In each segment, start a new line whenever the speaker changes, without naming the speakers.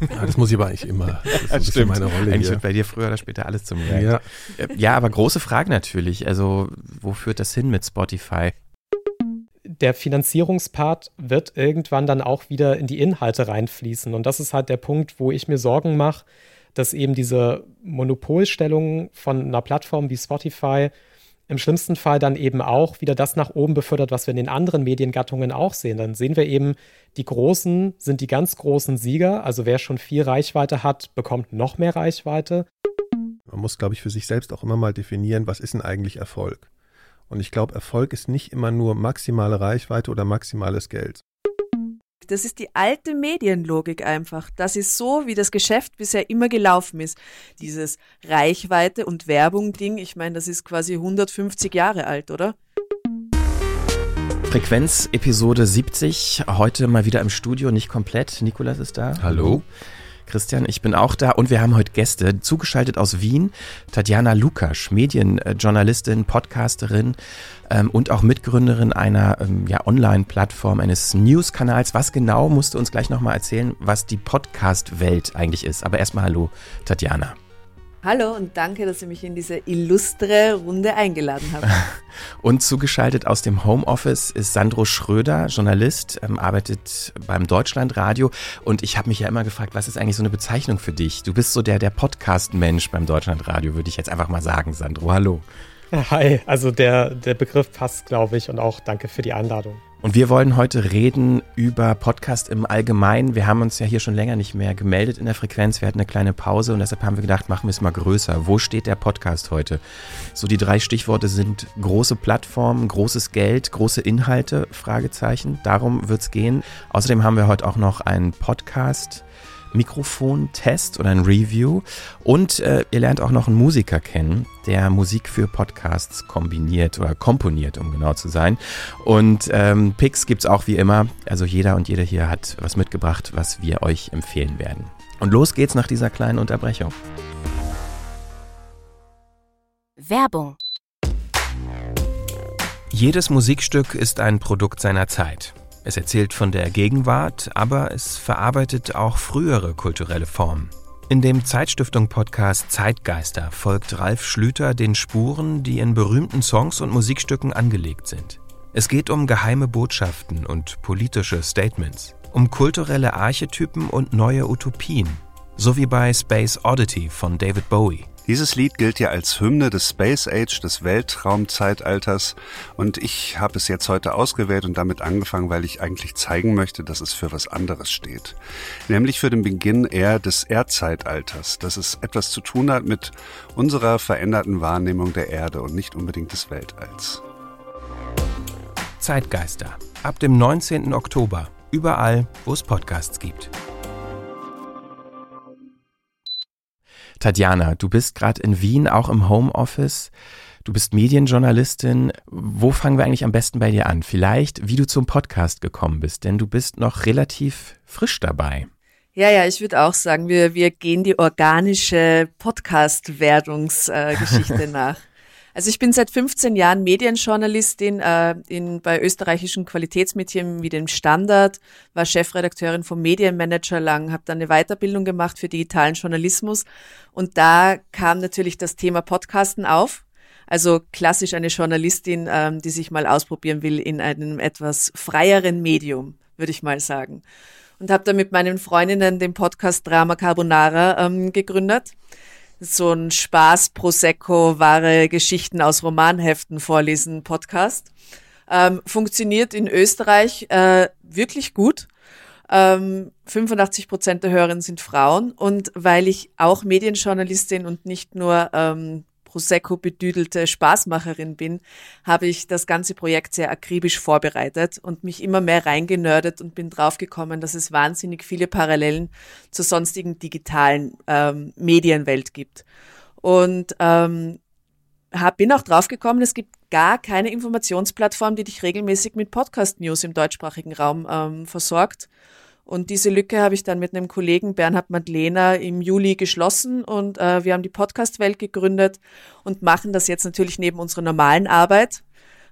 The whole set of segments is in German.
Ja, das muss ich aber eigentlich immer. Das ist ein bisschen meine Rolle
Eigentlich
hier.
wird bei dir früher oder später alles zum Werk.
Ja.
Äh, Ja, aber große Frage natürlich. Also, wo führt das hin mit Spotify?
der Finanzierungspart wird irgendwann dann auch wieder in die Inhalte reinfließen. Und das ist halt der Punkt, wo ich mir Sorgen mache, dass eben diese Monopolstellung von einer Plattform wie Spotify im schlimmsten Fall dann eben auch wieder das nach oben befördert, was wir in den anderen Mediengattungen auch sehen. Dann sehen wir eben, die Großen sind die ganz großen Sieger. Also wer schon viel Reichweite hat, bekommt noch mehr Reichweite.
Man muss, glaube ich, für sich selbst auch immer mal definieren, was ist denn eigentlich Erfolg? Und ich glaube, Erfolg ist nicht immer nur maximale Reichweite oder maximales Geld.
Das ist die alte Medienlogik einfach. Das ist so, wie das Geschäft bisher immer gelaufen ist. Dieses Reichweite und Werbung-Ding, ich meine, das ist quasi 150 Jahre alt, oder?
Frequenz Episode 70. Heute mal wieder im Studio, nicht komplett. Nikolas ist da.
Hallo.
Christian, ich bin auch da und wir haben heute Gäste. Zugeschaltet aus Wien, Tatjana Lukasch, Medienjournalistin, Podcasterin ähm, und auch Mitgründerin einer ähm, ja, Online-Plattform, eines News-Kanals. Was genau, musst du uns gleich nochmal erzählen, was die Podcast-Welt eigentlich ist. Aber erstmal hallo, Tatjana.
Hallo und danke, dass ihr mich in diese illustre Runde eingeladen habt.
Und zugeschaltet aus dem Homeoffice ist Sandro Schröder, Journalist, ähm, arbeitet beim Deutschlandradio. Und ich habe mich ja immer gefragt, was ist eigentlich so eine Bezeichnung für dich? Du bist so der, der Podcast-Mensch beim Deutschlandradio, würde ich jetzt einfach mal sagen, Sandro. Hallo.
Hi, also der, der Begriff passt, glaube ich, und auch danke für die Einladung.
Und wir wollen heute reden über Podcast im Allgemeinen. Wir haben uns ja hier schon länger nicht mehr gemeldet in der Frequenz. Wir hatten eine kleine Pause und deshalb haben wir gedacht, machen wir es mal größer. Wo steht der Podcast heute? So die drei Stichworte sind große Plattformen, großes Geld, große Inhalte, Fragezeichen. Darum wird es gehen. Außerdem haben wir heute auch noch einen Podcast. Mikrofon-Test oder ein Review. Und äh, ihr lernt auch noch einen Musiker kennen, der Musik für Podcasts kombiniert oder komponiert, um genau zu sein. Und ähm, Picks gibt's auch wie immer. Also jeder und jede hier hat was mitgebracht, was wir euch empfehlen werden. Und los geht's nach dieser kleinen Unterbrechung.
Werbung.
Jedes Musikstück ist ein Produkt seiner Zeit. Es erzählt von der Gegenwart, aber es verarbeitet auch frühere kulturelle Formen. In dem Zeitstiftung-Podcast Zeitgeister folgt Ralf Schlüter den Spuren, die in berühmten Songs und Musikstücken angelegt sind. Es geht um geheime Botschaften und politische Statements, um kulturelle Archetypen und neue Utopien, so wie bei Space Oddity von David Bowie.
Dieses Lied gilt ja als Hymne des Space Age, des Weltraumzeitalters. Und ich habe es jetzt heute ausgewählt und damit angefangen, weil ich eigentlich zeigen möchte, dass es für was anderes steht. Nämlich für den Beginn eher des Erdzeitalters, dass es etwas zu tun hat mit unserer veränderten Wahrnehmung der Erde und nicht unbedingt des Weltalls.
Zeitgeister. Ab dem 19. Oktober. Überall, wo es Podcasts gibt. Tatjana, du bist gerade in Wien, auch im Homeoffice. Du bist Medienjournalistin. Wo fangen wir eigentlich am besten bei dir an? Vielleicht, wie du zum Podcast gekommen bist, denn du bist noch relativ frisch dabei.
Ja, ja, ich würde auch sagen, wir, wir gehen die organische Podcast-Werdungsgeschichte nach. Also ich bin seit 15 Jahren Medienjournalistin äh, in, bei österreichischen Qualitätsmedien wie dem Standard, war Chefredakteurin vom Medienmanager lang, habe dann eine Weiterbildung gemacht für digitalen Journalismus und da kam natürlich das Thema Podcasten auf. Also klassisch eine Journalistin, ähm, die sich mal ausprobieren will in einem etwas freieren Medium, würde ich mal sagen. Und habe dann mit meinen Freundinnen den Podcast Drama Carbonara ähm, gegründet so ein Spaß Prosecco, wahre Geschichten aus Romanheften vorlesen Podcast. Ähm, funktioniert in Österreich äh, wirklich gut. Ähm, 85 Prozent der Hörerinnen sind Frauen und weil ich auch Medienjournalistin und nicht nur ähm, Prosecco bedüdelte Spaßmacherin bin, habe ich das ganze Projekt sehr akribisch vorbereitet und mich immer mehr reingenördet und bin draufgekommen, dass es wahnsinnig viele Parallelen zur sonstigen digitalen ähm, Medienwelt gibt. Und ähm, hab, bin auch draufgekommen, es gibt gar keine Informationsplattform, die dich regelmäßig mit Podcast-News im deutschsprachigen Raum ähm, versorgt. Und diese Lücke habe ich dann mit einem Kollegen Bernhard Madlener im Juli geschlossen und äh, wir haben die Podcast-Welt gegründet und machen das jetzt natürlich neben unserer normalen Arbeit.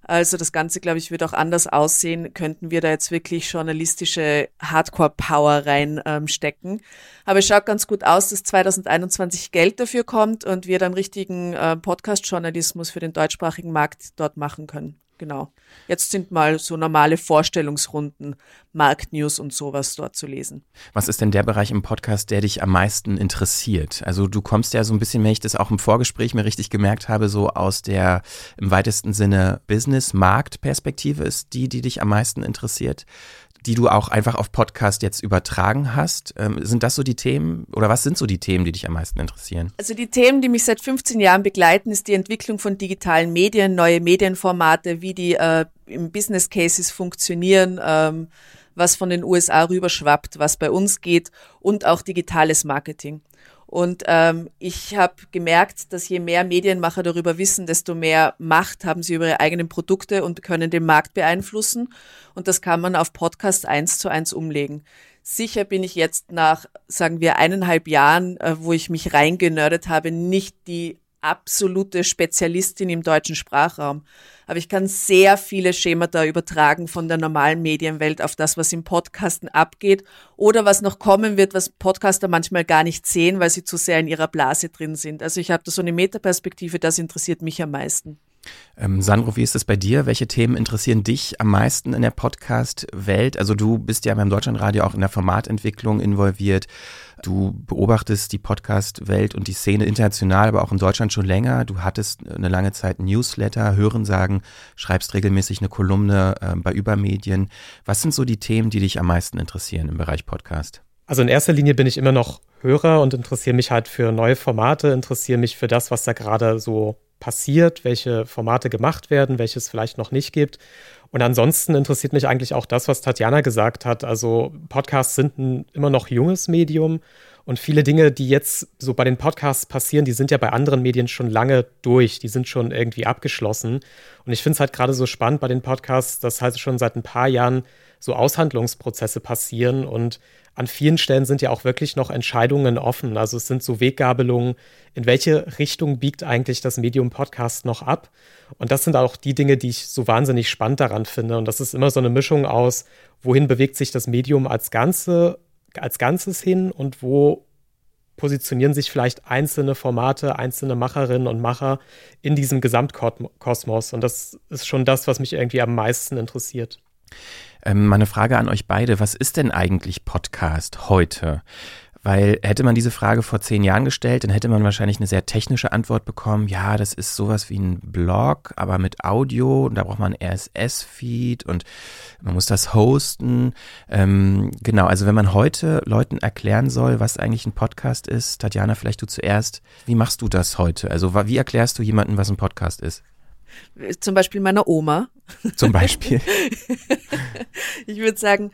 Also das Ganze, glaube ich, wird auch anders aussehen. Könnten wir da jetzt wirklich journalistische Hardcore-Power reinstecken. Ähm, Aber es schaut ganz gut aus, dass 2021 Geld dafür kommt und wir dann richtigen äh, Podcast-Journalismus für den deutschsprachigen Markt dort machen können genau. Jetzt sind mal so normale Vorstellungsrunden, Marktnews und sowas dort zu lesen.
Was ist denn der Bereich im Podcast, der dich am meisten interessiert? Also du kommst ja so ein bisschen, wenn ich das auch im Vorgespräch mir richtig gemerkt habe, so aus der im weitesten Sinne Business-Markt-Perspektive ist die, die dich am meisten interessiert die du auch einfach auf Podcast jetzt übertragen hast. Ähm, sind das so die Themen oder was sind so die Themen, die dich am meisten interessieren?
Also die Themen, die mich seit 15 Jahren begleiten, ist die Entwicklung von digitalen Medien, neue Medienformate, wie die äh, im Business Cases funktionieren. Ähm, was von den USA rüberschwappt, was bei uns geht und auch digitales Marketing. Und ähm, ich habe gemerkt, dass je mehr Medienmacher darüber wissen, desto mehr Macht haben sie über ihre eigenen Produkte und können den Markt beeinflussen. Und das kann man auf Podcast eins zu eins umlegen. Sicher bin ich jetzt nach, sagen wir, eineinhalb Jahren, äh, wo ich mich reingenördet habe, nicht die absolute Spezialistin im deutschen Sprachraum. Aber ich kann sehr viele Schemata übertragen von der normalen Medienwelt auf das, was im Podcasten abgeht oder was noch kommen wird, was Podcaster manchmal gar nicht sehen, weil sie zu sehr in ihrer Blase drin sind. Also ich habe da so eine Metaperspektive, das interessiert mich am meisten.
Ähm, Sandro, wie ist es bei dir? Welche Themen interessieren dich am meisten in der Podcast-Welt? Also du bist ja beim Deutschlandradio auch in der Formatentwicklung involviert. Du beobachtest die Podcast-Welt und die Szene international, aber auch in Deutschland schon länger. Du hattest eine lange Zeit Newsletter, Hörensagen, schreibst regelmäßig eine Kolumne äh, bei Übermedien. Was sind so die Themen, die dich am meisten interessieren im Bereich Podcast?
Also in erster Linie bin ich immer noch Hörer und interessiere mich halt für neue Formate, interessiere mich für das, was da gerade so passiert, welche Formate gemacht werden, welche es vielleicht noch nicht gibt. Und ansonsten interessiert mich eigentlich auch das, was Tatjana gesagt hat. Also Podcasts sind ein immer noch junges Medium und viele Dinge, die jetzt so bei den Podcasts passieren, die sind ja bei anderen Medien schon lange durch, die sind schon irgendwie abgeschlossen. Und ich finde es halt gerade so spannend bei den Podcasts, dass halt schon seit ein paar Jahren so Aushandlungsprozesse passieren und an vielen Stellen sind ja auch wirklich noch Entscheidungen offen. Also es sind so Weggabelungen, in welche Richtung biegt eigentlich das Medium Podcast noch ab. Und das sind auch die Dinge, die ich so wahnsinnig spannend daran finde. Und das ist immer so eine Mischung aus, wohin bewegt sich das Medium als Ganze, als Ganzes hin und wo positionieren sich vielleicht einzelne Formate, einzelne Macherinnen und Macher in diesem Gesamtkosmos. Und das ist schon das, was mich irgendwie am meisten interessiert.
Ähm, meine Frage an euch beide, was ist denn eigentlich Podcast heute? Weil hätte man diese Frage vor zehn Jahren gestellt, dann hätte man wahrscheinlich eine sehr technische Antwort bekommen. Ja, das ist sowas wie ein Blog, aber mit Audio und da braucht man RSS-Feed und man muss das hosten. Ähm, genau, also wenn man heute Leuten erklären soll, was eigentlich ein Podcast ist, Tatjana, vielleicht du zuerst, wie machst du das heute? Also wie erklärst du jemandem, was ein Podcast ist?
Zum Beispiel meiner Oma.
Zum Beispiel.
ich würde sagen,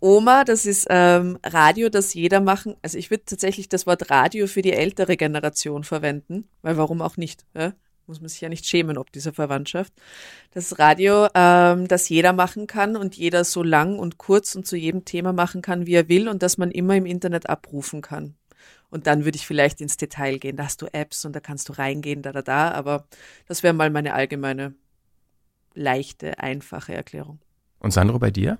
Oma, das ist ähm, Radio, das jeder machen. Also ich würde tatsächlich das Wort Radio für die ältere Generation verwenden, weil warum auch nicht? Ja? Muss man sich ja nicht schämen ob dieser Verwandtschaft. Das Radio, ähm, das jeder machen kann und jeder so lang und kurz und zu jedem Thema machen kann, wie er will und das man immer im Internet abrufen kann. Und dann würde ich vielleicht ins Detail gehen. Da hast du Apps und da kannst du reingehen, da, da, da. Aber das wäre mal meine allgemeine, leichte, einfache Erklärung.
Und Sandro, bei dir?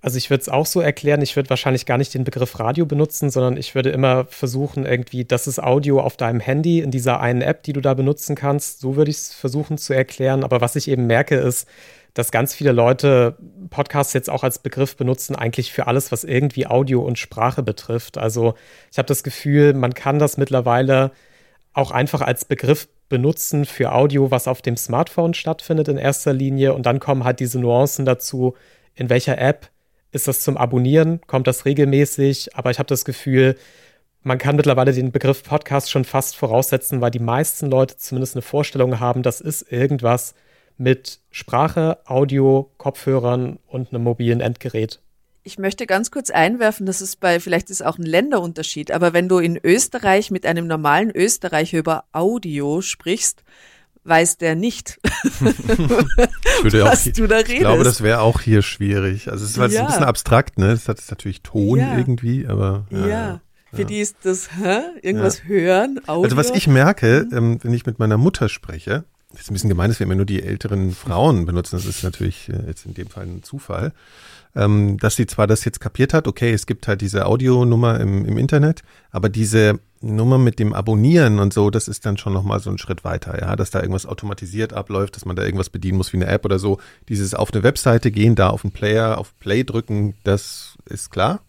Also ich würde es auch so erklären, ich würde wahrscheinlich gar nicht den Begriff Radio benutzen, sondern ich würde immer versuchen, irgendwie, das ist Audio auf deinem Handy in dieser einen App, die du da benutzen kannst. So würde ich es versuchen zu erklären. Aber was ich eben merke, ist, dass ganz viele Leute Podcasts jetzt auch als Begriff benutzen, eigentlich für alles, was irgendwie Audio und Sprache betrifft. Also ich habe das Gefühl, man kann das mittlerweile auch einfach als Begriff benutzen für Audio, was auf dem Smartphone stattfindet in erster Linie. Und dann kommen halt diese Nuancen dazu, in welcher App ist das zum Abonnieren, kommt das regelmäßig. Aber ich habe das Gefühl, man kann mittlerweile den Begriff Podcast schon fast voraussetzen, weil die meisten Leute zumindest eine Vorstellung haben, das ist irgendwas, mit Sprache, Audio, Kopfhörern und einem mobilen Endgerät.
Ich möchte ganz kurz einwerfen, dass es bei, vielleicht ist auch ein Länderunterschied, aber wenn du in Österreich mit einem normalen Österreicher über Audio sprichst, weiß der nicht, was
auch,
du da redest. Ich
glaube, das wäre auch hier schwierig. Also es ist ja. ein bisschen abstrakt, ne? Das hat natürlich Ton ja. irgendwie, aber.
Ja. ja. Für die ist das hä? irgendwas hören, Audio.
Also was ich merke, mhm. ähm, wenn ich mit meiner Mutter spreche, das ist ein bisschen gemein, dass wir immer nur die älteren Frauen benutzen. Das ist natürlich äh, jetzt in dem Fall ein Zufall. Ähm, dass sie zwar das jetzt kapiert hat, okay, es gibt halt diese Audionummer im, im Internet, aber diese Nummer mit dem Abonnieren und so, das ist dann schon nochmal so ein Schritt weiter, ja, dass da irgendwas automatisiert abläuft, dass man da irgendwas bedienen muss wie eine App oder so. Dieses auf eine Webseite gehen, da auf den Player, auf Play drücken, das ist klar.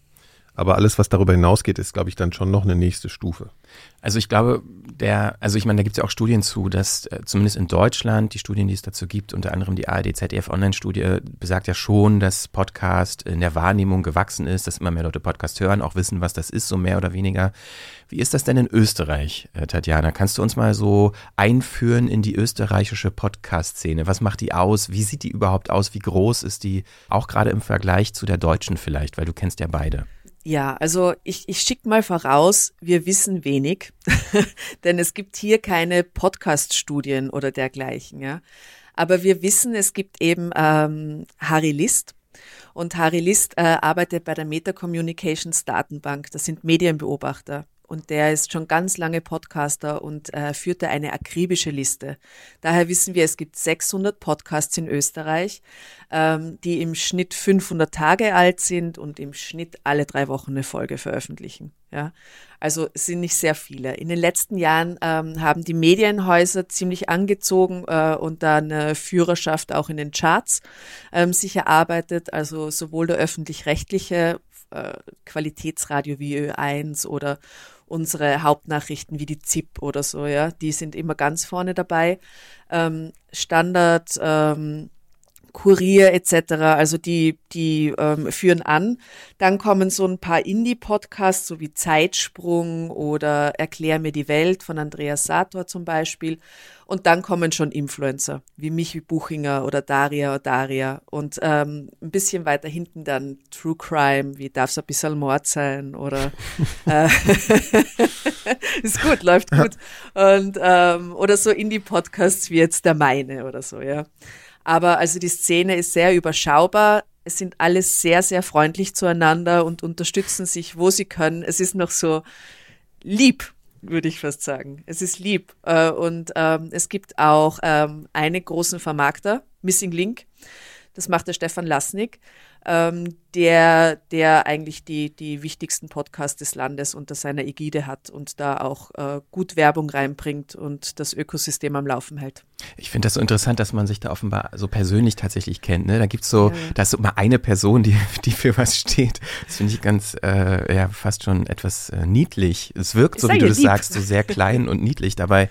Aber alles, was darüber hinausgeht, ist, glaube ich, dann schon noch eine nächste Stufe.
Also ich glaube, der, also ich meine, da gibt es ja auch Studien zu, dass äh, zumindest in Deutschland, die Studien, die es dazu gibt, unter anderem die ARD ZDF Online-Studie, besagt ja schon, dass Podcast in der Wahrnehmung gewachsen ist, dass immer mehr Leute Podcast hören, auch wissen, was das ist, so mehr oder weniger. Wie ist das denn in Österreich, äh, Tatjana? Kannst du uns mal so einführen in die österreichische Podcast-Szene? Was macht die aus? Wie sieht die überhaupt aus? Wie groß ist die? Auch gerade im Vergleich zu der deutschen vielleicht, weil du kennst ja beide.
Ja, also ich, ich schicke mal voraus, wir wissen wenig, denn es gibt hier keine Podcast-Studien oder dergleichen. Ja. Aber wir wissen, es gibt eben ähm, Harry List. Und Harry List äh, arbeitet bei der Meta Communications Datenbank. Das sind Medienbeobachter und der ist schon ganz lange Podcaster und äh, führte eine akribische Liste. Daher wissen wir, es gibt 600 Podcasts in Österreich, ähm, die im Schnitt 500 Tage alt sind und im Schnitt alle drei Wochen eine Folge veröffentlichen. Ja, also es sind nicht sehr viele. In den letzten Jahren ähm, haben die Medienhäuser ziemlich angezogen äh, und da eine Führerschaft auch in den Charts ähm, sich erarbeitet. Also sowohl der öffentlich-rechtliche äh, Qualitätsradio wie Ö1 oder unsere Hauptnachrichten wie die ZIP oder so, ja, die sind immer ganz vorne dabei. Ähm, Standard, ähm, Kurier etc., also die, die ähm, führen an. Dann kommen so ein paar Indie-Podcasts, so wie Zeitsprung oder Erklär mir die Welt von Andreas Sator zum Beispiel. Und dann kommen schon Influencer, wie Michi Buchinger oder Daria oder Daria. Und ähm, ein bisschen weiter hinten dann True Crime, wie Darf es ein bisschen Mord sein oder äh, ist gut, läuft gut. Und ähm, oder so Indie-Podcasts wie jetzt der meine oder so, ja. Aber also die Szene ist sehr überschaubar. Es sind alle sehr, sehr freundlich zueinander und unterstützen sich, wo sie können. Es ist noch so lieb, würde ich fast sagen. Es ist lieb. Äh, und ähm, es gibt auch ähm, einen großen Vermarkter, Missing Link. Das macht der Stefan Lasnik ähm, der, der eigentlich die, die wichtigsten Podcasts des Landes unter seiner Ägide hat und da auch äh, gut Werbung reinbringt und das Ökosystem am Laufen hält.
Ich finde das so interessant, dass man sich da offenbar so persönlich tatsächlich kennt. Ne? Da gibt's so, ja. da ist so immer eine Person, die, die für was steht. Das finde ich ganz, äh, ja, fast schon etwas äh, niedlich. Es wirkt, so wie du das lieb. sagst, so sehr klein und niedlich. Dabei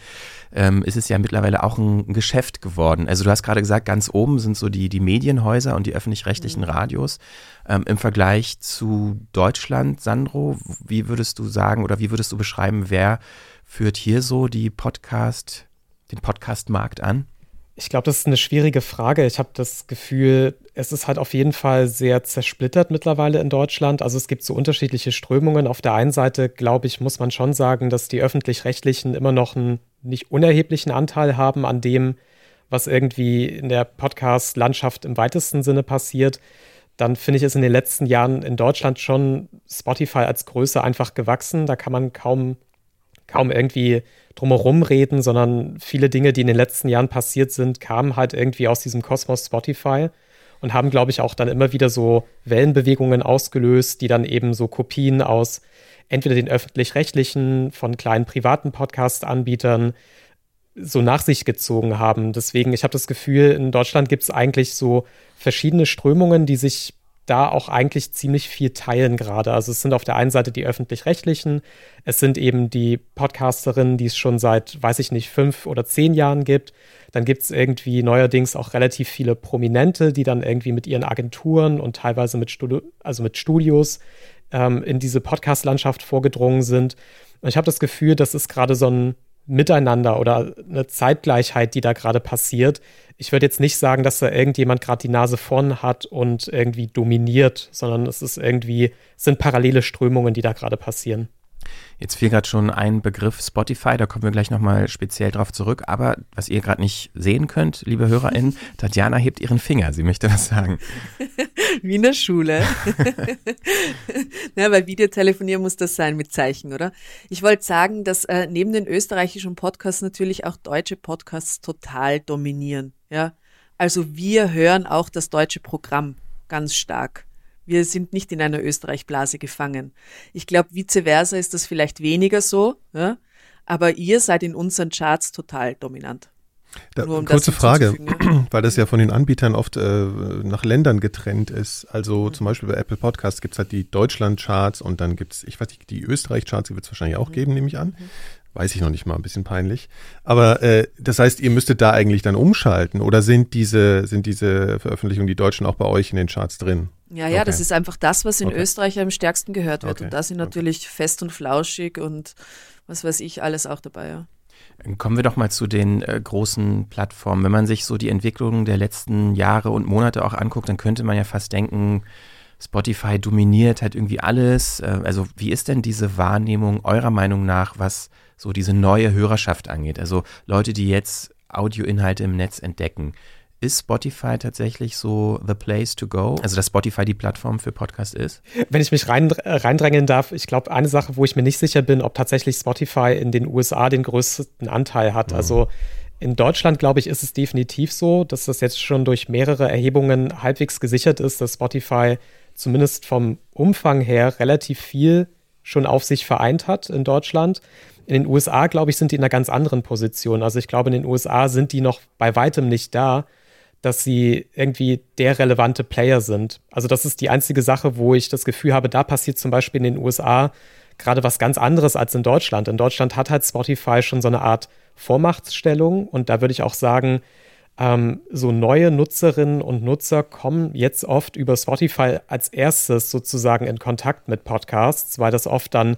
ähm, ist es ja mittlerweile auch ein, Geschäft geworden. Also du hast gerade gesagt, ganz oben sind so die, die Medienhäuser und die öffentlich-rechtlichen mhm. Radios. Ähm, Im Vergleich zu Deutschland, Sandro, wie würdest du sagen oder wie würdest du beschreiben, wer führt hier so die Podcast, den Podcast-Markt an?
Ich glaube, das ist eine schwierige Frage. Ich habe das Gefühl, es ist halt auf jeden Fall sehr zersplittert mittlerweile in Deutschland. Also es gibt so unterschiedliche Strömungen. Auf der einen Seite, glaube ich, muss man schon sagen, dass die öffentlich-rechtlichen immer noch einen nicht unerheblichen Anteil haben an dem, was irgendwie in der Podcast-Landschaft im weitesten Sinne passiert. Dann finde ich es in den letzten Jahren in Deutschland schon Spotify als Größe einfach gewachsen. Da kann man kaum, kaum irgendwie drumherum reden, sondern viele Dinge, die in den letzten Jahren passiert sind, kamen halt irgendwie aus diesem Kosmos Spotify und haben, glaube ich, auch dann immer wieder so Wellenbewegungen ausgelöst, die dann eben so Kopien aus entweder den öffentlich-rechtlichen, von kleinen privaten Podcast-Anbietern so nach sich gezogen haben. Deswegen, ich habe das Gefühl, in Deutschland gibt es eigentlich so verschiedene Strömungen, die sich da auch eigentlich ziemlich viel teilen gerade. Also es sind auf der einen Seite die öffentlich-rechtlichen, es sind eben die Podcasterinnen, die es schon seit, weiß ich nicht, fünf oder zehn Jahren gibt. Dann gibt es irgendwie neuerdings auch relativ viele Prominente, die dann irgendwie mit ihren Agenturen und teilweise mit, Studi also mit Studios ähm, in diese Podcast-Landschaft vorgedrungen sind. Und ich habe das Gefühl, das ist gerade so ein Miteinander oder eine Zeitgleichheit, die da gerade passiert. Ich würde jetzt nicht sagen, dass da irgendjemand gerade die Nase vorn hat und irgendwie dominiert, sondern es ist irgendwie, sind parallele Strömungen, die da gerade passieren.
Jetzt fiel gerade schon ein Begriff Spotify, da kommen wir gleich nochmal speziell drauf zurück. Aber was ihr gerade nicht sehen könnt, liebe HörerInnen, Tatjana hebt ihren Finger, sie möchte was sagen.
Wie in der Schule. ja, bei Videotelefonieren muss das sein mit Zeichen, oder? Ich wollte sagen, dass äh, neben den österreichischen Podcasts natürlich auch deutsche Podcasts total dominieren. Ja, also wir hören auch das deutsche Programm ganz stark. Wir sind nicht in einer Österreich-Blase gefangen. Ich glaube, vice versa ist das vielleicht weniger so, ja? aber ihr seid in unseren Charts total dominant.
Da, um kurze Frage, weil das ja von den Anbietern oft äh, nach Ländern getrennt ist. Also mhm. zum Beispiel bei Apple Podcasts gibt es halt die Deutschland-Charts und dann gibt es, ich weiß nicht, die Österreich-Charts, die wird es wahrscheinlich auch mhm. geben, nehme ich an. Weiß ich noch nicht mal, ein bisschen peinlich. Aber äh, das heißt, ihr müsstet da eigentlich dann umschalten oder sind diese, sind diese Veröffentlichungen, die Deutschen, auch bei euch in den Charts drin?
Ja, ja, okay. das ist einfach das, was in okay. Österreich am stärksten gehört wird. Okay. Und da sind natürlich fest und flauschig und was weiß ich, alles auch dabei, ja.
Kommen wir doch mal zu den äh, großen Plattformen. Wenn man sich so die Entwicklung der letzten Jahre und Monate auch anguckt, dann könnte man ja fast denken, Spotify dominiert halt irgendwie alles. Äh, also wie ist denn diese Wahrnehmung eurer Meinung nach, was so diese neue Hörerschaft angeht? Also Leute, die jetzt Audioinhalte im Netz entdecken. Ist Spotify tatsächlich so the place to go? Also, dass Spotify die Plattform für Podcast ist?
Wenn ich mich rein, reindrängen darf, ich glaube, eine Sache, wo ich mir nicht sicher bin, ob tatsächlich Spotify in den USA den größten Anteil hat. Mhm. Also, in Deutschland, glaube ich, ist es definitiv so, dass das jetzt schon durch mehrere Erhebungen halbwegs gesichert ist, dass Spotify zumindest vom Umfang her relativ viel schon auf sich vereint hat in Deutschland. In den USA, glaube ich, sind die in einer ganz anderen Position. Also ich glaube, in den USA sind die noch bei weitem nicht da dass sie irgendwie der relevante Player sind. Also das ist die einzige Sache, wo ich das Gefühl habe, da passiert zum Beispiel in den USA gerade was ganz anderes als in Deutschland. In Deutschland hat halt Spotify schon so eine Art Vormachtstellung und da würde ich auch sagen, ähm, so neue Nutzerinnen und Nutzer kommen jetzt oft über Spotify als erstes sozusagen in Kontakt mit Podcasts, weil das oft dann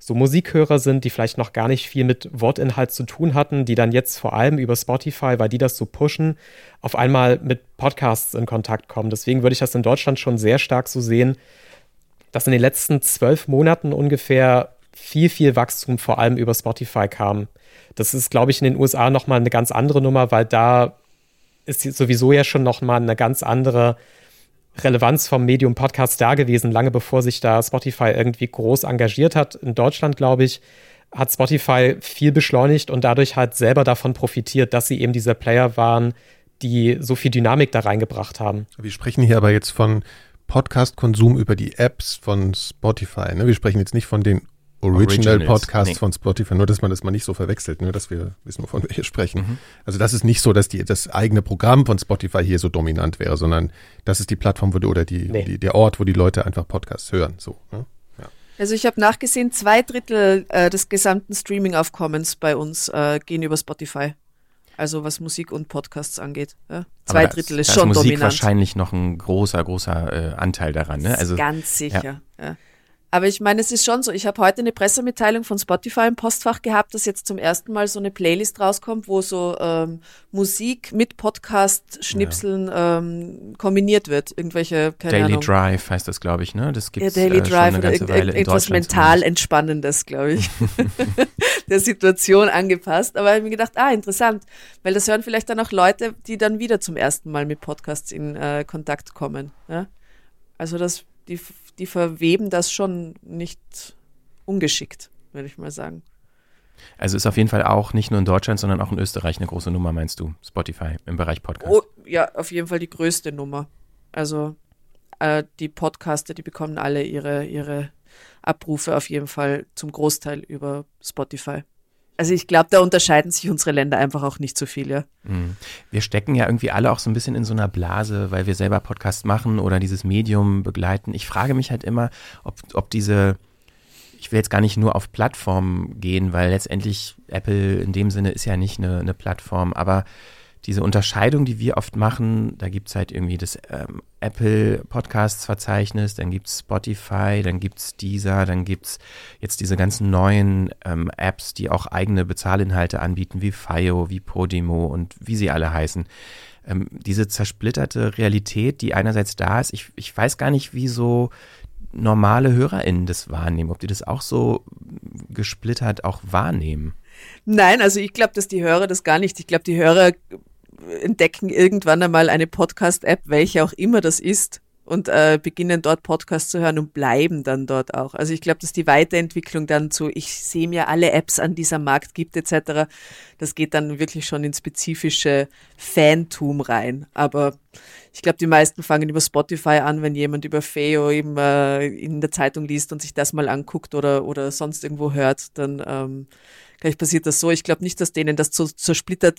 so Musikhörer sind, die vielleicht noch gar nicht viel mit Wortinhalt zu tun hatten, die dann jetzt vor allem über Spotify, weil die das so pushen, auf einmal mit Podcasts in Kontakt kommen. Deswegen würde ich das in Deutschland schon sehr stark so sehen, dass in den letzten zwölf Monaten ungefähr viel, viel Wachstum vor allem über Spotify kam. Das ist, glaube ich, in den USA nochmal eine ganz andere Nummer, weil da ist sowieso ja schon nochmal eine ganz andere Relevanz vom Medium Podcast da gewesen, lange bevor sich da Spotify irgendwie groß engagiert hat. In Deutschland, glaube ich, hat Spotify viel beschleunigt und dadurch halt selber davon profitiert, dass sie eben diese Player waren, die so viel Dynamik da reingebracht haben.
Wir sprechen hier aber jetzt von Podcast-Konsum über die Apps von Spotify. Ne? Wir sprechen jetzt nicht von den Original Podcasts nee. von Spotify, nur dass man das mal nicht so verwechselt, nur dass wir wissen, wovon wir hier sprechen. Mhm. Also das ist nicht so, dass die, das eigene Programm von Spotify hier so dominant wäre, sondern das ist die Plattform wo die, oder die, nee. die, der Ort, wo die Leute einfach Podcasts hören. So, ne?
ja. Also ich habe nachgesehen, zwei Drittel äh, des gesamten Streaming-Aufkommens bei uns äh, gehen über Spotify. Also was Musik und Podcasts angeht. Ja? Zwei
Aber
Drittel ist,
ist
schon
Musik
dominant.
wahrscheinlich noch ein großer, großer äh, Anteil daran. Ne?
Also, ganz sicher. Ja. Aber ich meine, es ist schon so. Ich habe heute eine Pressemitteilung von Spotify im Postfach gehabt, dass jetzt zum ersten Mal so eine Playlist rauskommt, wo so ähm, Musik mit Podcast-Schnipseln ja. ähm, kombiniert wird. Irgendwelche,
keine Daily Ahnung. Drive heißt das, glaube ich, ne? Das
gibt ja, Daily äh, Drive oder irgend, irgendwas mental Entspannendes, glaube ich. der Situation angepasst. Aber ich habe mir gedacht, ah, interessant, weil das hören vielleicht dann auch Leute, die dann wieder zum ersten Mal mit Podcasts in äh, Kontakt kommen. Ja? Also das die, die verweben das schon nicht ungeschickt, würde ich mal sagen.
Also ist auf jeden Fall auch nicht nur in Deutschland, sondern auch in Österreich eine große Nummer, meinst du, Spotify im Bereich Podcast?
Oh, ja, auf jeden Fall die größte Nummer. Also äh, die Podcaster, die bekommen alle ihre, ihre Abrufe auf jeden Fall zum Großteil über Spotify. Also ich glaube, da unterscheiden sich unsere Länder einfach auch nicht so viel, ja.
Mhm. Wir stecken ja irgendwie alle auch so ein bisschen in so einer Blase, weil wir selber Podcast machen oder dieses Medium begleiten. Ich frage mich halt immer, ob, ob diese, ich will jetzt gar nicht nur auf Plattformen gehen, weil letztendlich Apple in dem Sinne ist ja nicht eine, eine Plattform, aber diese Unterscheidung, die wir oft machen, da gibt es halt irgendwie das ähm, Apple Podcasts Verzeichnis, dann gibt es Spotify, dann gibt es Deezer, dann gibt es jetzt diese ganzen neuen ähm, Apps, die auch eigene Bezahlinhalte anbieten, wie FIO, wie Podimo und wie sie alle heißen. Ähm, diese zersplitterte Realität, die einerseits da ist, ich, ich weiß gar nicht, wie so normale HörerInnen das wahrnehmen, ob die das auch so gesplittert auch wahrnehmen.
Nein, also ich glaube, dass die Hörer das gar nicht. Ich glaube, die Hörer entdecken irgendwann einmal eine Podcast-App, welche auch immer das ist, und äh, beginnen dort Podcasts zu hören und bleiben dann dort auch. Also ich glaube, dass die Weiterentwicklung dann zu, ich sehe mir alle Apps an, die es am Markt gibt etc., das geht dann wirklich schon ins spezifische Fantum rein. Aber ich glaube, die meisten fangen über Spotify an, wenn jemand über Feo eben äh, in der Zeitung liest und sich das mal anguckt oder, oder sonst irgendwo hört, dann ähm, gleich passiert das so. Ich glaube nicht, dass denen das so zersplittert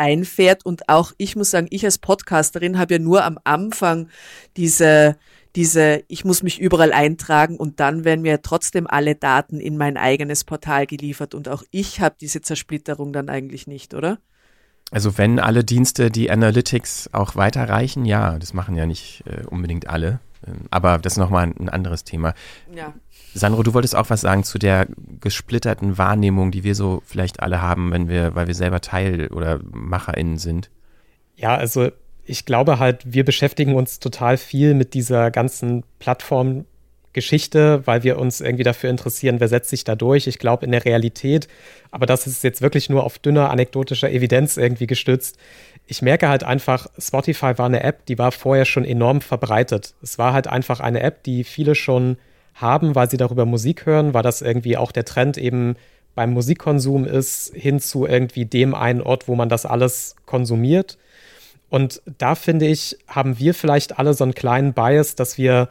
einfährt. Und auch ich muss sagen, ich als Podcasterin habe ja nur am Anfang diese, diese, ich muss mich überall eintragen und dann werden mir trotzdem alle Daten in mein eigenes Portal geliefert. Und auch ich habe diese Zersplitterung dann eigentlich nicht, oder?
Also wenn alle Dienste die Analytics auch weiterreichen, ja, das machen ja nicht äh, unbedingt alle. Ähm, aber das ist nochmal ein anderes Thema. Ja. Sandro, du wolltest auch was sagen zu der gesplitterten Wahrnehmung, die wir so vielleicht alle haben, wenn wir, weil wir selber Teil oder MacherInnen sind.
Ja, also ich glaube halt, wir beschäftigen uns total viel mit dieser ganzen Plattformgeschichte, weil wir uns irgendwie dafür interessieren, wer setzt sich da durch. Ich glaube, in der Realität, aber das ist jetzt wirklich nur auf dünner anekdotischer Evidenz irgendwie gestützt. Ich merke halt einfach, Spotify war eine App, die war vorher schon enorm verbreitet. Es war halt einfach eine App, die viele schon haben, weil sie darüber Musik hören, weil das irgendwie auch der Trend eben beim Musikkonsum ist, hin zu irgendwie dem einen Ort, wo man das alles konsumiert. Und da finde ich, haben wir vielleicht alle so einen kleinen Bias, dass wir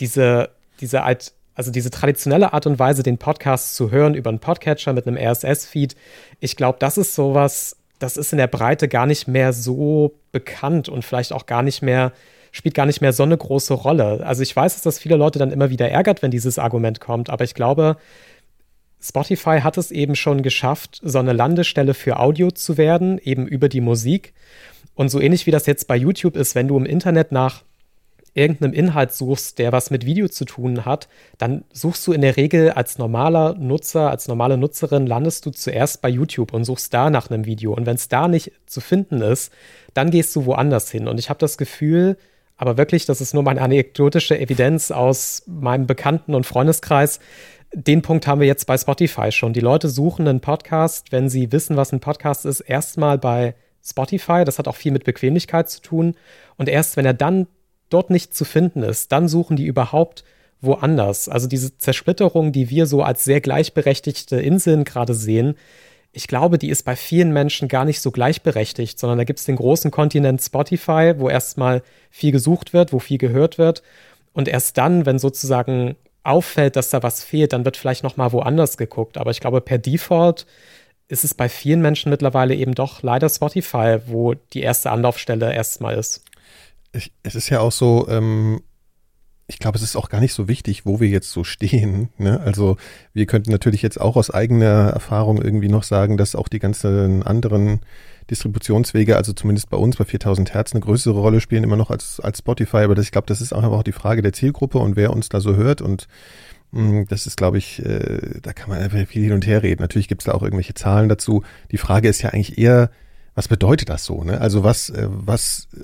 diese, diese Art, also diese traditionelle Art und Weise, den Podcast zu hören über einen Podcatcher mit einem RSS-Feed, ich glaube, das ist sowas, das ist in der Breite gar nicht mehr so bekannt und vielleicht auch gar nicht mehr spielt gar nicht mehr so eine große Rolle. Also ich weiß, dass das viele Leute dann immer wieder ärgert, wenn dieses Argument kommt, aber ich glaube, Spotify hat es eben schon geschafft, so eine Landestelle für Audio zu werden, eben über die Musik. Und so ähnlich wie das jetzt bei YouTube ist, wenn du im Internet nach irgendeinem Inhalt suchst, der was mit Video zu tun hat, dann suchst du in der Regel als normaler Nutzer, als normale Nutzerin, landest du zuerst bei YouTube und suchst da nach einem Video. Und wenn es da nicht zu finden ist, dann gehst du woanders hin. Und ich habe das Gefühl, aber wirklich, das ist nur meine anekdotische Evidenz aus meinem Bekannten- und Freundeskreis. Den Punkt haben wir jetzt bei Spotify schon. Die Leute suchen einen Podcast, wenn sie wissen, was ein Podcast ist, erstmal bei Spotify. Das hat auch viel mit Bequemlichkeit zu tun. Und erst wenn er dann dort nicht zu finden ist, dann suchen die überhaupt woanders. Also diese Zersplitterung, die wir so als sehr gleichberechtigte Inseln gerade sehen, ich glaube, die ist bei vielen Menschen gar nicht so gleichberechtigt, sondern da gibt es den großen Kontinent Spotify, wo erstmal viel gesucht wird, wo viel gehört wird. Und erst dann, wenn sozusagen auffällt, dass da was fehlt, dann wird vielleicht noch mal woanders geguckt. Aber ich glaube, per Default ist es bei vielen Menschen mittlerweile eben doch leider Spotify, wo die erste Anlaufstelle erstmal ist.
Ich, es ist ja auch so, ähm, ich glaube, es ist auch gar nicht so wichtig, wo wir jetzt so stehen. Ne? Also wir könnten natürlich jetzt auch aus eigener Erfahrung irgendwie noch sagen, dass auch die ganzen anderen Distributionswege, also zumindest bei uns bei 4000 Hertz, eine größere Rolle spielen immer noch als, als Spotify. Aber das, ich glaube, das ist auch einfach die Frage der Zielgruppe und wer uns da so hört. Und mh, hm, das ist, glaube ich, äh, da kann man einfach viel hin und her reden. Natürlich gibt es da auch irgendwelche Zahlen dazu. Die Frage ist ja eigentlich eher, was bedeutet das so? Ne? Also was, äh, was, äh,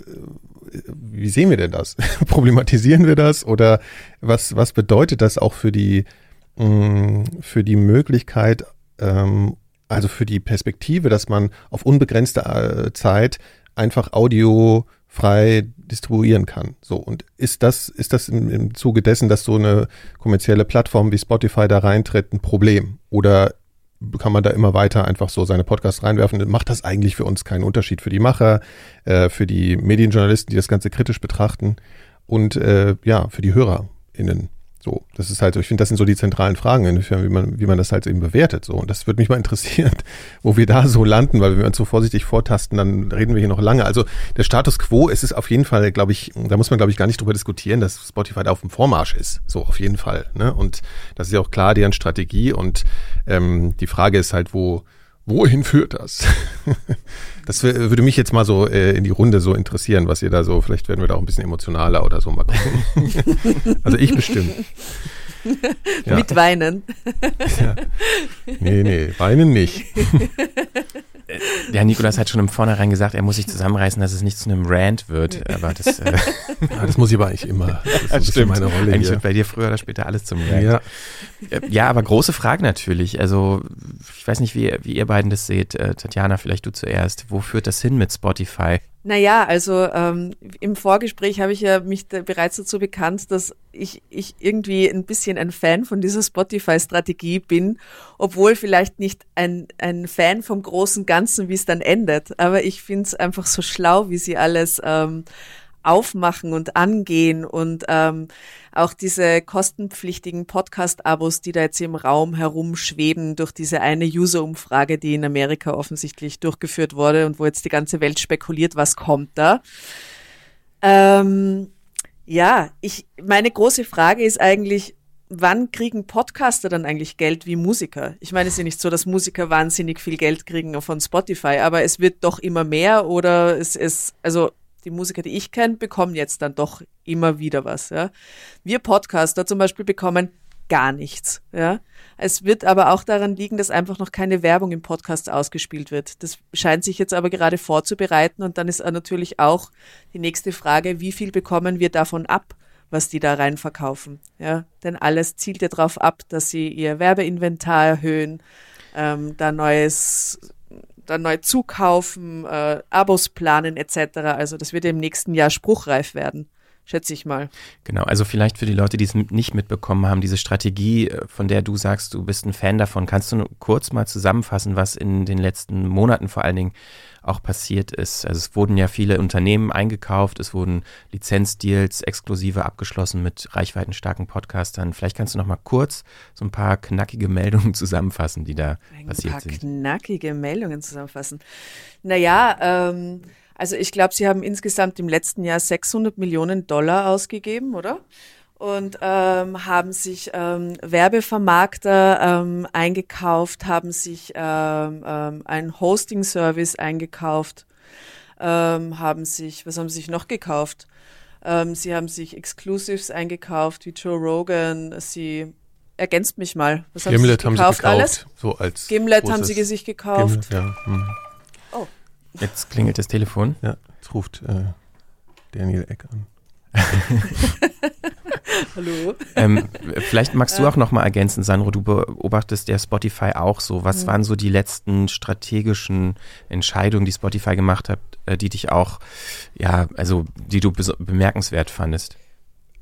wie sehen wir denn das? Problematisieren wir das oder was, was bedeutet das auch für die, mm, für die Möglichkeit, ähm, also für die Perspektive, dass man auf unbegrenzte äh, Zeit einfach Audio frei distribuieren kann. So und ist das ist das im, im Zuge dessen, dass so eine kommerzielle Plattform wie Spotify da reintritt, ein Problem oder kann man da immer weiter einfach so seine Podcasts reinwerfen. Macht das eigentlich für uns keinen Unterschied für die Macher, äh, für die Medienjournalisten, die das Ganze kritisch betrachten und äh, ja, für die HörerInnen. So, das ist halt so, ich finde, das sind so die zentralen Fragen, inwiefern, wie man, wie man das halt eben bewertet. So, und das würde mich mal interessieren, wo wir da so landen, weil wenn wir uns so vorsichtig vortasten, dann reden wir hier noch lange. Also der Status quo ist es auf jeden Fall, glaube ich, da muss man, glaube ich, gar nicht drüber diskutieren, dass Spotify da auf dem Vormarsch ist. So, auf jeden Fall. Ne? Und das ist ja auch klar deren Strategie. Und ähm, die Frage ist halt, wo, wohin führt das? Das würde mich jetzt mal so äh, in die Runde so interessieren, was ihr da so, vielleicht werden wir da auch ein bisschen emotionaler oder so mal gucken. also ich bestimmt.
Ja. Mit Weinen.
Ja. Nee, nee, weinen nicht.
ja, Nikolas hat schon im Vornherein gesagt, er muss sich zusammenreißen, dass es nicht zu einem Rant wird. Aber das, äh,
ja, das muss ich aber eigentlich immer.
Das ist stimmt. meine Rolle. Eigentlich hier. wird bei dir früher oder später alles zum Rant. Ja. Äh, ja, aber große Frage natürlich. Also, ich weiß nicht, wie, wie ihr beiden das seht. Äh, Tatjana, vielleicht du zuerst. Wo führt das hin mit Spotify?
Naja, also ähm, im Vorgespräch habe ich ja mich da bereits dazu bekannt, dass ich, ich irgendwie ein bisschen ein Fan von dieser Spotify-Strategie bin, obwohl vielleicht nicht ein, ein Fan vom großen Ganzen, wie es dann endet. Aber ich finde es einfach so schlau, wie sie alles ähm, aufmachen und angehen und ähm, auch diese kostenpflichtigen Podcast-Abos, die da jetzt im Raum herumschweben durch diese eine User-Umfrage, die in Amerika offensichtlich durchgeführt wurde und wo jetzt die ganze Welt spekuliert, was kommt da. Ähm, ja, ich, meine große Frage ist eigentlich, wann kriegen Podcaster dann eigentlich Geld wie Musiker? Ich meine, es ist ja nicht so, dass Musiker wahnsinnig viel Geld kriegen von Spotify, aber es wird doch immer mehr oder es ist, also die Musiker, die ich kenne, bekommen jetzt dann doch immer wieder was. Ja. Wir Podcaster zum Beispiel bekommen gar nichts. Ja. Es wird aber auch daran liegen, dass einfach noch keine Werbung im Podcast ausgespielt wird. Das scheint sich jetzt aber gerade vorzubereiten und dann ist natürlich auch die nächste Frage, wie viel bekommen wir davon ab, was die da rein verkaufen. Ja. Denn alles zielt ja darauf ab, dass sie ihr Werbeinventar erhöhen, ähm, da neues dann neu zukaufen, äh, Abos planen etc. Also das wird im nächsten Jahr spruchreif werden schätze ich mal.
Genau, also vielleicht für die Leute, die es nicht mitbekommen haben, diese Strategie, äh, von der du sagst, du bist ein Fan davon, kannst du kurz mal zusammenfassen, was in den letzten Monaten vor allen Dingen auch passiert ist. Also es wurden ja viele Unternehmen eingekauft, es wurden Lizenzdeals exklusive abgeschlossen mit reichweitenstarken Podcastern. Vielleicht kannst du noch mal kurz so ein paar knackige Meldungen zusammenfassen, die da ein passiert sind.
Ein paar knackige Meldungen zusammenfassen. Naja, ähm, also ich glaube, sie haben insgesamt im letzten Jahr 600 Millionen Dollar ausgegeben, oder? Und ähm, haben sich ähm, Werbevermarkter ähm, eingekauft, haben sich ähm, ähm, einen Hosting-Service eingekauft, ähm, haben sich, was haben sie sich noch gekauft? Ähm, sie haben sich Exclusives eingekauft, wie Joe Rogan, sie ergänzt mich mal.
Was haben Gimlet sie sich gekauft, haben sie gekauft, alles? So als
Gimlet haben sie sich gekauft. Gimlet, ja. Hm.
Oh. Jetzt klingelt das Telefon.
Ja, jetzt ruft äh, Daniel Eck an.
Hallo. Ähm, vielleicht magst du auch noch mal ergänzen, Sandro, du beobachtest ja Spotify auch so. Was mhm. waren so die letzten strategischen Entscheidungen, die Spotify gemacht hat, äh, die dich auch, ja, also die du bemerkenswert fandest?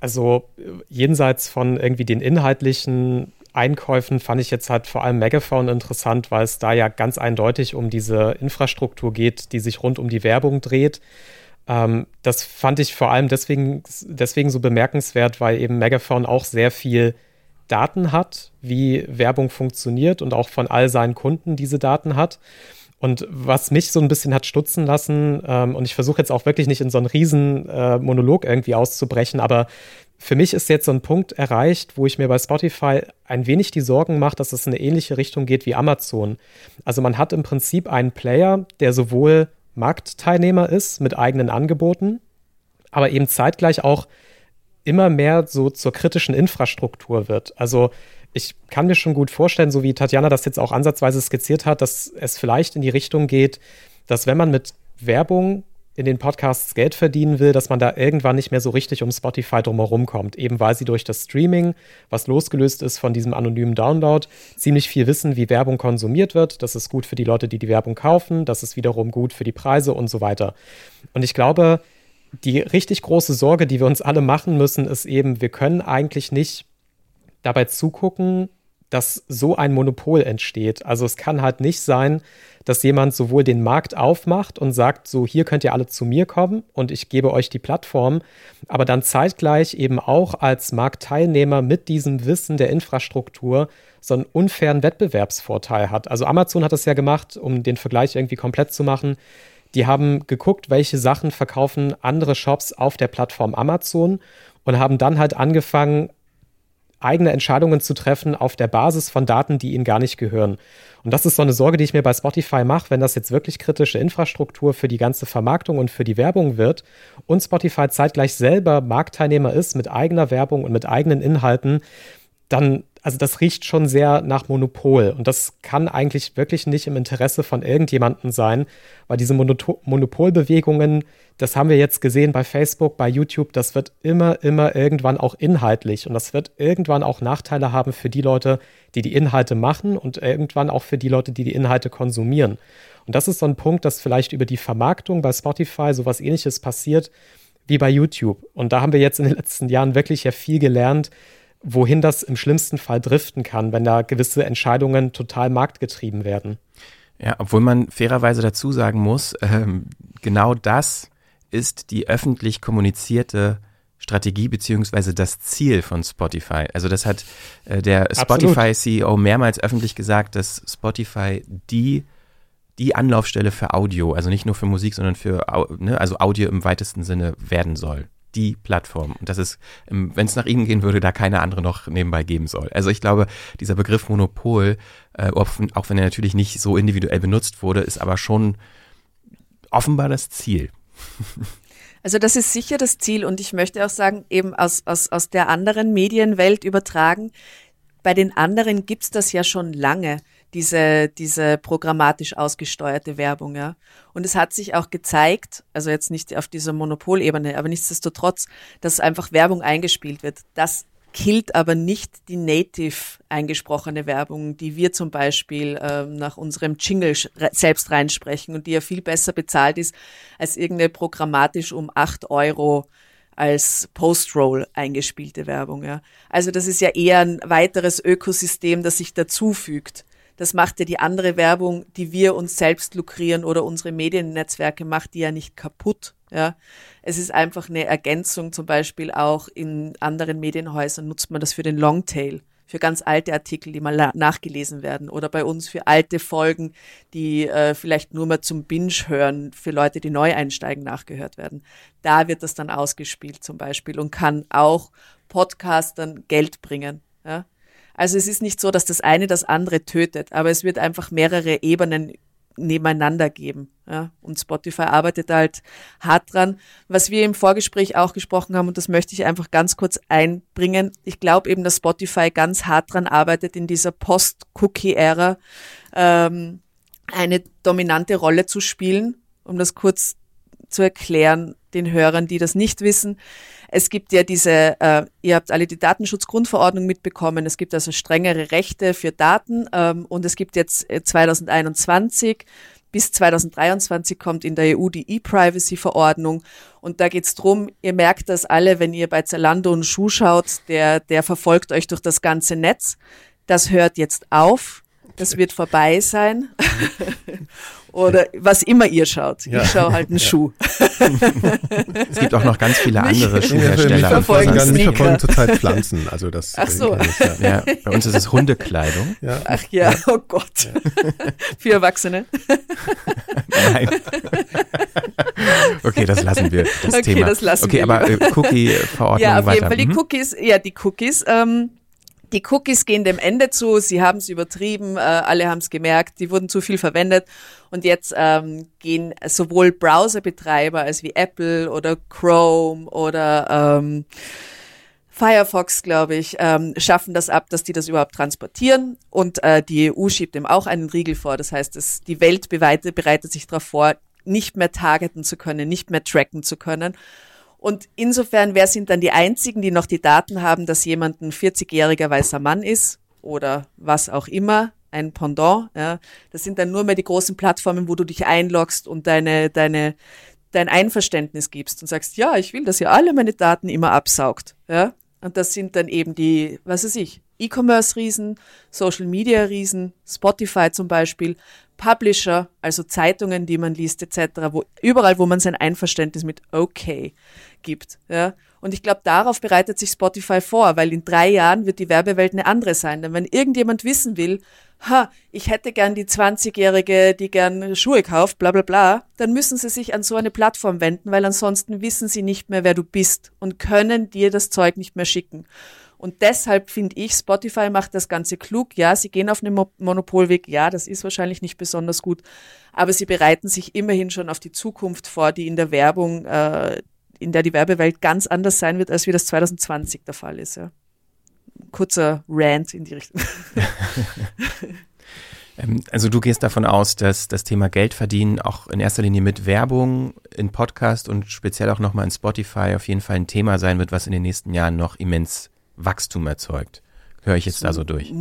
Also jenseits von irgendwie den inhaltlichen Einkäufen fand ich jetzt halt vor allem Megaphone interessant, weil es da ja ganz eindeutig um diese Infrastruktur geht, die sich rund um die Werbung dreht. Ähm, das fand ich vor allem deswegen, deswegen so bemerkenswert, weil eben Megaphone auch sehr viel Daten hat, wie Werbung funktioniert und auch von all seinen Kunden diese Daten hat. Und was mich so ein bisschen hat stutzen lassen, ähm, und ich versuche jetzt auch wirklich nicht in so einen riesen äh, Monolog irgendwie auszubrechen, aber für mich ist jetzt so ein Punkt erreicht, wo ich mir bei Spotify ein wenig die Sorgen mache, dass es in eine ähnliche Richtung geht wie Amazon. Also man hat im Prinzip einen Player, der sowohl Marktteilnehmer ist mit eigenen Angeboten, aber eben zeitgleich auch immer mehr so zur kritischen Infrastruktur wird. Also ich kann mir schon gut vorstellen, so wie Tatjana das jetzt auch ansatzweise skizziert hat, dass es vielleicht in die Richtung geht, dass wenn man mit Werbung in den Podcasts Geld verdienen will, dass man da irgendwann nicht mehr so richtig um Spotify drumherum kommt, eben weil sie durch das Streaming, was losgelöst ist von diesem anonymen Download, ziemlich viel wissen, wie Werbung konsumiert wird. Das ist gut für die Leute, die die Werbung kaufen, das ist wiederum gut für die Preise und so weiter. Und ich glaube, die richtig große Sorge, die wir uns alle machen müssen, ist eben, wir können eigentlich nicht dabei zugucken, dass so ein Monopol entsteht. Also es kann halt nicht sein, dass jemand sowohl den Markt aufmacht und sagt, so hier könnt ihr alle zu mir kommen und ich gebe euch die Plattform, aber dann zeitgleich eben auch als Marktteilnehmer mit diesem Wissen der Infrastruktur so einen unfairen Wettbewerbsvorteil hat. Also Amazon hat das ja gemacht, um den Vergleich irgendwie komplett zu machen. Die haben geguckt, welche Sachen verkaufen andere Shops auf der Plattform Amazon und haben dann halt angefangen, eigene Entscheidungen zu treffen auf der Basis von Daten, die ihnen gar nicht gehören. Und das ist so eine Sorge, die ich mir bei Spotify mache, wenn das jetzt wirklich kritische Infrastruktur für die ganze Vermarktung und für die Werbung wird und Spotify zeitgleich selber Marktteilnehmer ist mit eigener Werbung und mit eigenen Inhalten, dann also das riecht schon sehr nach Monopol und das kann eigentlich wirklich nicht im Interesse von irgendjemandem sein, weil diese Monoto Monopolbewegungen, das haben wir jetzt gesehen bei Facebook, bei YouTube, das wird immer, immer irgendwann auch inhaltlich und das wird irgendwann auch Nachteile haben für die Leute, die die Inhalte machen und irgendwann auch für die Leute, die die Inhalte konsumieren. Und das ist so ein Punkt, dass vielleicht über die Vermarktung bei Spotify sowas ähnliches passiert wie bei YouTube. Und da haben wir jetzt in den letzten Jahren wirklich ja viel gelernt, wohin das im schlimmsten Fall driften kann, wenn da gewisse Entscheidungen total marktgetrieben werden.
Ja, obwohl man fairerweise dazu sagen muss, ähm, genau das ist die öffentlich kommunizierte Strategie beziehungsweise das Ziel von Spotify. Also das hat äh, der Spotify-CEO mehrmals öffentlich gesagt, dass Spotify die die Anlaufstelle für Audio, also nicht nur für Musik, sondern für ne, also Audio im weitesten Sinne werden soll die Plattform. Und das ist, wenn es nach ihnen gehen würde, da keine andere noch nebenbei geben soll. Also ich glaube, dieser Begriff Monopol, äh, auch wenn er natürlich nicht so individuell benutzt wurde, ist aber schon offenbar das Ziel.
Also das ist sicher das Ziel und ich möchte auch sagen, eben aus, aus, aus der anderen Medienwelt übertragen, bei den anderen gibt's das ja schon lange diese, diese programmatisch ausgesteuerte Werbung, ja. Und es hat sich auch gezeigt, also jetzt nicht auf dieser Monopolebene, aber nichtsdestotrotz, dass einfach Werbung eingespielt wird. Das killt aber nicht die native eingesprochene Werbung, die wir zum Beispiel äh, nach unserem Jingle selbst reinsprechen und die ja viel besser bezahlt ist als irgendeine programmatisch um acht Euro als Post-Roll eingespielte Werbung. Ja. Also das ist ja eher ein weiteres Ökosystem, das sich dazufügt. Das macht ja die andere Werbung, die wir uns selbst lukrieren oder unsere Mediennetzwerke macht die ja nicht kaputt. Ja, es ist einfach eine Ergänzung. Zum Beispiel auch in anderen Medienhäusern nutzt man das für den Longtail, für ganz alte Artikel, die mal nachgelesen werden oder bei uns für alte Folgen, die äh, vielleicht nur mal zum Binge hören, für Leute, die neu einsteigen, nachgehört werden. Da wird das dann ausgespielt zum Beispiel und kann auch Podcastern Geld bringen. Ja? Also es ist nicht so, dass das eine das andere tötet, aber es wird einfach mehrere Ebenen nebeneinander geben. Ja? Und Spotify arbeitet halt hart dran. Was wir im Vorgespräch auch gesprochen haben, und das möchte ich einfach ganz kurz einbringen, ich glaube eben, dass Spotify ganz hart dran arbeitet, in dieser Post-Cookie-Ära ähm, eine dominante Rolle zu spielen, um das kurz zu erklären den Hörern, die das nicht wissen. Es gibt ja diese, äh, ihr habt alle die Datenschutzgrundverordnung mitbekommen, es gibt also strengere Rechte für Daten ähm, und es gibt jetzt 2021 äh, bis 2023 kommt in der EU die E-Privacy-Verordnung. Und da geht's drum, ihr merkt das alle, wenn ihr bei Zalando einen Schuh schaut, der, der verfolgt euch durch das ganze Netz. Das hört jetzt auf. Das wird vorbei sein. Oder was immer ihr schaut. Ja. Ich schaue halt einen ja. Schuh.
es gibt auch noch ganz viele andere mich, Schuhhersteller. Mich
verfolgen, mich verfolgen zurzeit Pflanzen. Also das
Ach so.
Ich, ja. bei uns ist es Hundekleidung.
Ach ja, oh Gott. Für Erwachsene.
Nein. Okay, das lassen wir. Das
okay,
Thema.
das lassen
okay,
wir.
Okay, aber äh, Cookie-Verordnung
Ja, auf jeden Fall. Die mhm. Cookies, ja, die Cookies, ähm, die Cookies gehen dem Ende zu, sie haben es übertrieben, äh, alle haben es gemerkt, die wurden zu viel verwendet. Und jetzt ähm, gehen sowohl Browserbetreiber als wie Apple oder Chrome oder ähm, Firefox, glaube ich, ähm, schaffen das ab, dass die das überhaupt transportieren. Und äh, die EU schiebt dem auch einen Riegel vor. Das heißt, dass die Welt bereitet sich darauf vor, nicht mehr targeten zu können, nicht mehr tracken zu können. Und insofern, wer sind dann die Einzigen, die noch die Daten haben, dass jemand ein 40-jähriger weißer Mann ist oder was auch immer, ein Pendant. Ja. Das sind dann nur mehr die großen Plattformen, wo du dich einloggst und deine, deine, dein Einverständnis gibst und sagst, ja, ich will, dass ihr alle meine Daten immer absaugt. Ja. Und das sind dann eben die, was weiß ich, E-Commerce-Riesen, Social-Media-Riesen, Spotify zum Beispiel, Publisher, also Zeitungen, die man liest etc., wo überall, wo man sein Einverständnis mit okay gibt. Ja? Und ich glaube, darauf bereitet sich Spotify vor, weil in drei Jahren wird die Werbewelt eine andere sein. Denn wenn irgendjemand wissen will, ha, ich hätte gern die 20-Jährige, die gern Schuhe kauft, bla bla bla, dann müssen sie sich an so eine Plattform wenden, weil ansonsten wissen sie nicht mehr, wer du bist und können dir das Zeug nicht mehr schicken. Und deshalb finde ich, Spotify macht das Ganze klug. Ja, sie gehen auf einen Monopolweg. Ja, das ist wahrscheinlich nicht besonders gut. Aber sie bereiten sich immerhin schon auf die Zukunft vor, die in der Werbung, äh, in der die Werbewelt ganz anders sein wird, als wie das 2020 der Fall ist. Ja. kurzer Rant in die Richtung.
Ähm, also du gehst davon aus, dass das Thema Geld verdienen auch in erster Linie mit Werbung in Podcast und speziell auch nochmal in Spotify auf jeden Fall ein Thema sein wird, was in den nächsten Jahren noch immens Wachstum erzeugt. Höre ich jetzt da so durch?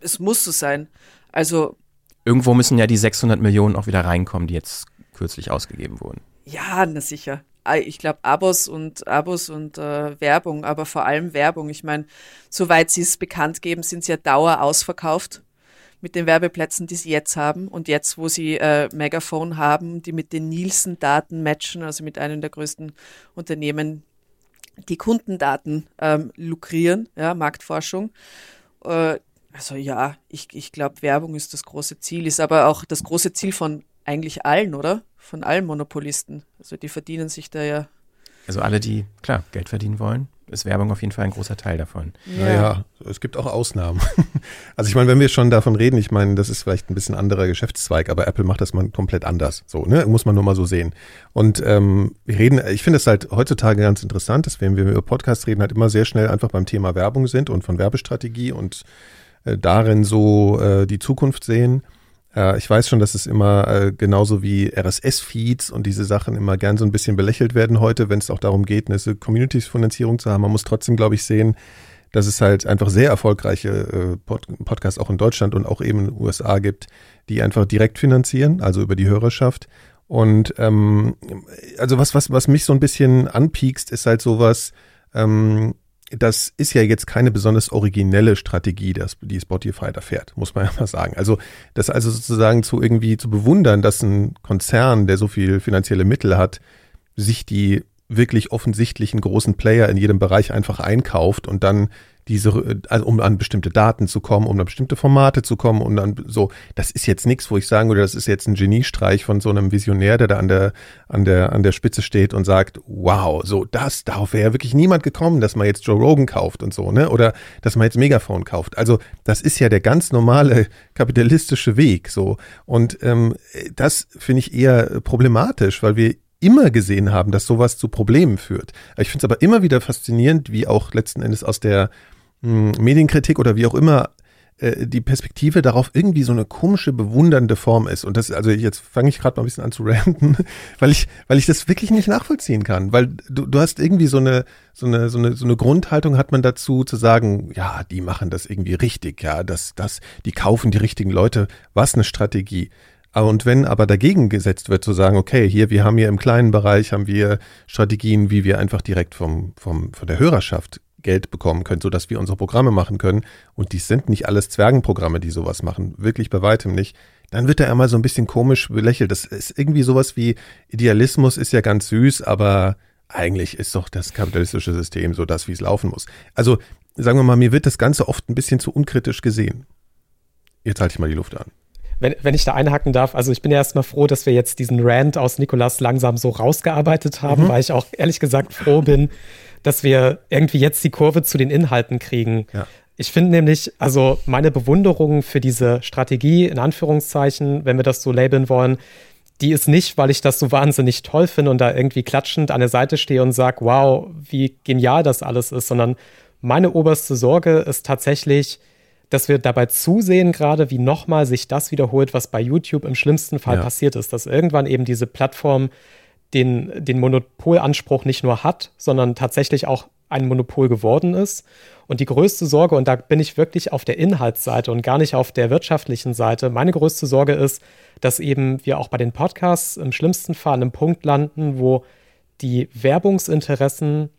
Es muss so sein. Also
irgendwo müssen ja die 600 Millionen auch wieder reinkommen, die jetzt kürzlich ausgegeben wurden.
Ja, na sicher. Ich glaube Abos und Abos und äh, Werbung, aber vor allem Werbung. Ich meine, soweit sie es bekannt geben, sind sie ja dauer ausverkauft mit den Werbeplätzen, die sie jetzt haben. Und jetzt, wo sie äh, Megaphone haben, die mit den Nielsen-Daten matchen, also mit einem der größten Unternehmen, die Kundendaten ähm, lukrieren, ja, Marktforschung. Äh, also ja, ich, ich glaube, Werbung ist das große Ziel, ist aber auch das große Ziel von eigentlich allen, oder? Von allen Monopolisten. Also die verdienen sich da ja.
Also alle, die, klar, Geld verdienen wollen ist Werbung auf jeden Fall ein großer Teil davon.
Ja. Naja, es gibt auch Ausnahmen. Also ich meine, wenn wir schon davon reden, ich meine, das ist vielleicht ein bisschen anderer Geschäftszweig, aber Apple macht das mal komplett anders. So, ne? Muss man nur mal so sehen. Und ähm, wir reden, ich finde es halt heutzutage ganz interessant, dass wenn wir über Podcasts reden, halt immer sehr schnell einfach beim Thema Werbung sind und von Werbestrategie und äh, darin so äh, die Zukunft sehen. Äh, ich weiß schon, dass es immer äh, genauso wie RSS-Feeds und diese Sachen immer gern so ein bisschen belächelt werden heute, wenn es auch darum geht, eine Community-Finanzierung zu haben. Man muss trotzdem, glaube ich, sehen, dass es halt einfach sehr erfolgreiche äh, Pod Podcasts auch in Deutschland und auch eben in den USA gibt, die einfach direkt finanzieren, also über die Hörerschaft. Und ähm, also was, was, was mich so ein bisschen anpiekst, ist halt sowas, ähm, das ist ja jetzt keine besonders originelle Strategie, die Spotify da fährt, muss man ja mal sagen. Also das also sozusagen zu irgendwie zu bewundern, dass ein Konzern, der so viel finanzielle Mittel hat, sich die wirklich offensichtlichen großen Player in jedem Bereich einfach einkauft und dann diese, also um an bestimmte Daten zu kommen, um an bestimmte Formate zu kommen und dann so, das ist jetzt nichts, wo ich sagen würde, das ist jetzt ein Geniestreich von so einem Visionär, der da an der, an der, an der Spitze steht und sagt, wow, so das, darauf wäre ja wirklich niemand gekommen, dass man jetzt Joe Rogan kauft und so, ne? Oder dass man jetzt Megaphone kauft. Also das ist ja der ganz normale kapitalistische Weg, so. Und ähm, das finde ich eher problematisch, weil wir immer gesehen haben, dass sowas zu Problemen führt. Ich finde es aber immer wieder faszinierend, wie auch letzten Endes aus der hm, Medienkritik oder wie auch immer äh, die Perspektive darauf irgendwie so eine komische, bewundernde Form ist. Und das, also jetzt fange ich gerade mal ein bisschen an zu ranten, weil ich, weil ich das wirklich nicht nachvollziehen kann. Weil du, du hast irgendwie so eine, so eine, so eine, so eine Grundhaltung hat man dazu zu sagen, ja, die machen das irgendwie richtig, ja, das, das, die kaufen die richtigen Leute. Was eine Strategie. Und wenn aber dagegen gesetzt wird, zu sagen, okay, hier, wir haben hier im kleinen Bereich, haben wir Strategien, wie wir einfach direkt vom, vom, von der Hörerschaft Geld bekommen können, sodass wir unsere Programme machen können. Und dies sind nicht alles Zwergenprogramme, die sowas machen. Wirklich bei weitem nicht. Dann wird er immer so ein bisschen komisch belächelt. Das ist irgendwie sowas wie Idealismus ist ja ganz süß, aber eigentlich ist doch das kapitalistische System so das, wie es laufen muss. Also sagen wir mal, mir wird das Ganze oft ein bisschen zu unkritisch gesehen. Jetzt halte ich mal die Luft an.
Wenn, wenn ich da einhaken darf, also ich bin ja erstmal froh, dass wir jetzt diesen Rant aus Nikolas langsam so rausgearbeitet haben, mhm. weil ich auch ehrlich gesagt froh bin, dass wir irgendwie jetzt die Kurve zu den Inhalten kriegen. Ja. Ich finde nämlich, also meine Bewunderung für diese Strategie, in Anführungszeichen, wenn wir das so labeln wollen, die ist nicht, weil ich das so wahnsinnig toll finde und da irgendwie klatschend an der Seite stehe und sage, wow, wie genial das alles ist, sondern meine oberste Sorge ist tatsächlich, dass wir dabei zusehen, gerade wie nochmal sich das wiederholt, was bei YouTube im schlimmsten Fall ja. passiert ist, dass irgendwann eben diese Plattform den, den Monopolanspruch nicht nur hat, sondern tatsächlich auch ein Monopol geworden ist. Und die größte Sorge, und da bin ich wirklich auf der Inhaltsseite und gar nicht auf der wirtschaftlichen Seite, meine größte Sorge ist, dass eben wir auch bei den Podcasts im schlimmsten Fall an einem Punkt landen, wo die Werbungsinteressen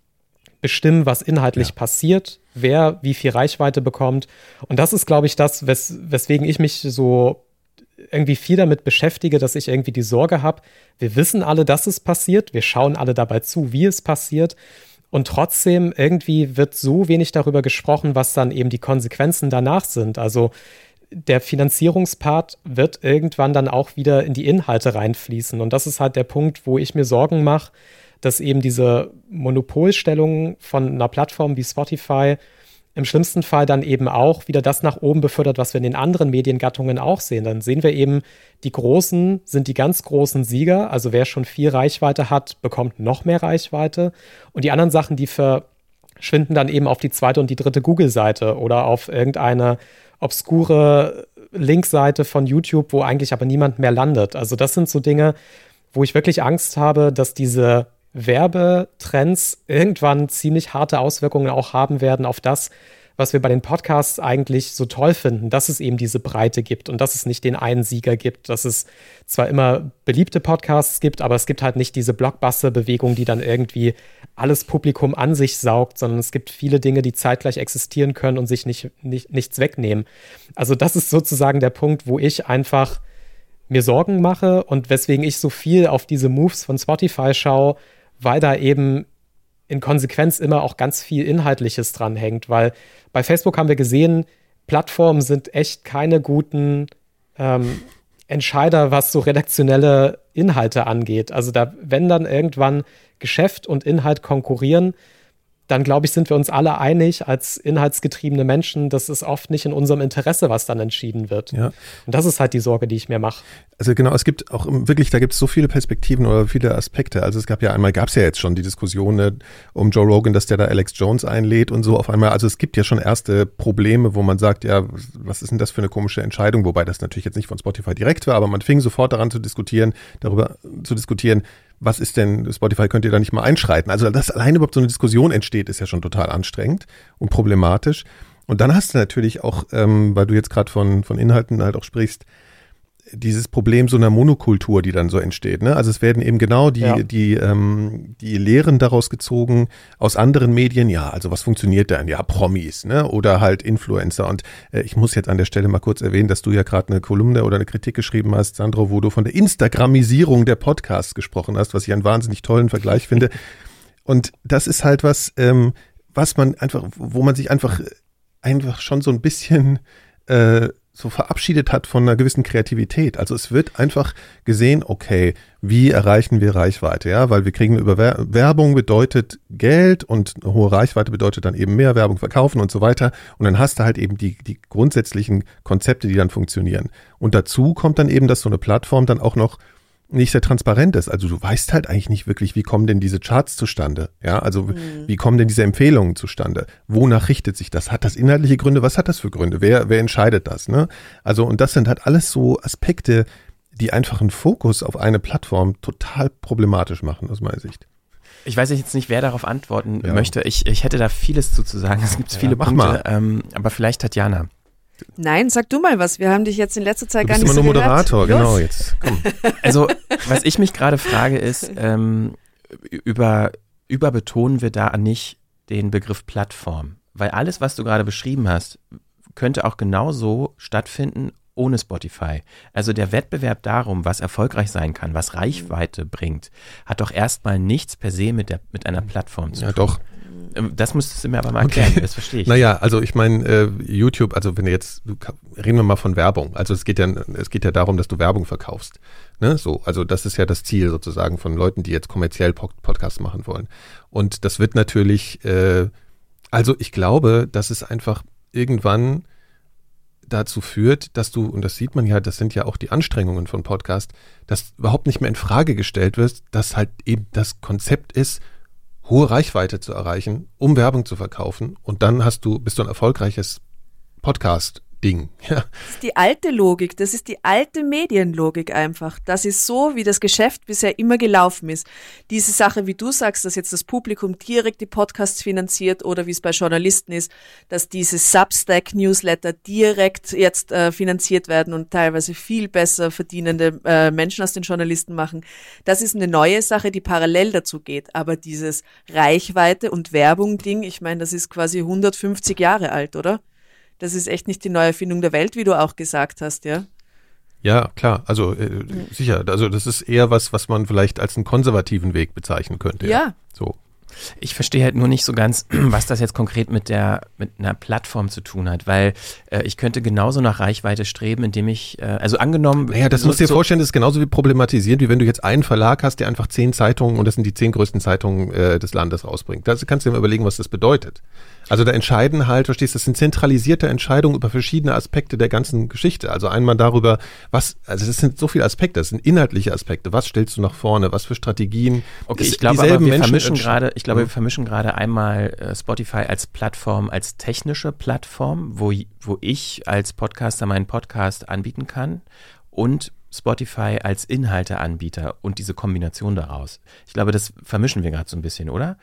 bestimmen, was inhaltlich ja. passiert, wer wie viel Reichweite bekommt. Und das ist, glaube ich, das, wes weswegen ich mich so irgendwie viel damit beschäftige, dass ich irgendwie die Sorge habe, wir wissen alle, dass es passiert, wir schauen alle dabei zu, wie es passiert. Und trotzdem irgendwie wird so wenig darüber gesprochen, was dann eben die Konsequenzen danach sind. Also der Finanzierungspart wird irgendwann dann auch wieder in die Inhalte reinfließen. Und das ist halt der Punkt, wo ich mir Sorgen mache, dass eben diese Monopolstellung von einer Plattform wie Spotify im schlimmsten Fall dann eben auch wieder das nach oben befördert, was wir in den anderen Mediengattungen auch sehen. Dann sehen wir eben, die Großen sind die ganz großen Sieger. Also wer schon viel Reichweite hat, bekommt noch mehr Reichweite. Und die anderen Sachen, die für schwinden dann eben auf die zweite und die dritte Google-Seite oder auf irgendeine obskure Linkseite von YouTube, wo eigentlich aber niemand mehr landet. Also das sind so Dinge, wo ich wirklich Angst habe, dass diese Werbetrends irgendwann ziemlich harte Auswirkungen auch haben werden auf das, was wir bei den Podcasts eigentlich so toll finden, dass es eben diese Breite gibt und dass es nicht den einen Sieger gibt, dass es zwar immer beliebte Podcasts gibt, aber es gibt halt nicht diese Blockbuster-Bewegung, die dann irgendwie alles Publikum an sich saugt, sondern es gibt viele Dinge, die zeitgleich existieren können und sich nicht, nicht, nichts wegnehmen. Also das ist sozusagen der Punkt, wo ich einfach mir Sorgen mache und weswegen ich so viel auf diese Moves von Spotify schaue, weil da eben in Konsequenz immer auch ganz viel Inhaltliches dranhängt, weil bei Facebook haben wir gesehen, Plattformen sind echt keine guten ähm, Entscheider, was so redaktionelle Inhalte angeht. Also da, wenn dann irgendwann Geschäft und Inhalt konkurrieren, dann glaube ich, sind wir uns alle einig als inhaltsgetriebene Menschen, das ist oft nicht in unserem Interesse, was dann entschieden wird. Ja. Und das ist halt die Sorge, die ich mir mache.
Also genau, es gibt auch wirklich, da gibt es so viele Perspektiven oder viele Aspekte. Also es gab ja einmal, gab es ja jetzt schon die Diskussion ne, um Joe Rogan, dass der da Alex Jones einlädt und so auf einmal. Also es gibt ja schon erste Probleme, wo man sagt, ja, was ist denn das für eine komische Entscheidung? Wobei das natürlich jetzt nicht von Spotify direkt war, aber man fing sofort daran zu diskutieren, darüber zu diskutieren, was ist denn, Spotify könnt ihr da nicht mal einschreiten? Also, dass allein überhaupt so eine Diskussion entsteht, ist ja schon total anstrengend und problematisch. Und dann hast du natürlich auch, ähm, weil du jetzt gerade von, von Inhalten halt auch sprichst, dieses Problem so einer Monokultur, die dann so entsteht. Ne? Also es werden eben genau die, ja. die, ähm, die Lehren daraus gezogen aus anderen Medien. Ja, also was funktioniert denn? Ja, Promis ne? oder halt Influencer. Und äh, ich muss jetzt an der Stelle mal kurz erwähnen, dass du ja gerade eine Kolumne oder eine Kritik geschrieben hast, Sandro, wo du von der Instagramisierung der Podcasts gesprochen hast, was ich einen wahnsinnig tollen Vergleich finde. Und das ist halt was, ähm, was man einfach, wo man sich einfach, einfach schon so ein bisschen äh, so verabschiedet hat von einer gewissen Kreativität. Also es wird einfach gesehen, okay, wie erreichen wir Reichweite, ja, weil wir kriegen über Werbung bedeutet Geld und eine hohe Reichweite bedeutet dann eben mehr Werbung verkaufen und so weiter. Und dann hast du halt eben die, die grundsätzlichen Konzepte, die dann funktionieren. Und dazu kommt dann eben, dass so eine Plattform dann auch noch nicht sehr transparent ist. Also du weißt halt eigentlich nicht wirklich, wie kommen denn diese Charts zustande? Ja, also mhm. wie kommen denn diese Empfehlungen zustande? Wonach richtet sich das? Hat das inhaltliche Gründe? Was hat das für Gründe? Wer, wer entscheidet das? Ne? Also, und das sind halt alles so Aspekte, die einfach einen Fokus auf eine Plattform total problematisch machen, aus meiner Sicht.
Ich weiß jetzt nicht, wer darauf antworten ja. möchte. Ich, ich hätte da vieles zu, zu sagen. Es gibt ja, viele Punkte, ähm, aber vielleicht Tatjana.
Nein, sag du mal was. Wir haben dich jetzt in letzter Zeit
du
gar
nicht
so
immer nur Moderator, gehört. genau jetzt. Komm.
Also, was ich mich gerade frage, ist, ähm, über, überbetonen wir da nicht den Begriff Plattform? Weil alles, was du gerade beschrieben hast, könnte auch genauso stattfinden ohne Spotify. Also der Wettbewerb darum, was erfolgreich sein kann, was Reichweite bringt, hat doch erstmal nichts per se mit, der, mit einer Plattform zu
ja,
tun.
Ja, doch.
Ähm, das müsstest du mir aber mal erklären, okay. das verstehe ich.
Naja, also ich meine, äh, YouTube, also wenn du jetzt, reden wir mal von Werbung. Also es geht ja, es geht ja darum, dass du Werbung verkaufst. Ne? So, also das ist ja das Ziel sozusagen von Leuten, die jetzt kommerziell Podcasts machen wollen. Und das wird natürlich, äh, also ich glaube, dass es einfach irgendwann dazu führt, dass du, und das sieht man ja, das sind ja auch die Anstrengungen von Podcast, dass überhaupt nicht mehr in Frage gestellt wird, dass halt eben das Konzept ist, hohe Reichweite zu erreichen, um Werbung zu verkaufen. Und dann hast du, bist du ein erfolgreiches Podcast Ding. Ja.
Das ist die alte Logik, das ist die alte Medienlogik einfach. Das ist so, wie das Geschäft bisher immer gelaufen ist. Diese Sache, wie du sagst, dass jetzt das Publikum direkt die Podcasts finanziert oder wie es bei Journalisten ist, dass diese Substack-Newsletter direkt jetzt äh, finanziert werden und teilweise viel besser verdienende äh, Menschen aus den Journalisten machen. Das ist eine neue Sache, die parallel dazu geht. Aber dieses Reichweite und Werbung-Ding, ich meine, das ist quasi 150 Jahre alt, oder? Das ist echt nicht die neue Erfindung der Welt, wie du auch gesagt hast, ja.
Ja, klar, also äh, mhm. sicher. Also das ist eher was, was man vielleicht als einen konservativen Weg bezeichnen könnte.
Ja. ja.
So.
Ich verstehe halt nur nicht so ganz, was das jetzt konkret mit der mit einer Plattform zu tun hat, weil äh, ich könnte genauso nach Reichweite streben, indem ich, äh, also angenommen.
Naja, das so, musst du dir vorstellen, das ist genauso wie problematisiert, wie wenn du jetzt einen Verlag hast, der einfach zehn Zeitungen und das sind die zehn größten Zeitungen äh, des Landes rausbringt. Da kannst du dir mal überlegen, was das bedeutet. Also da entscheiden halt, verstehst du, das sind zentralisierte Entscheidungen über verschiedene Aspekte der ganzen Geschichte. Also einmal darüber, was, also das sind so viele Aspekte, das sind inhaltliche Aspekte. Was stellst du nach vorne? Was für Strategien?
Okay, ich glaube aber, wir Menschen vermischen gerade, ich glaube, mhm. wir vermischen gerade einmal äh, Spotify als Plattform, als technische Plattform, wo, wo ich als Podcaster meinen Podcast anbieten kann und Spotify als Inhalteanbieter und diese Kombination daraus. Ich glaube, das vermischen wir gerade so ein bisschen, oder?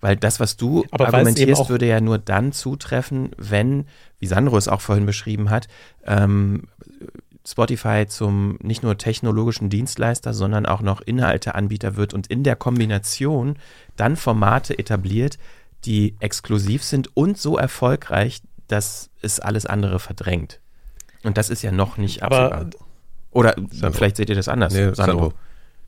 Weil das, was du Aber argumentierst, würde ja nur dann zutreffen, wenn, wie Sandro es auch vorhin beschrieben hat, ähm, Spotify zum nicht nur technologischen Dienstleister, sondern auch noch Inhalteanbieter wird und in der Kombination dann Formate etabliert, die exklusiv sind und so erfolgreich, dass es alles andere verdrängt. Und das ist ja noch nicht absehbar. Aber Oder Sandro. vielleicht seht ihr das anders, nee, Sandro. Sandro.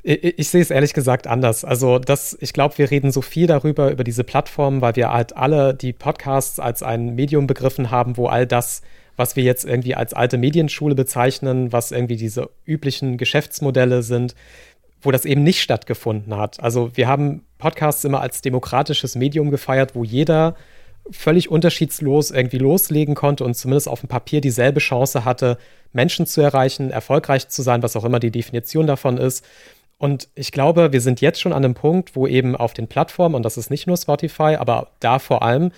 Ich, ich, sehe es ehrlich gesagt anders. Also das, ich glaube, wir reden so viel darüber, über diese Plattformen, weil wir halt alle die Podcasts als ein Medium begriffen haben, wo all das was wir jetzt irgendwie als alte Medienschule bezeichnen, was irgendwie diese üblichen Geschäftsmodelle sind, wo das eben nicht stattgefunden hat. Also wir haben Podcasts immer als demokratisches Medium gefeiert, wo jeder völlig unterschiedslos irgendwie loslegen konnte und zumindest auf dem Papier dieselbe Chance hatte, Menschen zu erreichen, erfolgreich zu sein, was auch immer die Definition davon ist. Und ich glaube, wir sind jetzt schon an einem Punkt, wo eben auf den Plattformen, und das ist nicht nur Spotify, aber da vor allem,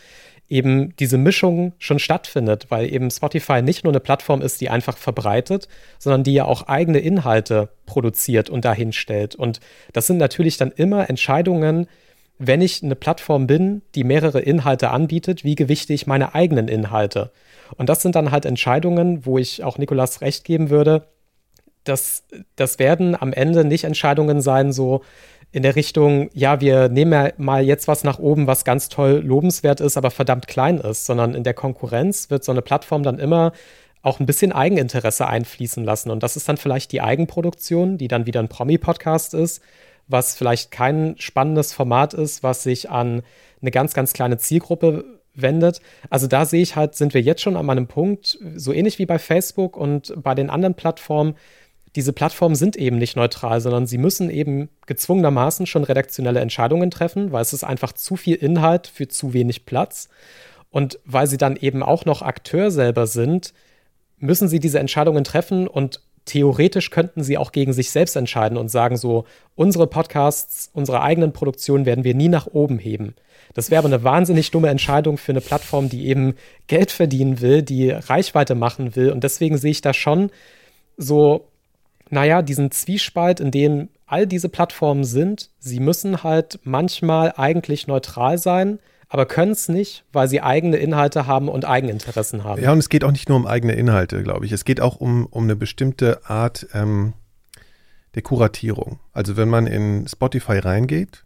eben diese Mischung schon stattfindet, weil eben Spotify nicht nur eine Plattform ist, die einfach verbreitet, sondern die ja auch eigene Inhalte produziert und dahin stellt. Und das sind natürlich dann immer Entscheidungen, wenn ich eine Plattform bin, die mehrere Inhalte anbietet, wie gewichte ich meine eigenen Inhalte? Und das sind dann halt Entscheidungen, wo ich auch Nikolas recht geben würde, dass das werden am Ende nicht Entscheidungen sein, so in der Richtung, ja, wir nehmen mal jetzt was nach oben, was ganz toll lobenswert ist, aber verdammt klein ist, sondern in der Konkurrenz wird so eine Plattform dann immer auch ein bisschen Eigeninteresse einfließen lassen. Und das ist dann vielleicht die Eigenproduktion, die dann wieder ein Promi-Podcast ist, was vielleicht kein spannendes Format ist, was sich an eine ganz, ganz kleine Zielgruppe wendet. Also da sehe ich halt, sind wir jetzt schon an einem Punkt, so ähnlich wie bei Facebook und bei den anderen Plattformen, diese Plattformen sind eben nicht neutral, sondern sie müssen eben gezwungenermaßen schon redaktionelle Entscheidungen treffen, weil es ist einfach zu viel Inhalt für zu wenig Platz. Und weil sie dann eben auch noch Akteur selber sind, müssen sie diese Entscheidungen treffen und theoretisch könnten sie auch gegen sich selbst entscheiden und sagen so, unsere Podcasts, unsere eigenen Produktionen werden wir nie nach oben heben. Das wäre aber eine wahnsinnig dumme Entscheidung für eine Plattform, die eben Geld verdienen will, die Reichweite machen will. Und deswegen sehe ich da schon so naja, diesen Zwiespalt, in dem all diese Plattformen sind, sie müssen halt manchmal eigentlich neutral sein, aber können es nicht, weil sie eigene Inhalte haben und Eigeninteressen haben.
Ja, und es geht auch nicht nur um eigene Inhalte, glaube ich. Es geht auch um, um eine bestimmte Art ähm, der Kuratierung. Also wenn man in Spotify reingeht,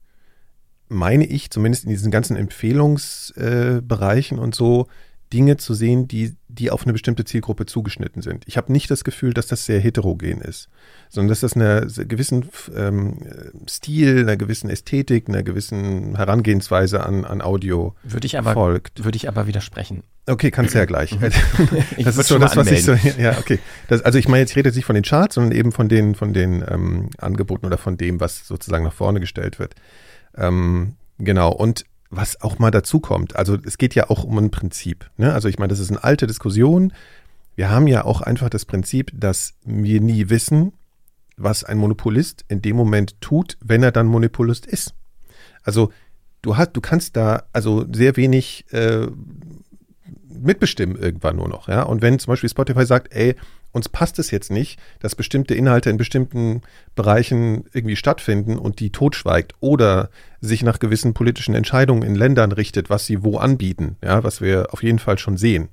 meine ich, zumindest in diesen ganzen Empfehlungsbereichen äh, und so, Dinge zu sehen, die, die auf eine bestimmte Zielgruppe zugeschnitten sind. Ich habe nicht das Gefühl, dass das sehr heterogen ist, sondern dass das einer gewissen ähm, Stil, einer gewissen Ästhetik, einer gewissen Herangehensweise an, an Audio
würde ich aber, folgt. Würde ich aber widersprechen.
Okay, kannst du ja gleich. das ist so das, was ich so, ja, okay. Das, also ich meine, jetzt ich rede jetzt nicht von den Charts, sondern eben von den, von den ähm, Angeboten oder von dem, was sozusagen nach vorne gestellt wird. Ähm, genau. Und was auch mal dazu kommt. Also es geht ja auch um ein Prinzip. Ne? Also ich meine, das ist eine alte Diskussion. Wir haben ja auch einfach das Prinzip, dass wir nie wissen, was ein Monopolist in dem Moment tut, wenn er dann Monopolist ist. Also du hast, du kannst da also sehr wenig äh, mitbestimmen irgendwann nur noch, ja. Und wenn zum Beispiel Spotify sagt, ey, uns passt es jetzt nicht, dass bestimmte Inhalte in bestimmten Bereichen irgendwie stattfinden und die totschweigt oder sich nach gewissen politischen Entscheidungen in Ländern richtet, was sie wo anbieten, ja, was wir auf jeden Fall schon sehen.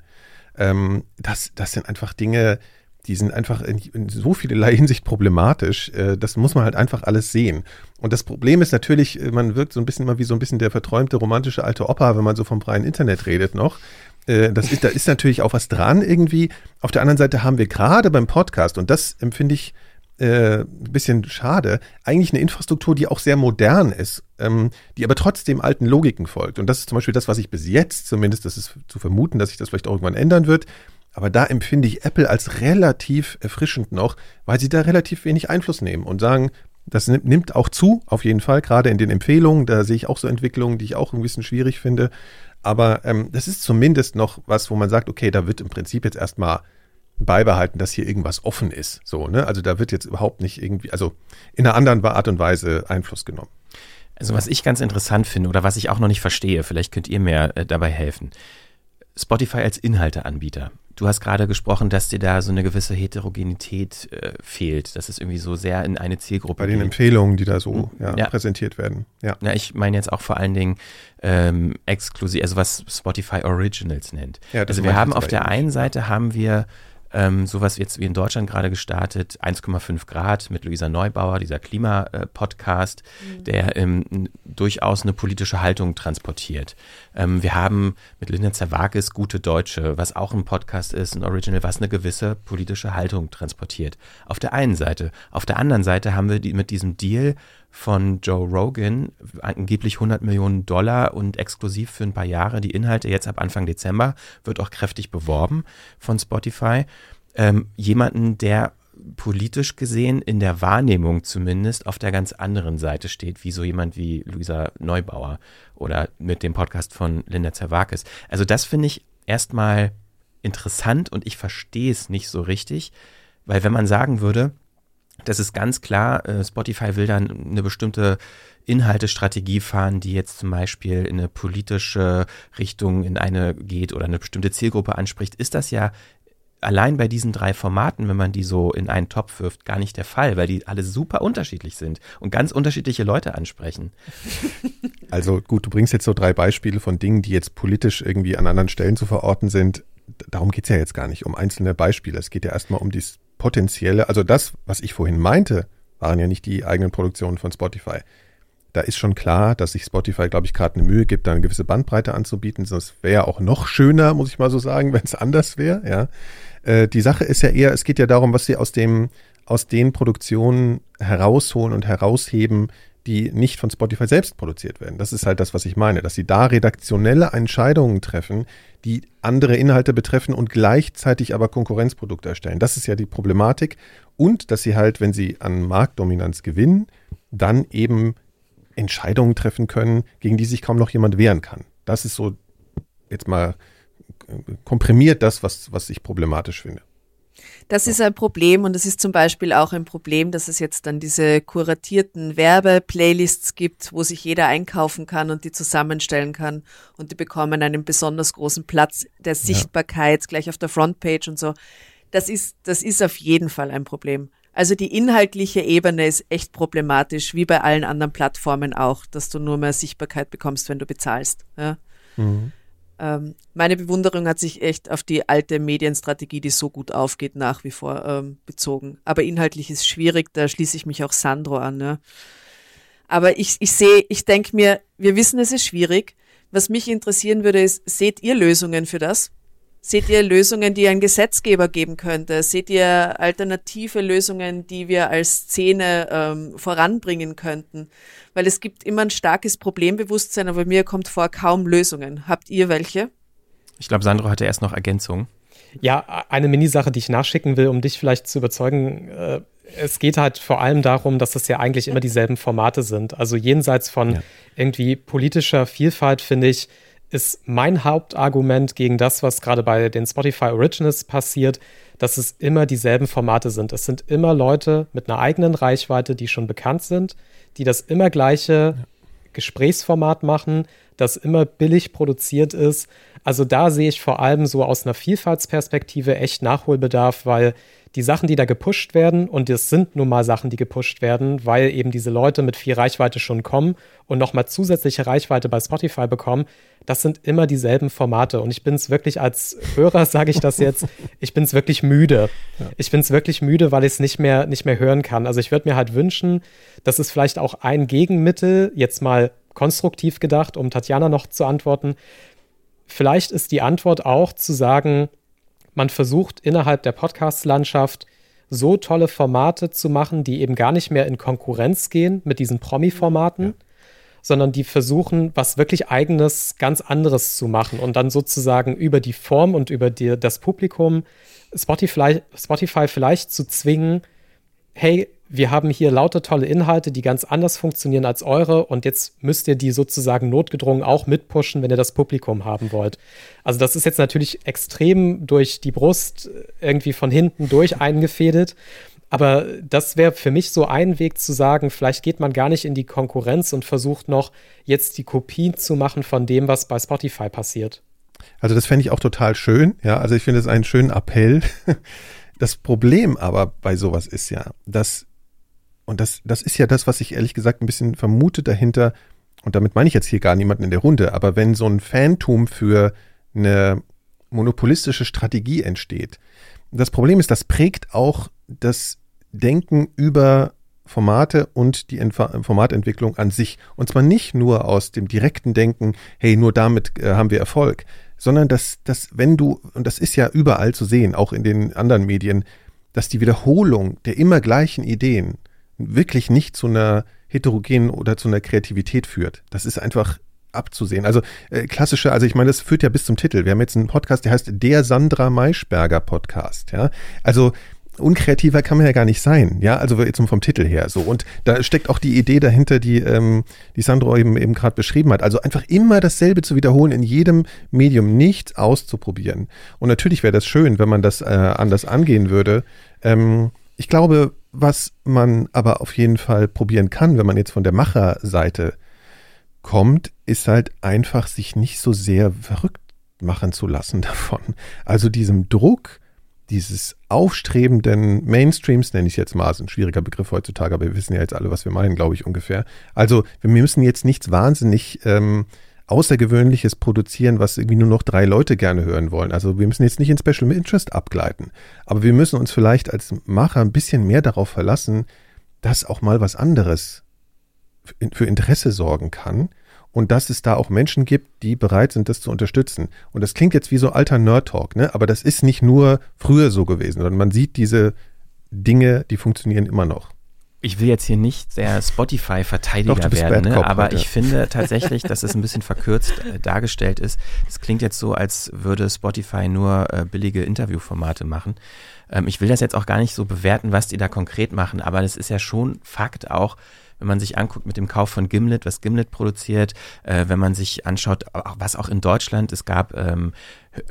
Ähm, das, das sind einfach Dinge, die sind einfach in, in so vielerlei Hinsicht problematisch. Äh, das muss man halt einfach alles sehen. Und das Problem ist natürlich, äh, man wirkt so ein bisschen mal wie so ein bisschen der verträumte romantische alte Opa, wenn man so vom freien Internet redet noch. Äh, das ist, da ist natürlich auch was dran irgendwie. Auf der anderen Seite haben wir gerade beim Podcast, und das empfinde ich äh, ein bisschen schade, eigentlich eine Infrastruktur, die auch sehr modern ist, ähm, die aber trotzdem alten Logiken folgt. Und das ist zum Beispiel das, was ich bis jetzt zumindest, das ist zu vermuten, dass sich das vielleicht auch irgendwann ändern wird. Aber da empfinde ich Apple als relativ erfrischend noch, weil sie da relativ wenig Einfluss nehmen und sagen, das nimmt auch zu, auf jeden Fall, gerade in den Empfehlungen. Da sehe ich auch so Entwicklungen, die ich auch ein bisschen schwierig finde. Aber ähm, das ist zumindest noch was, wo man sagt, okay, da wird im Prinzip jetzt erstmal beibehalten, dass hier irgendwas offen ist. So, ne? Also da wird jetzt überhaupt nicht irgendwie, also in einer anderen Art und Weise Einfluss genommen.
Also was ich ganz interessant finde oder was ich auch noch nicht verstehe, vielleicht könnt ihr mir äh, dabei helfen. Spotify als Inhalteanbieter. Du hast gerade gesprochen, dass dir da so eine gewisse Heterogenität äh, fehlt, dass es irgendwie so sehr in eine Zielgruppe
Bei den
geht.
Empfehlungen, die da so
Mhm.
ja,
Ja.
präsentiert werden. Ja.
Ja, ich meine jetzt auch vor allen Dingen ähm, exklusiv, also was Spotify Originals nennt.
Ja, das
also wir haben auf der einen Seite haben wir ähm, sowas jetzt wie in Deutschland gerade gestartet, 1,5 Grad mit Luisa Neubauer, dieser Klima-Podcast, der ähm, durchaus eine politische Haltung transportiert. Ähm, wir haben mit Linda Zerwakis Gute Deutsche, was auch ein Podcast ist, ein Original, was eine gewisse politische Haltung transportiert. Auf der einen Seite. Auf der anderen Seite haben wir die, mit diesem Deal von Joe Rogan, angeblich 100 Millionen Dollar und exklusiv für ein paar Jahre die Inhalte, jetzt ab Anfang Dezember, wird auch kräftig beworben von Spotify. Ähm, jemanden, der politisch gesehen in der Wahrnehmung zumindest auf der ganz anderen Seite steht, wie so jemand wie Luisa Neubauer oder mit dem Podcast von Linda Zerwakis. Also das finde ich erstmal interessant und ich verstehe es nicht so richtig, weil wenn man sagen würde, das ist ganz klar, äh, Spotify will dann eine bestimmte Inhaltestrategie fahren, die jetzt zum Beispiel in eine politische Richtung in eine geht oder eine bestimmte Zielgruppe anspricht, ist das ja allein bei diesen drei Formaten, wenn man die so in einen Topf wirft, gar nicht der Fall, weil die alle super unterschiedlich sind und ganz unterschiedliche Leute ansprechen.
Also gut, du bringst jetzt so drei Beispiele von Dingen, die jetzt politisch irgendwie an anderen Stellen zu verorten sind. Darum geht's ja jetzt gar nicht, um einzelne Beispiele. Es geht ja erstmal um dieses potenzielle, also das, was ich vorhin meinte, waren ja nicht die eigenen Produktionen von Spotify. Da ist schon klar, dass sich Spotify, glaube ich, gerade eine Mühe gibt, da eine gewisse Bandbreite anzubieten. Das wäre auch noch schöner, muss ich mal so sagen, wenn es anders wäre. Ja. Äh, die Sache ist ja eher, es geht ja darum, was sie aus dem, aus den Produktionen herausholen und herausheben, die nicht von Spotify selbst produziert werden. Das ist halt das, was ich meine, dass sie da redaktionelle Entscheidungen treffen, die andere Inhalte betreffen und gleichzeitig aber Konkurrenzprodukte erstellen. Das ist ja die Problematik. Und dass sie halt, wenn sie an Marktdominanz gewinnen, dann eben Entscheidungen treffen können, gegen die sich kaum noch jemand wehren kann. Das ist so jetzt mal komprimiert das, was, was ich problematisch finde.
Das ist ein Problem und es ist zum Beispiel auch ein Problem, dass es jetzt dann diese kuratierten Werbeplaylists gibt, wo sich jeder einkaufen kann und die zusammenstellen kann und die bekommen einen besonders großen Platz der Sichtbarkeit gleich auf der Frontpage und so. Das ist, das ist auf jeden Fall ein Problem. Also die inhaltliche Ebene ist echt problematisch, wie bei allen anderen Plattformen auch, dass du nur mehr Sichtbarkeit bekommst, wenn du bezahlst. Ja? Ähm, meine Bewunderung hat sich echt auf die alte Medienstrategie, die so gut aufgeht, nach wie vor ähm, bezogen. Aber inhaltlich ist schwierig, da schließe ich mich auch Sandro an. Ja. Aber ich, ich sehe, ich denke mir, wir wissen, es ist schwierig. Was mich interessieren würde, ist, seht ihr Lösungen für das? Seht ihr Lösungen, die ein Gesetzgeber geben könnte? Seht ihr alternative Lösungen, die wir als Szene ähm, voranbringen könnten? Weil es gibt immer ein starkes Problembewusstsein, aber mir kommt vor kaum Lösungen. Habt ihr welche?
Ich glaube, Sandro hatte erst noch Ergänzung.
Ja, eine Minisache, die ich nachschicken will, um dich vielleicht zu überzeugen. Äh, es geht halt vor allem darum, dass es ja eigentlich immer dieselben Formate sind. Also jenseits von
Ja.
irgendwie politischer Vielfalt, finde ich, ist mein Hauptargument gegen das, was gerade bei den Spotify Originals passiert, dass es immer dieselben Formate sind. Es sind immer Leute mit einer eigenen Reichweite, die schon bekannt sind, die das immer gleiche Gesprächsformat machen, das immer billig produziert ist. Also da sehe ich vor allem so aus einer Vielfaltsperspektive echt Nachholbedarf, weil die Sachen, die da gepusht werden, und es sind nun mal Sachen, die gepusht werden, weil eben diese Leute mit viel Reichweite schon kommen und nochmal zusätzliche Reichweite bei Spotify bekommen, das sind immer dieselben Formate. Und ich bin es wirklich als Hörer, sage ich das jetzt, ich bin es wirklich müde. Ich bin es wirklich müde, weil ich es nicht mehr, nicht mehr hören kann. Also ich würde mir halt wünschen, dass es vielleicht auch ein Gegenmittel, jetzt mal konstruktiv gedacht, um Tatjana noch zu antworten, vielleicht ist die Antwort auch zu sagen, man versucht innerhalb der Podcast-Landschaft so tolle Formate zu machen, die eben gar nicht mehr in Konkurrenz gehen mit diesen Promi-Formaten, sondern die versuchen, was wirklich eigenes, ganz anderes zu machen und dann sozusagen über die Form und über die, das Publikum Spotify, Spotify vielleicht zu zwingen, hey, wir haben hier lauter tolle Inhalte, die ganz anders funktionieren als eure und jetzt müsst ihr die sozusagen notgedrungen auch mitpushen, wenn ihr das Publikum haben wollt. Also das ist jetzt natürlich extrem durch die Brust irgendwie von hinten durch eingefädelt, Aber das wäre für mich so ein Weg zu sagen, vielleicht geht man gar nicht in die Konkurrenz und versucht noch jetzt die Kopien zu machen von dem, was bei Spotify passiert.
Also das fände ich auch total schön. Ja, also ich finde es einen schönen Appell. Das Problem aber bei sowas ist ja, dass, und das, das ist ja das, was ich ehrlich gesagt ein bisschen vermute dahinter, und damit meine ich jetzt hier gar niemanden in der Runde, aber wenn so ein Phantom für eine monopolistische Strategie entsteht, das Problem ist, das prägt auch das Denken über Formate und die Formatentwicklung an sich. Und zwar nicht nur aus dem direkten Denken, hey, nur damit äh, haben wir Erfolg, sondern dass, dass wenn du, und das ist ja überall zu sehen, auch in den anderen Medien, dass die Wiederholung der immer gleichen Ideen wirklich nicht zu einer heterogenen oder zu einer Kreativität führt. Das ist einfach abzusehen. Also äh, klassische, also ich meine, das führt ja bis zum Titel. Wir haben jetzt einen Podcast, der heißt Der Sandra Maischberger Podcast. Ja, also unkreativer kann man ja gar nicht sein, ja, also jetzt vom Titel her so. Und da steckt auch die Idee dahinter, die, ähm, die Sandro eben, eben gerade beschrieben hat. Also einfach immer dasselbe zu wiederholen, in jedem Medium nichts auszuprobieren. Und natürlich wäre das schön, wenn man das äh, anders angehen würde. Ähm, ich glaube, was man aber auf jeden Fall probieren kann, wenn man jetzt von der Macherseite kommt, ist halt einfach sich nicht so sehr verrückt machen zu lassen davon. Also diesem Druck, dieses aufstrebenden Mainstreams, nenne ich jetzt mal, ist ein schwieriger Begriff heutzutage, aber wir wissen ja jetzt alle, was wir meinen, glaube ich ungefähr. Also wir müssen jetzt nichts wahnsinnig ähm, Außergewöhnliches produzieren, was irgendwie nur noch drei Leute gerne hören wollen. Also wir müssen jetzt nicht in Special Interest abgleiten, aber wir müssen uns vielleicht als Macher ein bisschen mehr darauf verlassen, dass auch mal was anderes für Interesse sorgen kann und dass es da auch Menschen gibt, die bereit sind, das zu unterstützen. Und das klingt jetzt wie so alter Nerd-Talk, ne? aber das ist nicht nur früher so gewesen, sondern man sieht diese Dinge, die funktionieren immer noch.
Ich will jetzt hier nicht der Spotify-Verteidiger werden, ne? aber heute. ich finde tatsächlich, dass es ein bisschen verkürzt äh, dargestellt ist. Es klingt jetzt so, als würde Spotify nur äh, billige Interviewformate machen. Ähm, ich will das jetzt auch gar nicht so bewerten, was die da konkret machen, aber das ist ja schon Fakt auch, wenn man sich anguckt mit dem Kauf von Gimlet, was Gimlet produziert, äh, wenn man sich anschaut, was auch in Deutschland, es gab ähm,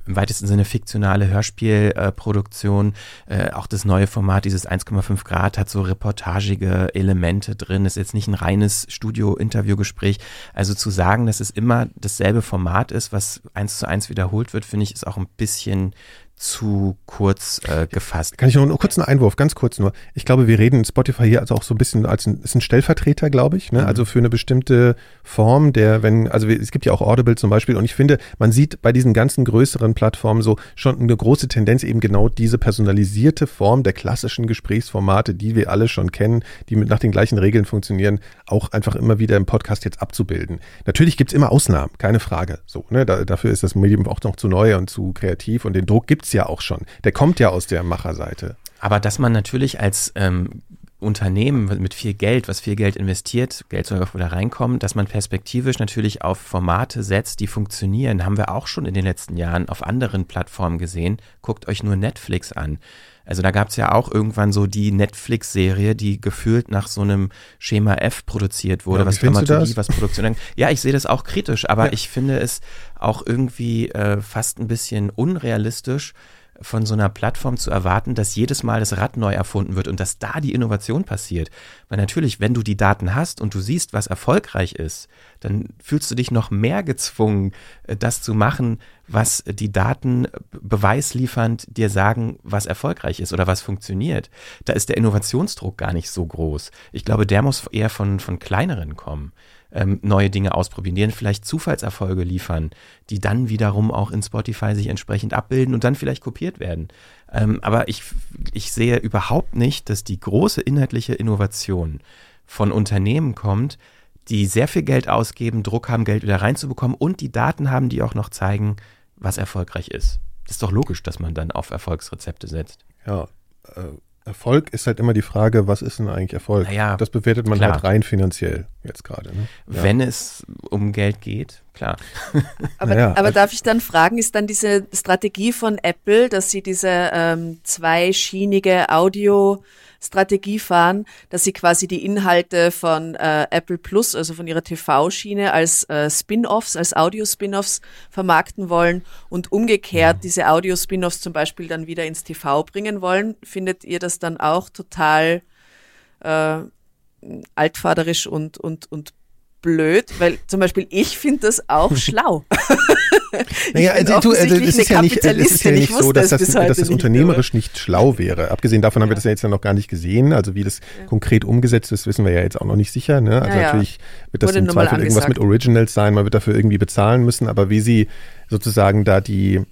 im weitesten Sinne fiktionale Hörspielproduktion, äh, auch das neue Format, dieses 1,5 Grad, hat so reportagige Elemente drin, ist jetzt nicht ein reines Studio-Interviewgespräch. Also zu sagen, dass es immer dasselbe Format ist, was eins zu eins wiederholt wird, finde ich, ist auch ein bisschen zu kurz äh, gefasst.
Kann ich noch einen kurzen Einwurf, ganz kurz nur. Ich glaube, wir reden Spotify hier also auch so ein bisschen als ein, ist ein Stellvertreter, glaube ich, ne? Mhm. also für eine bestimmte Form der, wenn, also es gibt ja auch Audible zum Beispiel und ich finde, man sieht bei diesen ganzen größeren Plattformen so schon eine große Tendenz eben genau diese personalisierte Form der klassischen Gesprächsformate, die wir alle schon kennen, die mit nach den gleichen Regeln funktionieren, auch einfach immer wieder im Podcast jetzt abzubilden. Natürlich gibt's immer Ausnahmen, keine Frage. So, ne? Da, dafür ist das Medium auch noch zu neu und zu kreativ und den Druck gibt's gibt's ja auch schon. Der kommt ja aus der Macherseite.
Aber dass man natürlich als ähm, Unternehmen mit viel Geld, was viel Geld investiert, Geld soll auch wieder reinkommen, dass man perspektivisch natürlich auf Formate setzt, die funktionieren, haben wir auch schon in den letzten Jahren auf anderen Plattformen gesehen. Guckt euch nur Netflix an. Also da gab es ja auch irgendwann so die Netflix-Serie, die gefühlt nach so einem Schema F produziert wurde, ja, was Dramaturgie, was Produktion. Ja, ich sehe das auch kritisch, aber ja. ich finde es auch irgendwie äh, fast ein bisschen unrealistisch, von so einer Plattform zu erwarten, dass jedes Mal das Rad neu erfunden wird und dass da die Innovation passiert. Weil natürlich, wenn du die Daten hast und du siehst, was erfolgreich ist, dann fühlst du dich noch mehr gezwungen, äh, das zu machen, was die Daten beweisliefernd dir sagen, was erfolgreich ist oder was funktioniert. Da ist der Innovationsdruck gar nicht so groß. Ich glaube, der muss eher von, von kleineren kommen ähm, neue Dinge ausprobieren, die dann vielleicht Zufallserfolge liefern, die dann wiederum auch in Spotify sich entsprechend abbilden und dann vielleicht kopiert werden. Ähm, aber ich, ich sehe überhaupt nicht, dass die große inhaltliche Innovation von Unternehmen kommt, die sehr viel Geld ausgeben, Druck haben, Geld wieder reinzubekommen und die Daten haben, die auch noch zeigen, was erfolgreich ist. Das ist doch logisch, dass man dann auf Erfolgsrezepte setzt.
Ja, äh, Erfolg ist halt immer die Frage, was ist denn eigentlich Erfolg?
Naja,
das bewertet man
klar.
halt rein finanziell. jetzt gerade. Ne?
Ja. Wenn es um Geld geht, klar.
Aber, naja, aber also darf ich dann fragen, ist dann diese Strategie von Apple, dass sie diese ähm, zweischienige Audio Strategie fahren, dass sie quasi die Inhalte von äh, Apple Plus, also von ihrer TV-Schiene, als äh, Spin-offs, als Audio-Spin-offs vermarkten wollen und umgekehrt diese Audio-Spin-offs zum Beispiel dann wieder ins TV bringen wollen. Findet ihr das dann auch total äh, altvaterisch und, und, und blöd, weil zum Beispiel ich finde das auch schlau.
naja, also, also, es ist ja nicht, es ist ja nicht so, dass das, dass das unternehmerisch nicht, nicht schlau wäre. Abgesehen davon ja. haben wir das ja jetzt ja noch gar nicht gesehen. Also wie das ja. konkret umgesetzt ist, wissen wir ja jetzt auch noch nicht sicher. Ne? Also natürlich wird das Wurde im Zweifel irgendwas mit Originals sein, man wird dafür irgendwie bezahlen müssen, aber wie sie sozusagen da die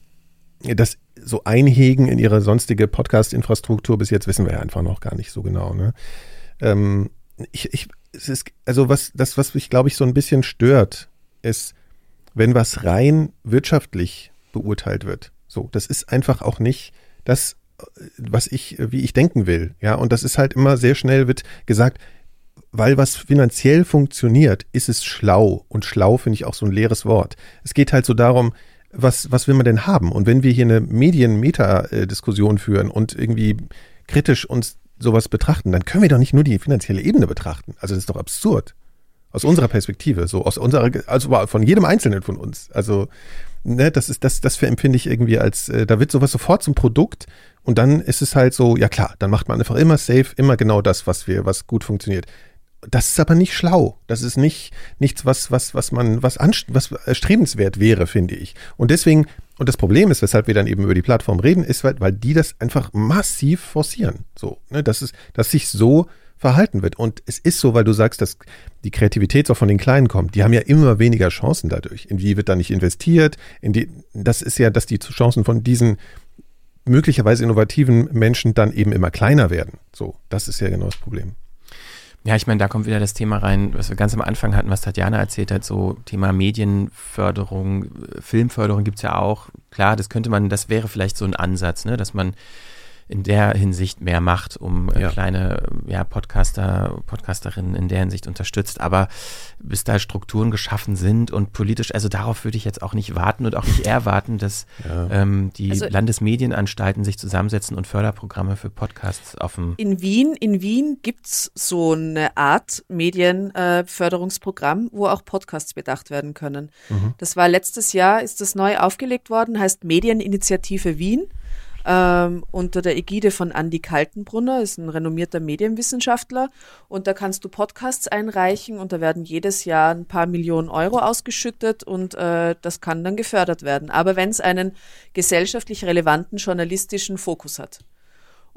das so einhegen in ihre sonstige Podcast-Infrastruktur bis jetzt wissen wir ja einfach noch gar nicht so genau. Ne? Ähm, ich, ich, es ist, also was, das, was mich, glaube ich, so ein bisschen stört, ist, wenn was rein wirtschaftlich beurteilt wird. So, das ist einfach auch nicht das, was ich, wie ich denken will. Ja, und das ist halt immer sehr schnell wird gesagt, weil was finanziell funktioniert, ist es schlau. Und schlau finde ich auch so ein leeres Wort. Es geht halt so darum, was, was will man denn haben? Und wenn wir hier eine Medien-Meta-Diskussion führen und irgendwie kritisch uns sowas betrachten, dann können wir doch nicht nur die finanzielle Ebene betrachten. Also das ist doch absurd. Aus unserer Perspektive, so aus unserer, also von jedem Einzelnen von uns. Also, ne, das ist, das, das empfinde ich irgendwie als, äh, da wird sowas sofort zum Produkt und dann ist es halt so, ja klar, dann macht man einfach immer safe, immer genau das, was wir, was gut funktioniert. Das ist aber nicht schlau. Das ist nicht nichts, was was was man was was erstrebenswert wäre, finde ich. Und deswegen und das Problem ist, weshalb wir dann eben über die Plattform reden, ist, weil, weil die das einfach massiv forcieren. So, ne, dass es, dass sich so verhalten wird. Und es ist so, weil du sagst, dass die Kreativität auch von den Kleinen kommt. Die haben ja immer weniger Chancen dadurch. In die wird da nicht investiert? In die, das ist ja, dass die Chancen von diesen möglicherweise innovativen Menschen dann eben immer kleiner werden. So, das ist ja genau das Problem.
Ja, ich meine, da kommt wieder das Thema rein, was wir ganz am Anfang hatten, was Tatjana erzählt hat, so Thema Medienförderung, Filmförderung gibt's ja auch. Klar, das könnte man, das wäre vielleicht so ein Ansatz, ne, dass man in der Hinsicht mehr macht, um äh, ja. kleine ja, Podcaster, Podcasterinnen in der Hinsicht unterstützt. Aber bis da Strukturen geschaffen sind und politisch, also darauf würde ich jetzt auch nicht warten und auch nicht erwarten, dass ja. ähm, die also, Landesmedienanstalten sich zusammensetzen und Förderprogramme für Podcasts auf dem.
In Wien, in Wien gibt's so eine Art Medienförderungsprogramm, äh, wo auch Podcasts bedacht werden können. Mhm. Das war letztes Jahr, ist das neu aufgelegt worden, heißt Medieninitiative Wien ähm, unter der Ägide von Andy Kaltenbrunner, ist ein renommierter Medienwissenschaftler. Und da kannst du Podcasts einreichen und da werden jedes Jahr ein paar Millionen Euro ausgeschüttet und äh, das kann dann gefördert werden. Aber wenn es einen gesellschaftlich relevanten journalistischen Fokus hat.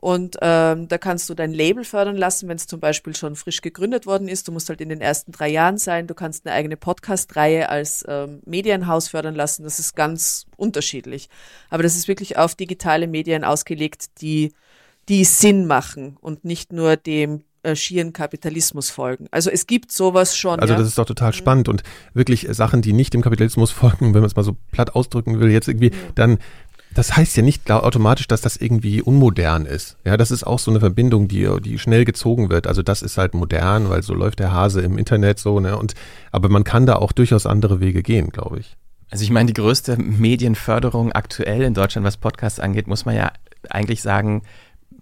Und ähm, da kannst du dein Label fördern lassen, wenn es zum Beispiel schon frisch gegründet worden ist. Du musst halt in den ersten drei Jahren sein. Du kannst eine eigene Podcast-Reihe als ähm, Medienhaus fördern lassen. Das ist ganz unterschiedlich. Aber das ist wirklich auf digitale Medien ausgelegt, die, die Sinn machen und nicht nur dem äh, schieren Kapitalismus folgen. Also es gibt sowas schon.
Also ja? das ist doch total spannend und wirklich Sachen, die nicht dem Kapitalismus folgen, wenn man es mal so platt ausdrücken will, jetzt irgendwie, ja. dann das heißt ja nicht automatisch, dass das irgendwie unmodern ist. Ja, das ist auch so eine Verbindung, die, die schnell gezogen wird. Also das ist halt modern, weil so läuft der Hase im Internet so, ne? Und, aber man kann da auch durchaus andere Wege gehen, glaube ich.
Also ich meine, die größte Medienförderung aktuell in Deutschland, was Podcasts angeht, muss man ja eigentlich sagen,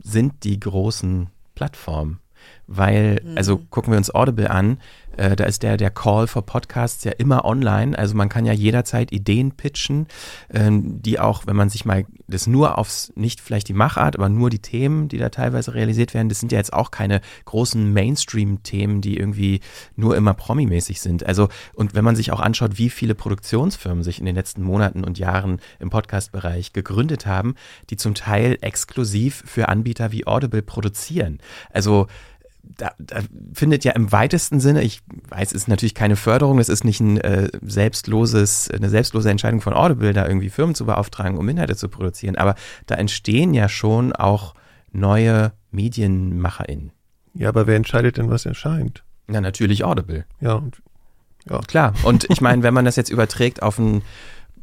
sind die großen Plattformen. Weil, also mhm. gucken wir uns Audible an, äh, da ist der, der Call for Podcasts ja immer online. Also man kann ja jederzeit Ideen pitchen, ähm, die auch, wenn man sich mal das nur aufs, nicht vielleicht die Machart, aber nur die Themen, die da teilweise realisiert werden, das sind ja jetzt auch keine großen Mainstream-Themen, die irgendwie nur immer promimäßig sind. Also, und wenn man sich auch anschaut, wie viele Produktionsfirmen sich in den letzten Monaten und Jahren im Podcast-Bereich gegründet haben, die zum Teil exklusiv für Anbieter wie Audible produzieren. Also, da, da findet ja im weitesten Sinne, ich weiß, es ist natürlich keine Förderung, es ist nicht ein äh, selbstloses, eine selbstlose Entscheidung von Audible, da irgendwie Firmen zu beauftragen, um Inhalte zu produzieren, aber da entstehen ja schon auch neue MedienmacherInnen.
Ja, aber wer entscheidet denn, was erscheint?
Ja, natürlich Audible.
Ja,
ja. Klar. Und ich meine, wenn man das jetzt überträgt auf ein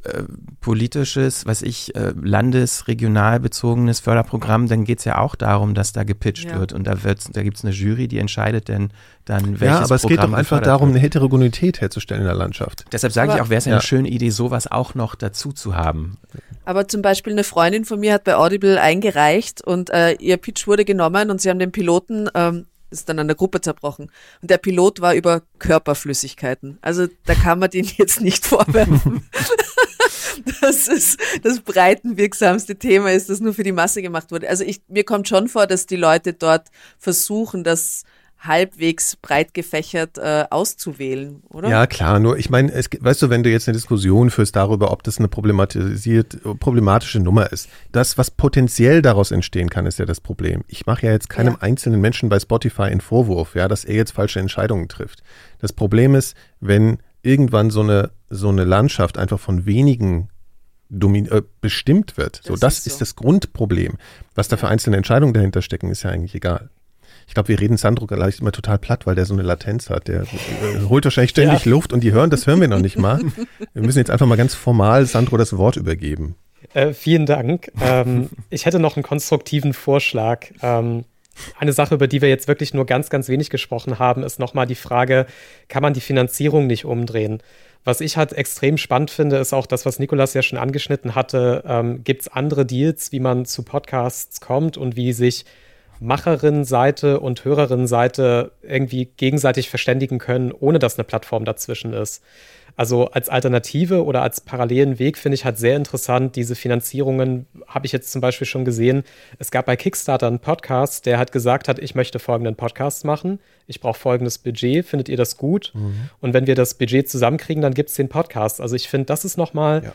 äh, politisches, was ich, äh, landes-, regional bezogenes Förderprogramm, dann geht es ja auch darum, dass da gepitcht
Ja.
wird und da wird's, da gibt es eine Jury, die entscheidet denn dann, welches
Ja, aber es geht
Programm
doch einfach darum,
wird.
eine Heterogenität herzustellen in der Landschaft.
Deshalb sage ich auch, wäre es Ja. eine schöne Idee, sowas auch noch dazu zu haben.
Aber zum Beispiel eine Freundin von mir hat bei Audible eingereicht und äh, ihr Pitch wurde genommen und sie haben den Piloten, ähm, ist dann an der Gruppe zerbrochen. Und der Pilot war über Körperflüssigkeiten. Also da kann man den jetzt nicht vorwerfen. Das ist das breitenwirksamste Thema ist, das nur für die Masse gemacht wurde. Also ich, mir kommt schon vor, dass die Leute dort versuchen, das halbwegs breit gefächert äh, auszuwählen, oder?
Ja, klar, nur ich meine, weißt du, wenn du jetzt eine Diskussion führst darüber, ob das eine problematisiert, problematische Nummer ist, das, was potenziell daraus entstehen kann, ist ja das Problem. Ich mache ja jetzt keinem
Ja.
einzelnen Menschen bei Spotify einen Vorwurf, ja, dass er jetzt falsche Entscheidungen trifft. Das Problem ist, wenn irgendwann so eine, so eine Landschaft einfach von wenigen äh, bestimmt wird. So,
Das
das,
ist
ist,
so.
das Grundproblem. Was da für einzelne Entscheidungen dahinter stecken, ist ja eigentlich egal. Ich glaube, wir reden Sandro gleich immer total platt, weil der so eine Latenz hat. Der äh, holt wahrscheinlich ständig Luft und die hören, das hören wir noch nicht mal. Wir müssen jetzt einfach mal ganz formal Sandro das Wort übergeben.
Äh, vielen Dank. Ähm, ich hätte noch einen konstruktiven Vorschlag. Ähm, eine Sache, über die wir jetzt wirklich nur ganz, ganz wenig gesprochen haben, ist nochmal die Frage, kann man die Finanzierung nicht umdrehen? Was ich halt extrem spannend finde, ist auch das, was Nikolas ja schon angeschnitten hatte. Ähm, Gibt es andere Deals, wie man zu Podcasts kommt und wie sich Macherinnenseite und Hörerinnenseite irgendwie gegenseitig verständigen können, ohne dass eine Plattform dazwischen ist? Also als Alternative oder als parallelen Weg finde ich halt sehr interessant. Diese Finanzierungen habe ich jetzt zum Beispiel schon gesehen. Es gab bei Kickstarter einen Podcast, der hat gesagt hat, ich möchte folgenden Podcast machen. Ich brauche folgendes Budget. Findet ihr das gut? Und wenn wir das Budget zusammenkriegen, dann gibt es den Podcast. Also ich finde, das ist nochmal
Ja.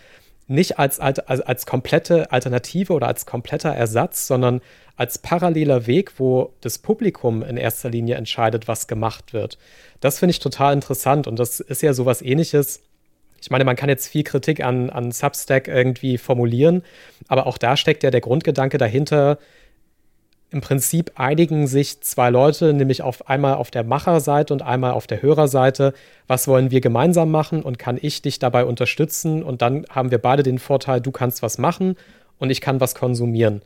Nicht als, als, als komplette Alternative oder als kompletter Ersatz, sondern als paralleler Weg, wo das Publikum in erster Linie entscheidet, was gemacht wird. Das finde ich total interessant und das ist ja sowas ähnliches. Ich meine, man kann jetzt viel Kritik an, an Substack irgendwie formulieren, aber auch da steckt ja der Grundgedanke dahinter. Im Prinzip einigen sich zwei Leute, nämlich auf einmal auf der Macherseite und einmal auf der Hörerseite, was wollen wir gemeinsam machen und kann ich dich dabei unterstützen und dann haben wir beide den Vorteil, du kannst was machen und ich kann was konsumieren.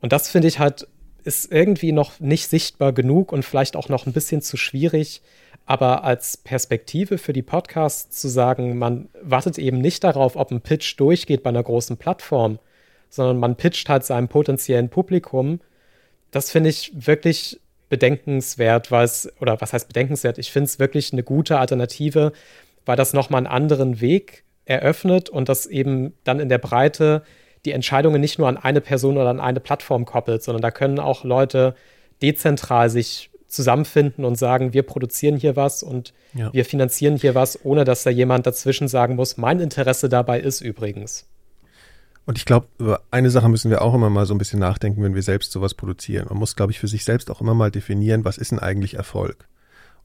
Und das finde ich halt, ist irgendwie noch nicht sichtbar genug und vielleicht auch noch ein bisschen zu schwierig. Aber als Perspektive für die Podcasts zu sagen, man wartet eben nicht darauf, ob ein Pitch durchgeht bei einer großen Plattform, sondern man pitcht halt seinem potenziellen Publikum, das finde ich wirklich bedenkenswert, weil es, oder was heißt bedenkenswert? Ich finde es wirklich eine gute Alternative, weil das nochmal einen anderen Weg eröffnet und das eben dann in der Breite die Entscheidungen nicht nur an eine Person oder an eine Plattform koppelt, sondern da können auch Leute dezentral sich zusammenfinden und sagen, wir produzieren hier was und
Ja.
wir finanzieren hier was, ohne dass da jemand dazwischen sagen muss, mein Interesse dabei ist übrigens.
Und ich glaube, über eine Sache müssen wir auch immer mal so ein bisschen nachdenken, wenn wir selbst sowas produzieren. Man muss, glaube ich, für sich selbst auch immer mal definieren, was ist denn eigentlich Erfolg?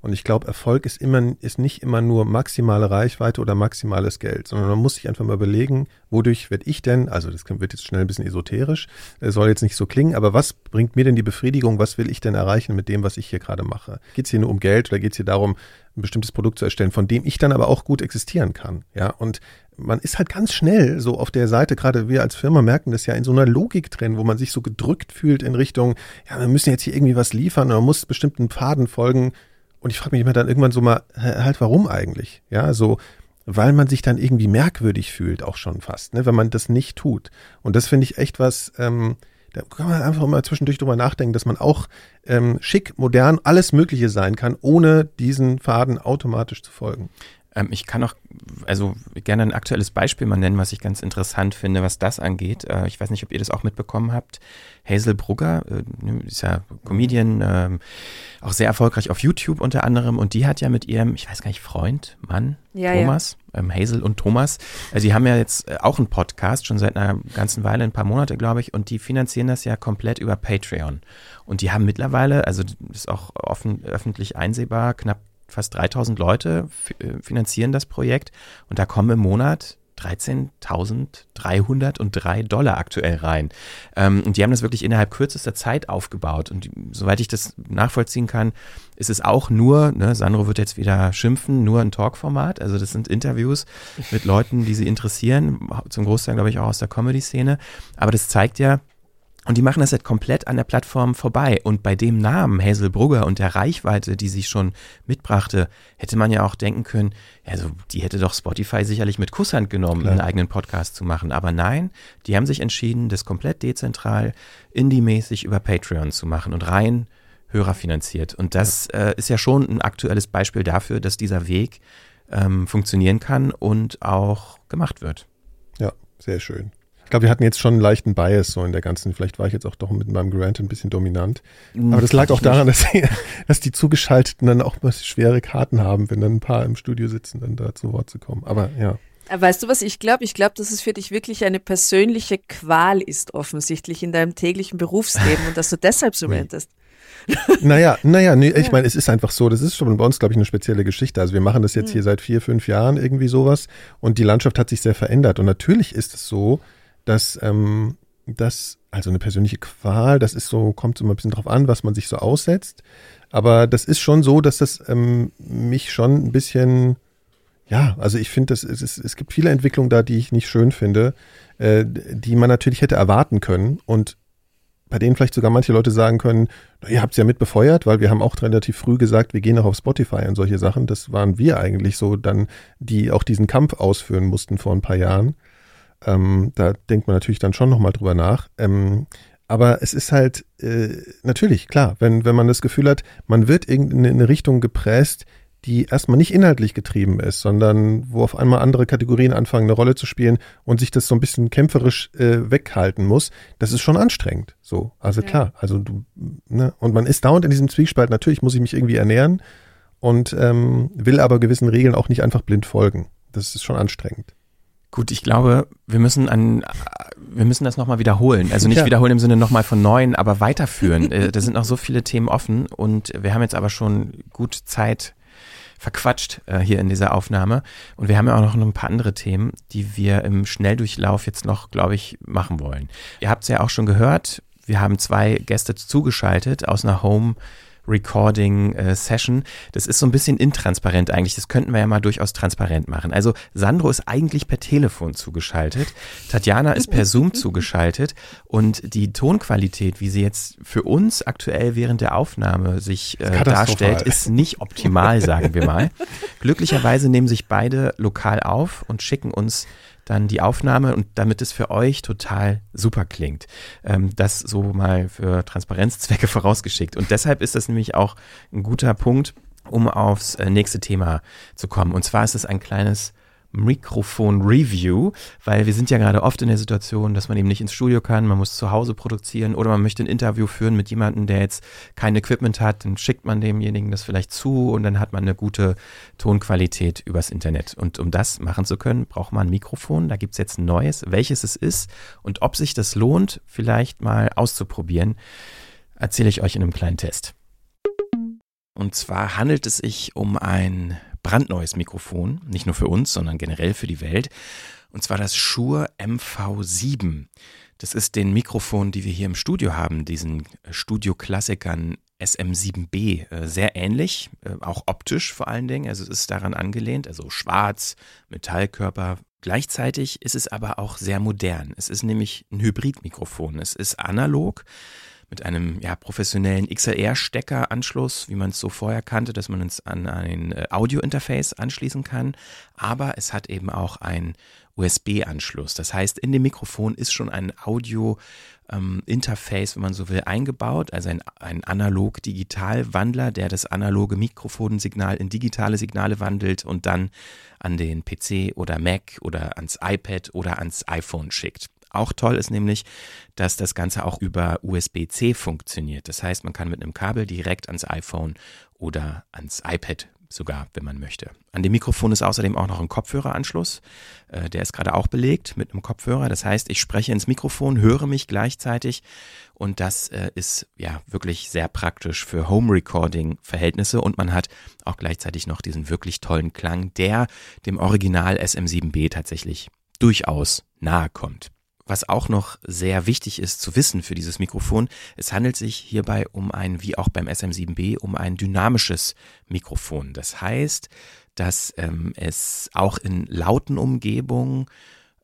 Und ich glaube, Erfolg ist immer, ist nicht immer nur maximale Reichweite oder maximales Geld, sondern man muss sich einfach mal überlegen, wodurch werde ich denn, also das wird jetzt schnell ein bisschen esoterisch, äh, soll jetzt nicht so klingen, aber was bringt mir denn die Befriedigung, was will ich denn erreichen mit dem, was ich hier gerade mache? Geht es hier nur um Geld oder geht es hier darum, ein bestimmtes Produkt zu erstellen, von dem ich dann aber auch gut existieren kann? Ja, und man ist halt ganz schnell so auf der Seite, gerade wir als Firma merken das ja in so einer Logik drin, wo man sich so gedrückt fühlt in Richtung, ja, wir müssen jetzt hier irgendwie was liefern man muss bestimmten Pfaden folgen. Und ich frage mich immer dann irgendwann so mal, halt warum eigentlich? Ja, so, weil man sich dann irgendwie merkwürdig fühlt, auch schon fast, ne, wenn man das nicht tut. Und das finde ich echt was, ähm, da kann man einfach mal zwischendurch drüber nachdenken, dass man auch ähm, schick, modern, alles Mögliche sein kann, ohne diesen Faden automatisch zu folgen.
Ähm, ich kann auch, also gerne ein aktuelles Beispiel mal nennen, was ich ganz interessant finde, was das angeht. Äh, ich weiß nicht, ob ihr das auch mitbekommen habt. Hazel Brugger, äh, ist ja Comedian, ähm, auch sehr erfolgreich auf YouTube unter anderem. Und die hat ja mit ihrem, ich weiß gar nicht, Freund, Mann,
Ja, ja.
Thomas, ähm, Hazel und Thomas, äh, die haben ja jetzt äh, auch einen Podcast, schon seit einer ganzen Weile, ein paar Monate, glaube ich. Und die finanzieren das ja komplett über Patreon. Und die haben mittlerweile, also das ist auch offen, öffentlich einsehbar, knapp fast 3000 Leute äh, finanzieren das Projekt und da kommen im Monat 13.303 Dollar aktuell rein. Ähm, und die haben das wirklich innerhalb kürzester Zeit aufgebaut. Und soweit ich das nachvollziehen kann, ist es auch nur, ne, Sandro wird jetzt wieder schimpfen, nur ein Talkformat. Also das sind Interviews mit Leuten, die sie interessieren, zum Großteil glaube ich auch aus der Comedy-Szene. Aber das zeigt ja, und die machen das halt komplett an der Plattform vorbei. Und bei dem Namen Hazel Brugger und der Reichweite, die sie schon mitbrachte, hätte man ja auch denken können, also die hätte doch Spotify sicherlich mit Kusshand genommen, Klar. einen eigenen Podcast zu machen. Aber nein, die haben sich entschieden, das komplett dezentral, indie-mäßig über Patreon zu machen und rein hörerfinanziert. Und das ja. äh, ist ja schon ein aktuelles Beispiel dafür, dass dieser Weg ähm, funktionieren kann und auch gemacht wird.
Ja, sehr schön. Ich glaube, wir hatten jetzt schon einen leichten Bias so in der ganzen, vielleicht war ich jetzt auch doch mit meinem Grant ein bisschen dominant. Hm, Aber das lag auch daran, dass, dass die Zugeschalteten dann auch mal schwere Karten haben, wenn dann ein paar im Studio sitzen, dann da zu Wort zu kommen. Aber ja.
Weißt du, was ich glaube? Ich glaube, dass es für dich wirklich eine persönliche Qual ist, offensichtlich in deinem täglichen Berufsleben und dass du deshalb so rantest.
naja, naja, nee, ich meine, es ist einfach so, das ist schon bei uns, glaube ich, eine spezielle Geschichte. Also wir machen das jetzt hm. hier seit vier, fünf Jahren irgendwie sowas und die Landschaft hat sich sehr verändert. Und natürlich ist es so, dass ähm, das, also eine persönliche Qual, das ist so, kommt so ein bisschen drauf an, was man sich so aussetzt. Aber das ist schon so, dass das ähm, mich schon ein bisschen, ja, also ich finde, es, es gibt viele Entwicklungen da, die ich nicht schön finde, äh, die man natürlich hätte erwarten können und bei denen vielleicht sogar manche Leute sagen können, ihr habt es ja mit befeuert, weil wir haben auch relativ früh gesagt, wir gehen auch auf Spotify und solche Sachen. Das waren wir eigentlich so dann, die auch diesen Kampf ausführen mussten vor ein paar Jahren. Ähm, da denkt man natürlich dann schon nochmal drüber nach. Ähm, aber es ist halt äh, natürlich klar, wenn, wenn man das Gefühl hat, man wird in eine Richtung gepresst, die erstmal nicht inhaltlich getrieben ist, sondern wo auf einmal andere Kategorien anfangen, eine Rolle zu spielen und sich das so ein bisschen kämpferisch äh, weghalten muss, das ist schon anstrengend. So, also ja. klar, also du, ne, und man ist dauernd in diesem Zwiespalt, natürlich muss ich mich irgendwie ernähren und ähm, will aber gewissen Regeln auch nicht einfach blind folgen. Das ist schon anstrengend.
Gut, ich glaube, wir müssen an, wir müssen das nochmal wiederholen. Also nicht ja. wiederholen im Sinne nochmal von neuen, aber weiterführen. Äh, da sind noch so viele Themen offen und wir haben jetzt aber schon gut Zeit verquatscht äh, hier in dieser Aufnahme. Und wir haben ja auch noch ein paar andere Themen, die wir im Schnelldurchlauf jetzt noch, glaube ich, machen wollen. Ihr habt es ja auch schon gehört. Wir haben zwei Gäste zugeschaltet aus einer Home Recording äh, Session. Das ist so ein bisschen intransparent eigentlich. Das könnten wir ja mal durchaus transparent machen. Also Sandro ist eigentlich per Telefon zugeschaltet. Tatjana ist per Zoom zugeschaltet. Und die Tonqualität, wie sie jetzt für uns aktuell während der Aufnahme sich äh, darstellt, ist nicht optimal, sagen wir mal. Glücklicherweise nehmen sich beide lokal auf und schicken uns dann die Aufnahme und damit es für euch total super klingt. Ähm, das so mal für Transparenzzwecke vorausgeschickt. Und deshalb ist das nämlich auch ein guter Punkt, um aufs äh, nächste Thema zu kommen. Und zwar ist es ein kleines Mikrofon-Review, weil wir sind ja gerade oft in der Situation, dass man eben nicht ins Studio kann, man muss zu Hause produzieren oder man möchte ein Interview führen mit jemandem, der jetzt kein Equipment hat, dann schickt man demjenigen das vielleicht zu und dann hat man eine gute Tonqualität übers Internet. Und um das machen zu können, braucht man ein Mikrofon. Da gibt es jetzt ein neues, welches es ist und ob sich das lohnt, vielleicht mal auszuprobieren, erzähle ich euch in einem kleinen Test. Und zwar handelt es sich um ein brandneues Mikrofon, nicht nur für uns, sondern generell für die Welt. Und zwar das Shure MV7. Das ist den Mikrofon, die wir hier im Studio haben, diesen Studio-Klassikern SM7B, äh, sehr ähnlich, äh, auch optisch vor allen Dingen. Also es ist daran angelehnt, also schwarz, Metallkörper. Gleichzeitig ist es aber auch sehr modern. Es ist nämlich ein Hybridmikrofon. Es ist analog mit einem ja, professionellen XLR-Steckeranschluss, wie man es so vorher kannte, dass man es an ein äh, Audio-Interface anschließen kann. Aber es hat eben auch einen USB-Anschluss. Das heißt, in dem Mikrofon ist schon ein Audio-Interface, ähm, wenn man so will, eingebaut, also ein, ein Analog-Digital-Wandler, der das analoge Mikrofonsignal in digitale Signale wandelt und dann an den PC oder Mac oder ans iPad oder ans iPhone schickt. Auch toll ist nämlich, dass das Ganze auch über USB-C funktioniert. Das heißt, man kann mit einem Kabel direkt ans iPhone oder ans iPad sogar, wenn man möchte. An dem Mikrofon ist außerdem auch noch ein Kopfhöreranschluss. Äh, der ist gerade auch belegt mit einem Kopfhörer. Das heißt, ich spreche ins Mikrofon, höre mich gleichzeitig und das äh, ist ja wirklich sehr praktisch für Home Recording Verhältnisse und man hat auch gleichzeitig noch diesen wirklich tollen Klang, der dem Original SM7B tatsächlich durchaus nahe kommt. Was auch noch sehr wichtig ist zu wissen für dieses Mikrofon, es handelt sich hierbei um ein, wie auch beim SM7B, um ein dynamisches Mikrofon. Das heißt, dass ähm, es auch in lauten Umgebungen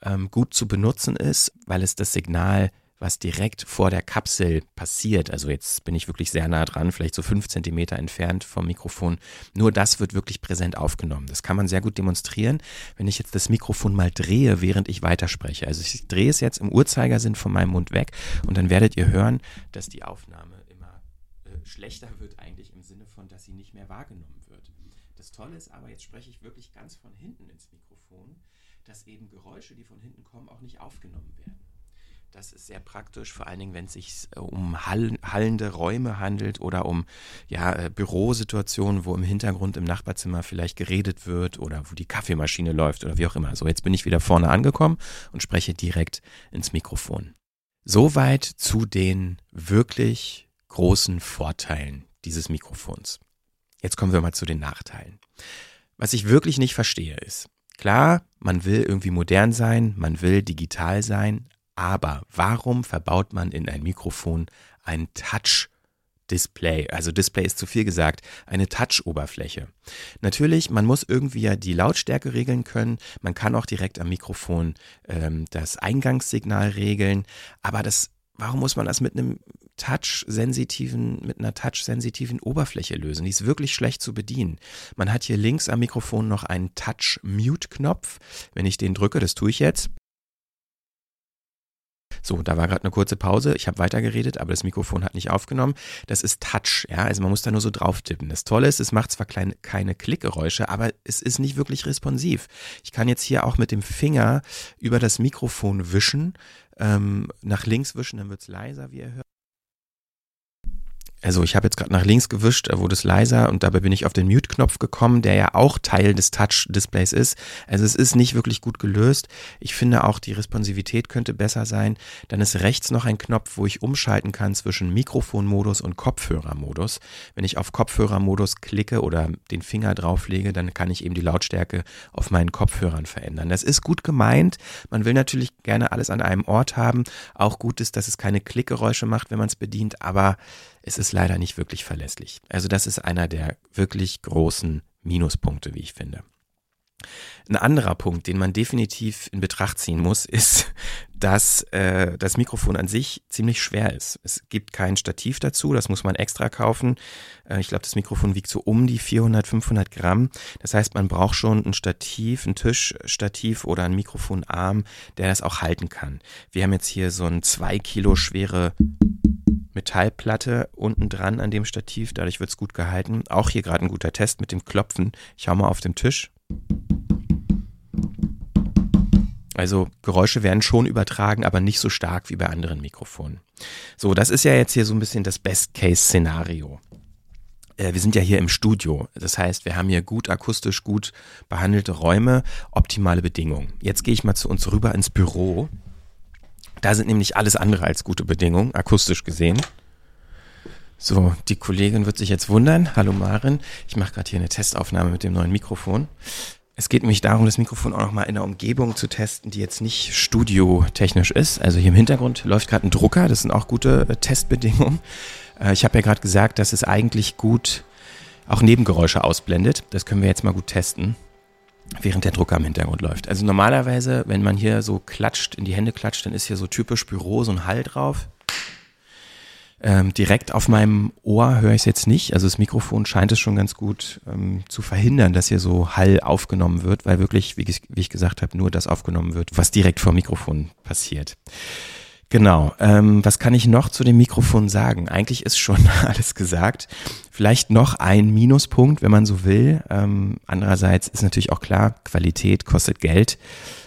ähm, gut zu benutzen ist, weil es das Signal was direkt vor der Kapsel passiert, also jetzt bin ich wirklich sehr nah dran, vielleicht so fünf Zentimeter entfernt vom Mikrofon, nur das wird wirklich präsent aufgenommen. Das kann man sehr gut demonstrieren, wenn ich jetzt das Mikrofon mal drehe, während ich weiterspreche. Also ich drehe es jetzt im Uhrzeigersinn von meinem Mund weg und dann werdet ihr hören, dass die Aufnahme immer äh, schlechter wird eigentlich im Sinne von, dass sie nicht mehr wahrgenommen wird. Das Tolle ist aber, jetzt spreche ich wirklich ganz von hinten ins Mikrofon, dass eben Geräusche, die von hinten kommen, auch nicht aufgenommen werden. Das ist sehr praktisch, vor allen Dingen, wenn es sich äh, um hallende Räume handelt oder um ja, äh, Bürosituationen, wo im Hintergrund im Nachbarzimmer vielleicht geredet wird oder wo die Kaffeemaschine läuft oder wie auch immer. So, jetzt bin ich wieder vorne angekommen und spreche direkt ins Mikrofon. Soweit zu den wirklich großen Vorteilen dieses Mikrofons. Jetzt kommen wir mal zu den Nachteilen. Was ich wirklich nicht verstehe ist, klar, man will irgendwie modern sein, man will digital sein, aber warum verbaut man in ein Mikrofon ein Touch? Display, also Display ist zu viel gesagt, eine Touch-Oberfläche. Natürlich, man muss irgendwie ja die Lautstärke regeln können, man kann auch direkt am Mikrofon ähm, das Eingangssignal regeln, aber das, warum muss man das mit einem touch-sensitiven, mit einer touch-sensitiven Oberfläche lösen? Die ist wirklich schlecht zu bedienen. Man hat hier links am Mikrofon noch einen Touch-Mute-Knopf. Wenn ich den drücke, das tue ich jetzt, so, da war gerade eine kurze Pause. Ich habe weitergeredet, aber das Mikrofon hat nicht aufgenommen. Das ist Touch, ja, also man muss da nur so drauf tippen. Das Tolle ist, es macht zwar kleine, keine Klickgeräusche, aber es ist nicht wirklich responsiv. Ich kann jetzt hier auch mit dem Finger über das Mikrofon wischen, ähm, nach links wischen, dann wird es leiser, wie ihr hört. Also ich habe jetzt gerade nach links gewischt, wurde es leiser und dabei bin ich auf den Mute-Knopf gekommen, der ja auch Teil des Touch-Displays ist. Also es ist nicht wirklich gut gelöst. Ich finde auch, die Responsivität könnte besser sein. Dann ist rechts noch ein Knopf, wo ich umschalten kann zwischen Mikrofonmodus und Kopfhörermodus. Wenn ich auf Kopfhörermodus klicke oder den Finger drauflege, dann kann ich eben die Lautstärke auf meinen Kopfhörern verändern. Das ist gut gemeint. Man will natürlich gerne alles an einem Ort haben. Auch gut ist, dass es keine Klickgeräusche macht, wenn man es bedient, aber es ist leider nicht wirklich verlässlich. Also das ist einer der wirklich großen Minuspunkte, wie ich finde. Ein anderer Punkt, den man definitiv in Betracht ziehen muss, ist, dass äh, das Mikrofon an sich ziemlich schwer ist. Es gibt kein Stativ dazu, das muss man extra kaufen. Äh, ich glaube, das Mikrofon wiegt so um die 400, 500 Gramm. Das heißt, man braucht schon ein Stativ, ein Tischstativ oder ein Mikrofonarm, der das auch halten kann. Wir haben jetzt hier so ein zwei Kilo schwere Metallplatte unten dran an dem Stativ, dadurch wird es gut gehalten. Auch hier gerade ein guter Test mit dem Klopfen. Ich hau mal auf den Tisch. Also Geräusche werden schon übertragen, aber nicht so stark wie bei anderen Mikrofonen. So, das ist ja jetzt hier so ein bisschen das Best-Case-Szenario. Äh, wir sind ja hier im Studio. Das heißt, wir haben hier gut akustisch, gut behandelte Räume, optimale Bedingungen. Jetzt gehe ich mal zu uns rüber ins Büro. Da sind nämlich alles andere als gute Bedingungen, akustisch gesehen. So, die Kollegin wird sich jetzt wundern. Hallo Marin, ich mache gerade hier eine Testaufnahme mit dem neuen Mikrofon. Es geht nämlich darum, das Mikrofon auch nochmal in einer Umgebung zu testen, die jetzt nicht studiotechnisch ist. Also hier im Hintergrund läuft gerade ein Drucker, das sind auch gute äh, Testbedingungen. Äh, ich habe ja gerade gesagt, dass es eigentlich gut auch Nebengeräusche ausblendet. Das können wir jetzt mal gut testen während der Drucker im Hintergrund läuft. Also normalerweise, wenn man hier so klatscht, in die Hände klatscht, dann ist hier so typisch Büro so ein Hall drauf. Ähm, direkt auf meinem Ohr höre ich es jetzt nicht. Also das Mikrofon scheint es schon ganz gut ähm, zu verhindern, dass hier so Hall aufgenommen wird, weil wirklich, wie, wie ich gesagt habe, nur das aufgenommen wird, was direkt vor dem Mikrofon passiert. Genau. Ähm, was kann ich noch zu dem Mikrofon sagen? Eigentlich ist schon alles gesagt. Vielleicht noch ein Minuspunkt, wenn man so will. Ähm, andererseits ist natürlich auch klar, Qualität kostet Geld.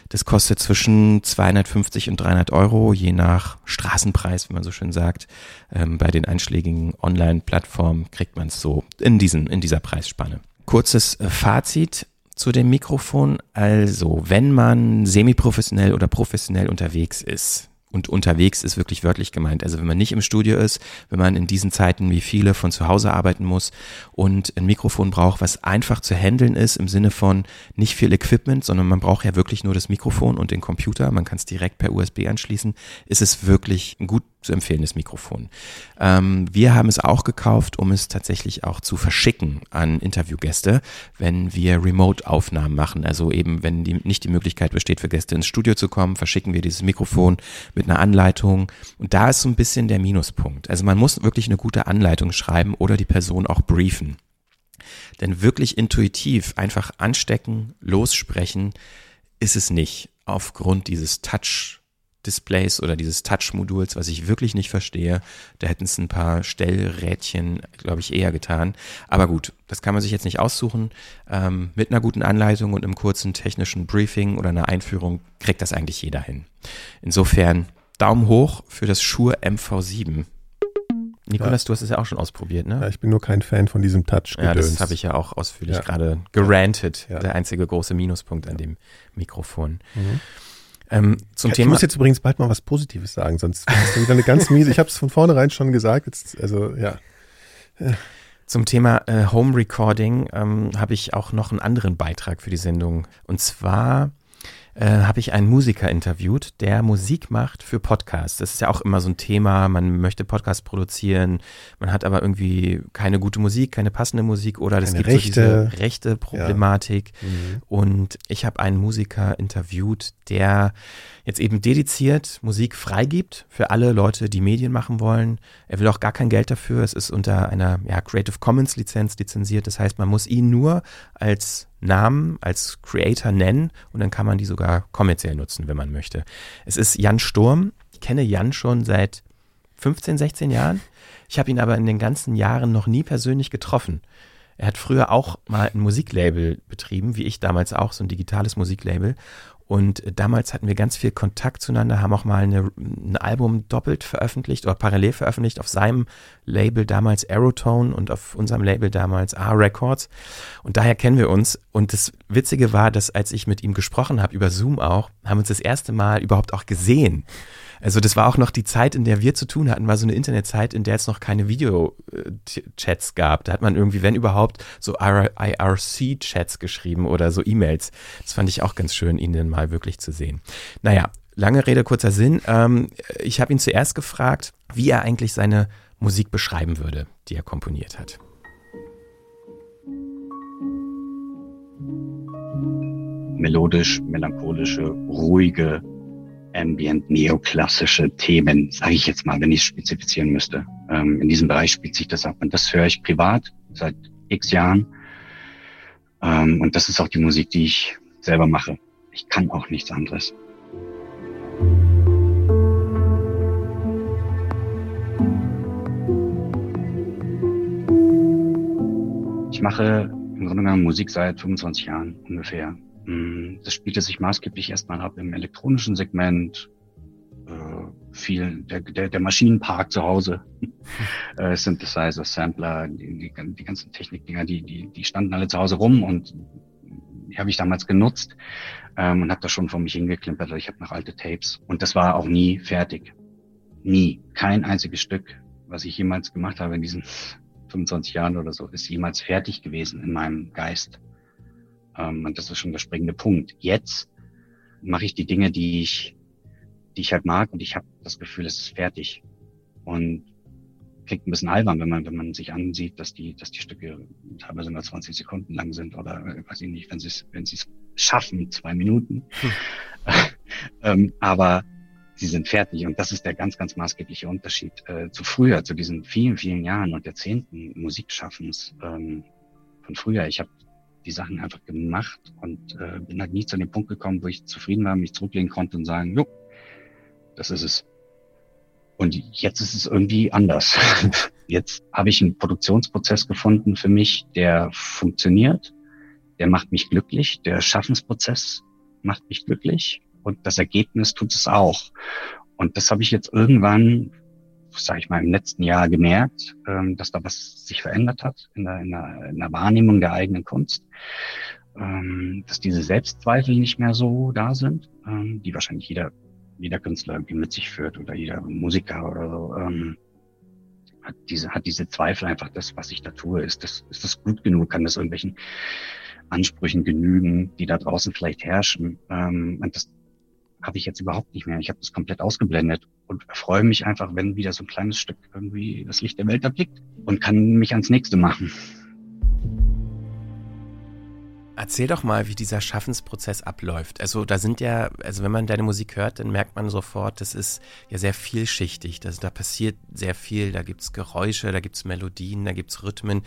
Das kostet zwischen 250 und 300 Euro, je nach Straßenpreis, wie man so schön sagt. Ähm, bei den einschlägigen Online-Plattformen kriegt man es so in, diesen, in dieser Preisspanne. Kurzes äh, Fazit zu dem Mikrofon. Also, wenn man semi-professionell oder professionell unterwegs ist, Und unterwegs ist wirklich wörtlich gemeint. Also wenn man nicht im Studio ist, wenn man in diesen Zeiten wie viele von zu Hause arbeiten muss und ein Mikrofon braucht, was einfach zu handeln ist, im Sinne von nicht viel Equipment, sondern man braucht ja wirklich nur das Mikrofon und den Computer, man kann es direkt per USB anschließen, ist es wirklich ein gut zu empfehlendes Mikrofon. Ähm, wir haben es auch gekauft, um es tatsächlich auch zu verschicken an Interviewgäste, wenn wir Remote-Aufnahmen machen. Also eben, wenn die, nicht die Möglichkeit besteht, für Gäste ins Studio zu kommen, verschicken wir dieses Mikrofon mit einer Anleitung. Und da ist so ein bisschen der Minuspunkt. Also man muss wirklich eine gute Anleitung schreiben oder die Person auch briefen. Denn wirklich intuitiv einfach anstecken, lossprechen ist es nicht aufgrund dieses Touch Displays oder dieses Touch-Moduls, was ich wirklich nicht verstehe. Da hätten es ein paar Stellrädchen, glaube ich, eher getan. Aber gut, das kann man sich jetzt nicht aussuchen. Ähm, mit einer guten Anleitung und einem kurzen technischen Briefing oder einer Einführung kriegt das eigentlich jeder hin. Insofern Daumen hoch für das Shure MV7. Nikolas, ja. du hast es ja auch schon ausprobiert, ne?
Ja, ich bin nur kein Fan von diesem touch -Gedöns.
Ja, das habe ich ja auch ausführlich ja. gerade gerantet. Der einzige große Minuspunkt an dem Mikrofon. Mhm.
Ähm, zum ich Thema. Ich muss jetzt übrigens bald mal was Positives sagen, sonst ist du wieder eine ganz miese. Ich habe es von vornherein schon gesagt. Jetzt, also ja.
Zum Thema äh, Home Recording ähm, habe ich auch noch einen anderen Beitrag für die Sendung. Und zwar äh, habe ich einen Musiker interviewt, der Musik macht für Podcasts. Das ist ja auch immer so ein Thema. Man möchte Podcasts produzieren, man hat aber irgendwie keine gute Musik, keine passende Musik oder es gibt Rechte. so diese rechte Problematik. Ja. Mhm. Und ich habe einen Musiker interviewt, der jetzt eben dediziert Musik freigibt für alle Leute, die Medien machen wollen. Er will auch gar kein Geld dafür. Es ist unter einer ja, Creative Commons Lizenz lizenziert. Das heißt, man muss ihn nur als Namen, als Creator nennen und dann kann man die sogar kommerziell nutzen, wenn man möchte. Es ist Jan Sturm. Ich kenne Jan schon seit 15, 16 Jahren. Ich habe ihn aber in den ganzen Jahren noch nie persönlich getroffen. Er hat früher auch mal ein Musiklabel betrieben, wie ich damals auch, so ein digitales Musiklabel. Und damals hatten wir ganz viel Kontakt zueinander, haben auch mal eine, ein Album doppelt veröffentlicht oder parallel veröffentlicht auf seinem Label damals Aerotone und auf unserem Label damals A Records. Und daher kennen wir uns. Und das Witzige war, dass als ich mit ihm gesprochen habe, über Zoom auch, haben wir uns das erste Mal überhaupt auch gesehen. Also das war auch noch die Zeit, in der wir zu tun hatten, war so eine Internetzeit, in der es noch keine Video-Chats gab. Da hat man irgendwie, wenn überhaupt, so IRC-Chats geschrieben oder so E-Mails. Das fand ich auch ganz schön, ihn dann mal wirklich zu sehen. Naja, lange Rede, kurzer Sinn. Ähm, ich habe ihn zuerst gefragt, wie er eigentlich seine Musik beschreiben würde, die er komponiert hat.
Melodisch, melancholische, ruhige, ambient, neoklassische Themen, sage ich jetzt mal, wenn ich es spezifizieren müsste. Ähm, in diesem Bereich spielt sich das ab. Und das höre ich privat seit x Jahren. Ähm, und das ist auch die Musik, die ich selber mache. Ich kann auch nichts anderes. Ich mache im Grunde genommen Musik seit 25 Jahren ungefähr. Mm, das spielte sich maßgeblich erstmal ab im elektronischen Segment, äh, viel der, der, der Maschinenpark zu Hause, äh, Synthesizer, Sampler, die, die, die ganzen Technikdinger, die, die, die standen alle zu Hause rum und die habe ich damals genutzt ähm, und habe da schon vor mich hingeklimpert. Ich habe noch alte Tapes und das war auch nie fertig. Nie. Kein einziges Stück, was ich jemals gemacht habe in diesen 25 Jahren oder so, ist jemals fertig gewesen in meinem Geist. Ähm, und das ist schon der springende Punkt. Jetzt mache ich die Dinge, die ich, die ich halt mag und ich habe das Gefühl, es ist fertig. Und klingt ein bisschen albern, wenn man, wenn man sich ansieht, dass die, dass die Stücke teilweise nur 20 Sekunden lang sind oder äh, weiß ich nicht, wenn sie es, wenn sie es schaffen, zwei Minuten. Hm. ähm, aber sie sind fertig und das ist der ganz, ganz maßgebliche Unterschied äh, zu früher, zu diesen vielen, vielen Jahren und Jahrzehnten Musikschaffens ähm, von früher. Ich habe die Sachen einfach gemacht und äh, bin halt nie zu dem Punkt gekommen, wo ich zufrieden war, mich zurücklegen konnte und sagen, jo, das ist es. Und jetzt ist es irgendwie anders. Jetzt habe ich einen Produktionsprozess gefunden für mich, der funktioniert, der macht mich glücklich, der Schaffensprozess macht mich glücklich und das Ergebnis tut es auch. Und das habe ich jetzt irgendwann sage ich mal, im letzten Jahr gemerkt, ähm, dass da was sich verändert hat in der, in der, in der Wahrnehmung der eigenen Kunst, ähm, dass diese Selbstzweifel nicht mehr so da sind, ähm, die wahrscheinlich jeder jeder Künstler irgendwie mit sich führt oder jeder Musiker oder so, ähm, hat diese, hat diese Zweifel einfach, das, was ich da tue, ist das, ist das gut genug? Kann das irgendwelchen Ansprüchen genügen, die da draußen vielleicht herrschen? Ähm, und das habe ich jetzt überhaupt nicht mehr. Ich habe das komplett ausgeblendet und freue mich einfach, wenn wieder so ein kleines Stück irgendwie das Licht der Welt erblickt und kann mich ans nächste machen.
Erzähl doch mal, wie dieser Schaffensprozess abläuft. Also da sind ja, also wenn man deine Musik hört, dann merkt man sofort, das ist ja sehr vielschichtig. Das, da passiert sehr viel. Da gibt es Geräusche, da gibt es Melodien, da gibt es Rhythmen.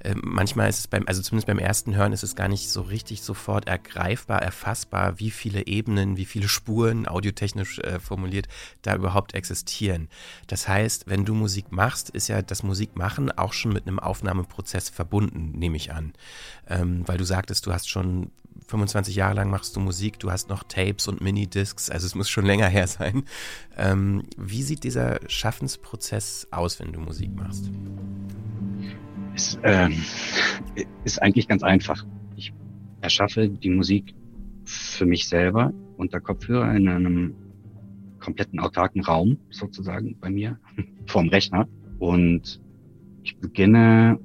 Äh, manchmal ist es beim, also zumindest beim ersten Hören ist es gar nicht so richtig sofort ergreifbar, erfassbar, wie viele Ebenen, wie viele Spuren, audiotechnisch äh, formuliert, da überhaupt existieren. Das heißt, wenn du Musik machst, ist ja das Musikmachen auch schon mit einem Aufnahmeprozess verbunden, nehme ich an. Ähm, weil du sagtest, du hast schon 25 Jahre lang machst du Musik, du hast noch Tapes und Minidiscs, also es muss schon länger her sein. Ähm, wie sieht dieser Schaffensprozess aus, wenn du Musik machst?
Ist, ähm, ist eigentlich ganz einfach. Ich erschaffe die Musik für mich selber unter Kopfhörer in einem kompletten autarken Raum sozusagen bei mir vorm Rechner und ich beginne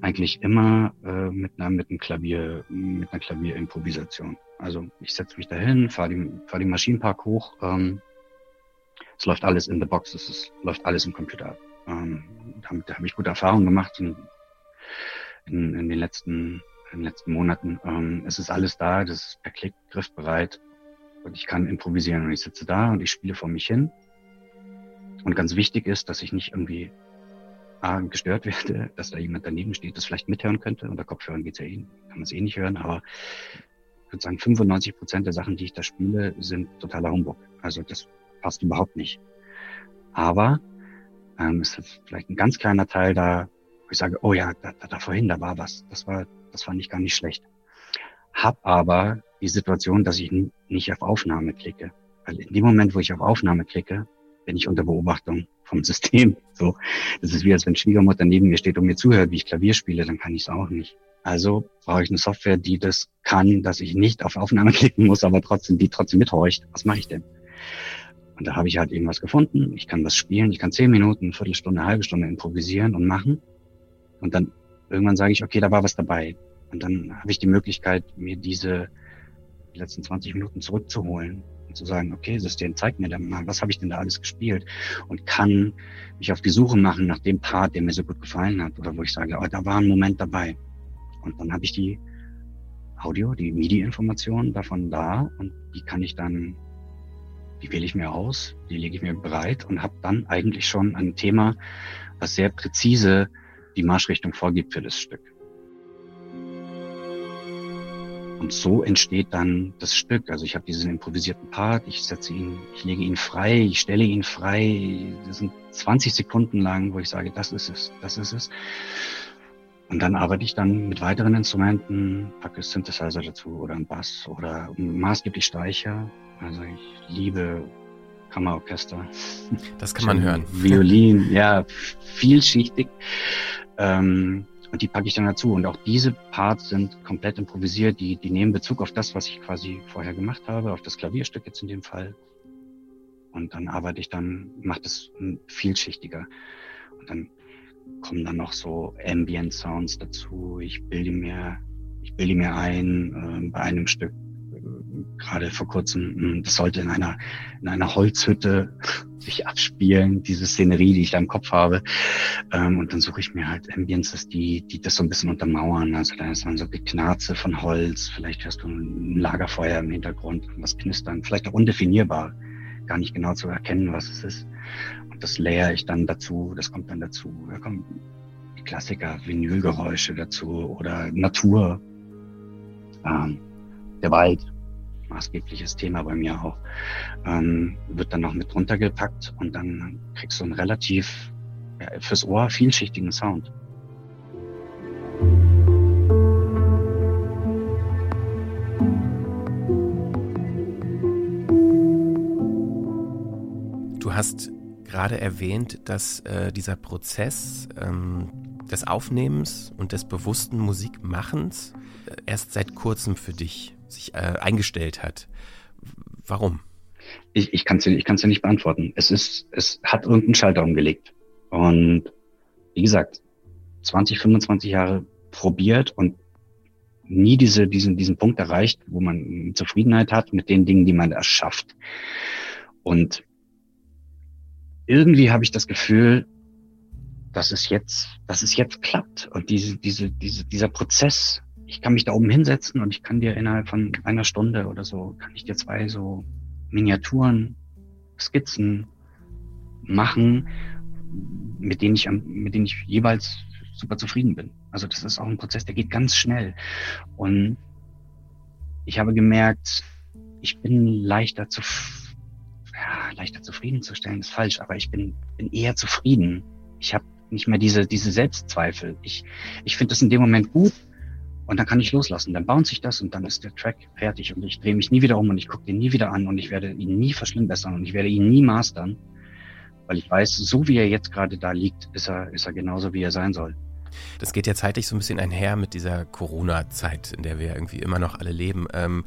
eigentlich immer äh, mit einer mit einem Klavier mit einer Klavierimprovisation. Also ich setze mich dahin, fahre die, fahr den Maschinenpark hoch. Ähm, es läuft alles in the box, es ist, läuft alles im Computer. Ähm, damit habe ich gute Erfahrungen gemacht in, in, in, den letzten in den letzten Monaten. Ähm, es ist alles da, das ist per Klick griffbereit und ich kann improvisieren und ich sitze da und ich spiele vor mich hin. Und ganz wichtig ist, dass ich nicht irgendwie A, gestört werde, dass da jemand daneben steht, das vielleicht mithören könnte. Unter Kopfhörern geht's ja eh, kann man es eh nicht hören, aber ich würde sagen, 95 Prozent der Sachen, die ich da spiele, sind totaler Humbug. Also das passt überhaupt nicht. Aber ähm, es ist vielleicht ein ganz kleiner Teil da, wo ich sage, oh ja, da, da, da vorhin, da war was. Das war, das fand ich gar nicht schlecht. Hab aber die Situation, dass ich nicht auf Aufnahme klicke. Weil in dem Moment, wo ich auf Aufnahme klicke, bin ich unter Beobachtung vom System. So, das ist wie als wenn Schwiegermutter neben mir steht und mir zuhört, wie ich Klavier spiele, dann kann ich es auch nicht. Also brauche ich eine Software, die das kann, dass ich nicht auf Aufnahme klicken muss, aber trotzdem, die trotzdem mithorcht. Was mache ich denn? Und da habe ich halt irgendwas gefunden. Ich kann was spielen, ich kann zehn Minuten, eine Viertelstunde, eine halbe Stunde improvisieren und machen. Und dann irgendwann sage ich, okay, da war was dabei. Und dann habe ich die Möglichkeit, mir diese letzten 20 Minuten zurückzuholen und zu sagen, okay, System, zeig mir dann mal, was habe ich denn da alles gespielt und kann mich auf die Suche machen nach dem Part, der mir so gut gefallen hat oder wo ich sage, oh, da war ein Moment dabei. Und dann habe ich die Audio, die MIDI-Informationen davon da und die kann ich dann, die wähle ich mir aus, die lege ich mir bereit und habe dann eigentlich schon ein Thema, was sehr präzise die Marschrichtung vorgibt für das Stück. Und so entsteht dann das Stück. Also ich habe diesen improvisierten Part, ich setze ihn, ich lege ihn frei, ich stelle ihn frei. Das sind 20 Sekunden lang, wo ich sage, das ist es, das ist es. Und dann arbeite ich dann mit weiteren Instrumenten, packe Synthesizer dazu oder einen Bass oder maßgeblich Streicher. Also ich liebe Kammerorchester.
Das kann man hören.
Violin, ja, vielschichtig. Ähm, und die packe ich dann dazu. Und auch diese Parts sind komplett improvisiert. Die, die nehmen Bezug auf das, was ich quasi vorher gemacht habe, auf das Klavierstück jetzt in dem Fall. Und dann arbeite ich dann, mache das vielschichtiger. Und dann kommen dann noch so Ambient Sounds dazu. Ich bilde mir, ich bilde mir ein, äh, bei einem Stück gerade vor kurzem, hm, das sollte in einer, in einer Holzhütte sich abspielen, diese Szenerie, die ich da im Kopf habe. Ähm, und dann suche ich mir halt Ambiences, die, die das so ein bisschen untermauern. Also da ist dann so Geknarze von Holz, vielleicht hörst du ein Lagerfeuer im Hintergrund, was knistern, vielleicht auch undefinierbar, gar nicht genau zu erkennen, was es ist. Und das layer ich dann dazu, das kommt dann dazu. Da kommen die Klassiker, Vinylgeräusche dazu oder Natur. Ähm, der Wald, maßgebliches Thema bei mir auch, ähm, wird dann noch mit drunter gepackt und dann kriegst du einen relativ ja, fürs Ohr vielschichtigen Sound.
Du hast gerade erwähnt, dass äh, dieser Prozess ähm, des Aufnehmens und des bewussten Musikmachens äh, erst seit kurzem für dich sich äh, eingestellt hat. Warum?
Ich, ich kann es dir, ich kann's dir nicht beantworten. Es ist, es hat irgendeinen Schalter umgelegt. Und wie gesagt, 20, 25 Jahre probiert und nie diese, diesen, diesen Punkt erreicht, wo man Zufriedenheit hat mit den Dingen, die man erschafft. Und irgendwie habe ich das Gefühl, dass es jetzt, dass es jetzt klappt. Und diese, diese, diese, dieser Prozess, ich kann mich da oben hinsetzen und ich kann dir innerhalb von einer Stunde oder so, kann ich dir zwei so Miniaturen, Skizzen machen, mit denen ich, mit denen ich jeweils super zufrieden bin. Also das ist auch ein Prozess, der geht ganz schnell. Und ich habe gemerkt, ich bin leichter zu, ja, leichter zufriedenzustellen ist falsch, aber ich bin, bin eher zufrieden. Ich habe nicht mehr diese, diese Selbstzweifel. Ich, ich finde das in dem Moment gut und dann kann ich loslassen. Dann bounce ich das und dann ist der Track fertig und ich drehe mich nie wieder um und ich gucke den nie wieder an und ich werde ihn nie verschlimmbessern und ich werde ihn nie mastern, weil ich weiß, so wie er jetzt gerade da liegt, ist er, ist er genauso, wie er sein soll.
Das geht ja zeitlich so ein bisschen einher mit dieser Corona-Zeit, in der wir irgendwie immer noch alle leben. Ähm,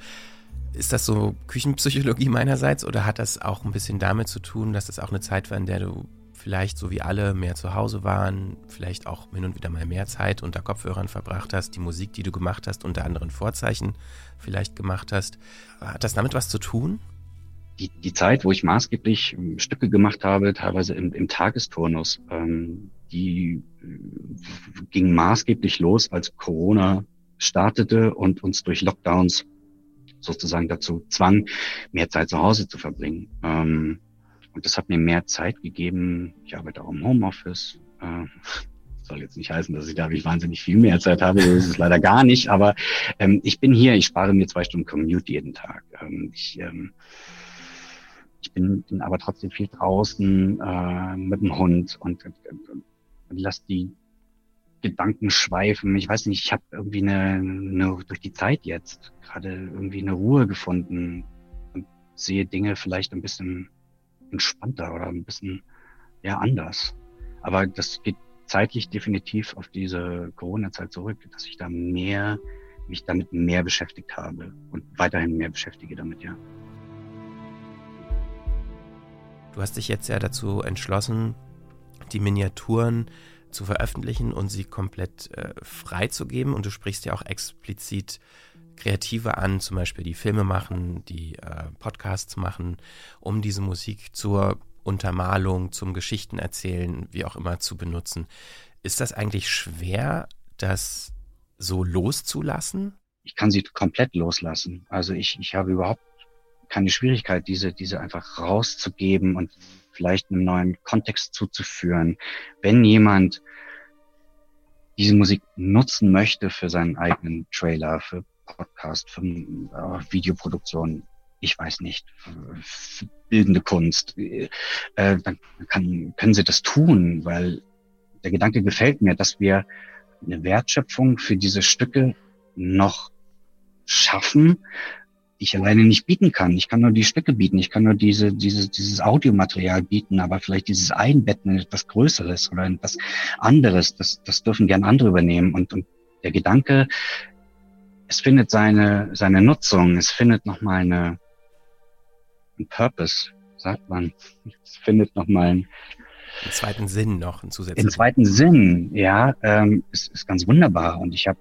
ist das so Küchenpsychologie meinerseits oder hat das auch ein bisschen damit zu tun, dass es auch eine Zeit war, in der du vielleicht so wie alle mehr zu Hause waren, vielleicht auch hin und wieder mal mehr Zeit unter Kopfhörern verbracht hast, die Musik, die du gemacht hast, unter anderen Vorzeichen vielleicht gemacht hast. Hat das damit was zu tun?
Die, die Zeit, wo ich maßgeblich ähm, Stücke gemacht habe, teilweise im, im Tagesturnus, ähm, die äh, ging maßgeblich los, als Corona startete und uns durch Lockdowns sozusagen dazu zwang, mehr Zeit zu Hause zu verbringen. Ähm, und das hat mir mehr Zeit gegeben. Ich arbeite auch im Homeoffice. Äh, soll jetzt nicht heißen, dass ich da ich wahnsinnig viel mehr Zeit habe. Das ist es leider gar nicht. Aber ähm, ich bin hier. Ich spare mir zwei Stunden Commute jeden Tag. Ähm, ich, ähm, ich bin, bin aber trotzdem viel draußen äh, mit dem Hund und, und, und, und lass die Gedanken schweifen. Ich weiß nicht, ich habe irgendwie eine, eine durch die Zeit jetzt gerade irgendwie eine Ruhe gefunden und sehe Dinge vielleicht ein bisschen entspannter oder ein bisschen ja anders. Aber das geht zeitlich definitiv auf diese Corona-Zeit zurück, dass ich da mehr, mich damit mehr beschäftigt habe und weiterhin mehr beschäftige damit, ja.
Du hast dich jetzt ja dazu entschlossen, die Miniaturen zu veröffentlichen und sie komplett äh, freizugeben. Und du sprichst ja auch explizit Kreative an, zum Beispiel die Filme machen, die äh, Podcasts machen, um diese Musik zur Untermalung, zum Geschichtenerzählen, wie auch immer zu benutzen. Ist das eigentlich schwer, das so loszulassen?
Ich kann sie komplett loslassen. Also ich, ich habe überhaupt keine Schwierigkeit, diese, diese einfach rauszugeben und vielleicht einen neuen Kontext zuzuführen. Wenn jemand diese Musik nutzen möchte für seinen eigenen Trailer, für Podcast, für äh, Videoproduktion, ich weiß nicht, bildende Kunst, äh, dann kann, können sie das tun, weil der Gedanke gefällt mir, dass wir eine Wertschöpfung für diese Stücke noch schaffen, die ich alleine nicht bieten kann. Ich kann nur die Stücke bieten, ich kann nur diese, diese, dieses Audiomaterial bieten, aber vielleicht dieses Einbetten in etwas Größeres oder in etwas anderes, das, das dürfen gern andere übernehmen. Und, und der Gedanke, es findet seine, seine Nutzung, es findet nochmal eine, ein Purpose, sagt man. Es findet nochmal einen,
einen zweiten Sinn noch, einen zusätzlichen.
Den zweiten Sinn, ja, ähm, ist, ist ganz wunderbar. Und ich habe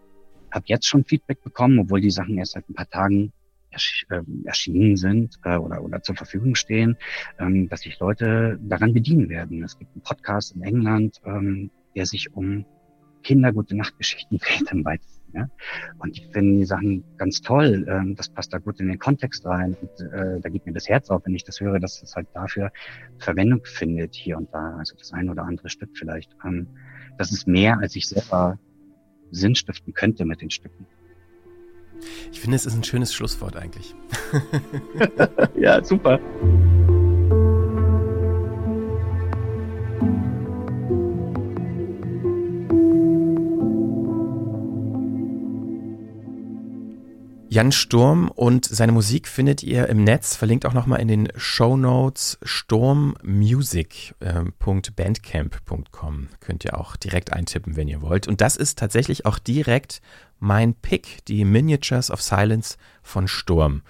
hab jetzt schon Feedback bekommen, obwohl die Sachen erst seit ein paar Tagen ersch äh, erschienen sind äh, oder, oder zur Verfügung stehen, ähm, dass sich Leute daran bedienen werden. Es gibt einen Podcast in England, ähm, der sich um Kinder gute Nachtgeschichten dreht im weitesten ja? Und ich finde die Sachen ganz toll. Ähm, das passt da gut in den Kontext rein. Und, äh, da geht mir das Herz auf, wenn ich das höre, dass es halt dafür Verwendung findet hier und da. Also das ein oder andere Stück vielleicht. Ähm, das ist mehr, als ich selber Sinn stiften könnte mit den Stücken.
Ich finde, es ist ein schönes Schlusswort eigentlich.
ja, super.
Jan Sturm und seine Musik findet ihr im Netz, verlinkt auch nochmal in den Show Notes sturmmusic.bandcamp.com. Könnt ihr auch direkt eintippen, wenn ihr wollt. Und das ist tatsächlich auch direkt mein Pick, die Miniatures of Silence von Sturm.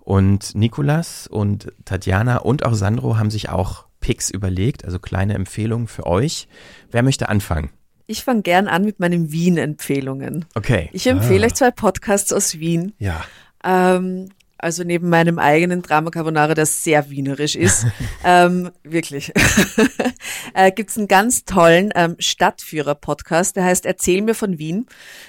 Und Nikolas und Tatjana und auch Sandro haben sich auch Picks überlegt, also kleine Empfehlungen für euch. Wer möchte anfangen?
Ich fange gern an mit meinen Wien-Empfehlungen.
Okay.
Ich empfehle ah. euch zwei Podcasts aus Wien.
Ja.
Ähm, also neben meinem eigenen Drama Carbonara, der sehr wienerisch ist, ähm, wirklich, äh, gibt einen ganz tollen ähm, Stadtführer-Podcast, der heißt Erzähl mir von Wien.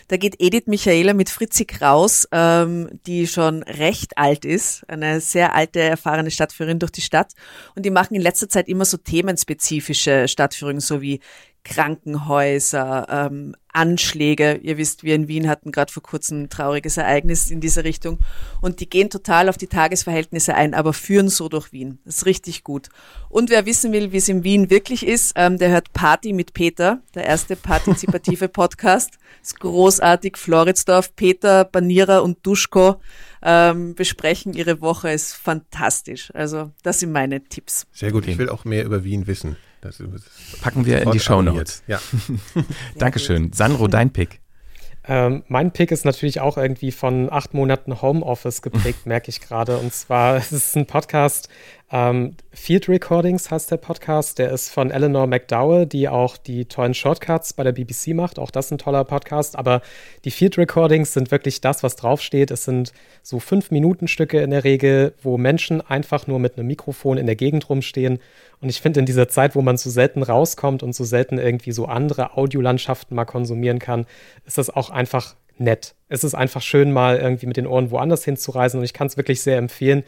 Da geht Edith Michaela mit Fritzi Kraus, ähm, die schon recht alt ist, eine sehr alte, erfahrene Stadtführerin durch die Stadt. Und die machen in letzter Zeit immer so themenspezifische Stadtführungen, so wie Krankenhäuser, ähm, Anschläge. Ihr wisst, wir in Wien hatten gerade vor kurzem ein trauriges Ereignis in diese Richtung. Und die gehen total auf die Tagesverhältnisse ein, aber führen so durch Wien. Das ist richtig gut. Und wer wissen will, wie es in Wien wirklich ist, ähm, der hört Party mit Peter, der erste partizipative Podcast. Das ist großartig. Floridsdorf, Peter, Banierer und Duschko ähm, besprechen ihre Woche. Ist fantastisch. Also das sind meine Tipps.
Sehr gut. Ich will auch mehr über Wien wissen. Das
Packen wir in die Show Notes.
Ja.
Dankeschön. Sandro, dein Pick.
Ähm, mein Pick ist natürlich auch irgendwie von acht Monaten Homeoffice geprägt, merke ich gerade. Und zwar es ist ein Podcast, ähm, Field Recordings heißt der Podcast. Der ist von Eleanor McDowell, die auch die tollen Shortcuts bei der BBC macht. Auch das ist ein toller Podcast. Aber die Field Recordings sind wirklich das, was draufsteht. Es sind so fünf Minuten Stücke in der Regel, wo Menschen einfach nur mit einem Mikrofon in der Gegend rumstehen. Und ich finde, in dieser Zeit, wo man so selten rauskommt und so selten irgendwie so andere Audiolandschaften mal konsumieren kann, ist das auch einfach nett. Es ist einfach schön, mal irgendwie mit den Ohren woanders hinzureisen. Und ich kann es wirklich sehr empfehlen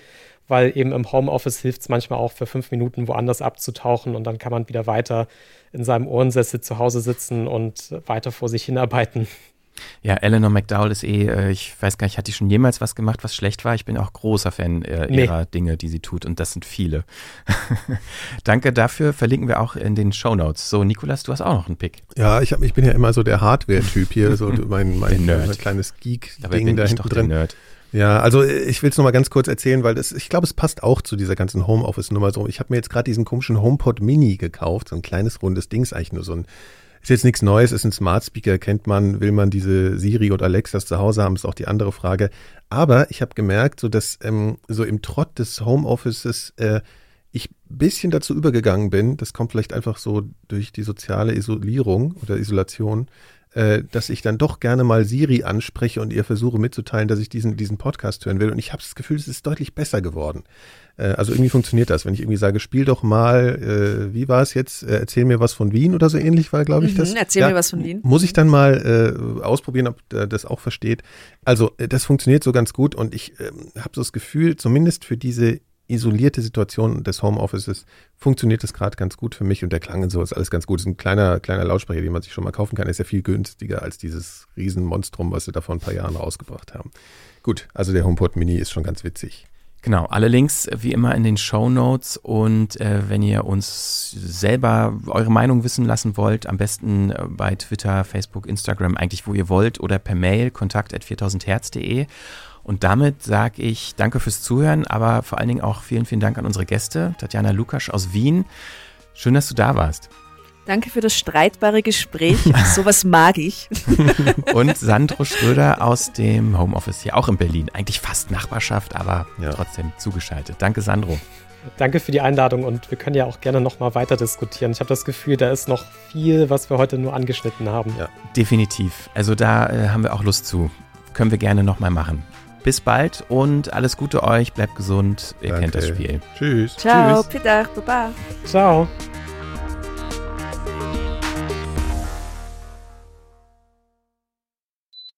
weil eben im Homeoffice hilft es manchmal auch für fünf Minuten woanders abzutauchen und dann kann man wieder weiter in seinem Ohrensessel zu Hause sitzen und weiter vor sich hinarbeiten.
Ja, Eleanor McDowell ist eh, äh, ich weiß gar nicht, hat die schon jemals was gemacht, was schlecht war? Ich bin auch großer Fan äh, nee. ihrer Dinge, die sie tut und das sind viele. Danke dafür, verlinken wir auch in den Show Notes. So, Nikolas, du hast auch noch einen Pick.
Ja, ich, hab, ich bin ja immer so der Hardware-Typ hier, so mein, mein, mein kleines Geek-Ding da hinten drin. Nerd. Ja, also ich will es nochmal ganz kurz erzählen, weil das, ich glaube, es passt auch zu dieser ganzen Homeoffice-Nummer so. Ich habe mir jetzt gerade diesen komischen HomePod Mini gekauft, so ein kleines rundes Ding, ist eigentlich nur so ein, ist jetzt nichts Neues, ist ein Smart Speaker, kennt man, will man diese Siri oder Alexas zu Hause haben, ist auch die andere Frage. Aber ich habe gemerkt, so dass ähm, so im Trott des Homeoffices äh, ich bisschen dazu übergegangen bin, das kommt vielleicht einfach so durch die soziale Isolierung oder Isolation, äh, dass ich dann doch gerne mal Siri anspreche und ihr versuche mitzuteilen, dass ich diesen, diesen Podcast hören will. Und ich habe das Gefühl, es ist deutlich besser geworden. Äh, also irgendwie funktioniert das, wenn ich irgendwie sage, spiel doch mal, äh, wie war es jetzt, äh, erzähl mir was von Wien oder so ähnlich war, glaube ich, mhm, das.
Erzähl ja, mir was von Wien.
Muss ich dann mal äh, ausprobieren, ob äh, das auch versteht. Also äh, das funktioniert so ganz gut und ich äh, habe so das Gefühl, zumindest für diese isolierte Situation des Homeoffices funktioniert das gerade ganz gut für mich und der Klang und so ist alles ganz gut. Das ist ein kleiner, kleiner Lautsprecher, den man sich schon mal kaufen kann. Ist ja viel günstiger als dieses Riesenmonstrum, was sie da vor ein paar Jahren rausgebracht haben. Gut, also der HomePod Mini ist schon ganz witzig.
Genau, alle Links wie immer in den Show Notes und äh, wenn ihr uns selber eure Meinung wissen lassen wollt, am besten äh, bei Twitter, Facebook, Instagram, eigentlich wo ihr wollt oder per Mail kontakt at 4000herz.de und damit sage ich danke fürs Zuhören, aber vor allen Dingen auch vielen, vielen Dank an unsere Gäste, Tatjana Lukasch aus Wien. Schön, dass du da warst.
Danke für das streitbare Gespräch. Sowas mag ich.
Und Sandro Schröder aus dem Homeoffice hier auch in Berlin. Eigentlich fast Nachbarschaft, aber ja. trotzdem zugeschaltet. Danke, Sandro.
Danke für die Einladung und wir können ja auch gerne nochmal weiter diskutieren. Ich habe das Gefühl, da ist noch viel, was wir heute nur angeschnitten haben.
Ja, definitiv. Also da äh, haben wir auch Lust zu. Können wir gerne nochmal machen. Bis bald und alles Gute euch. Bleibt gesund. Ihr Danke. kennt das Spiel.
Tschüss.
Ciao.
Tschüss.
Peter. Baba.
Ciao.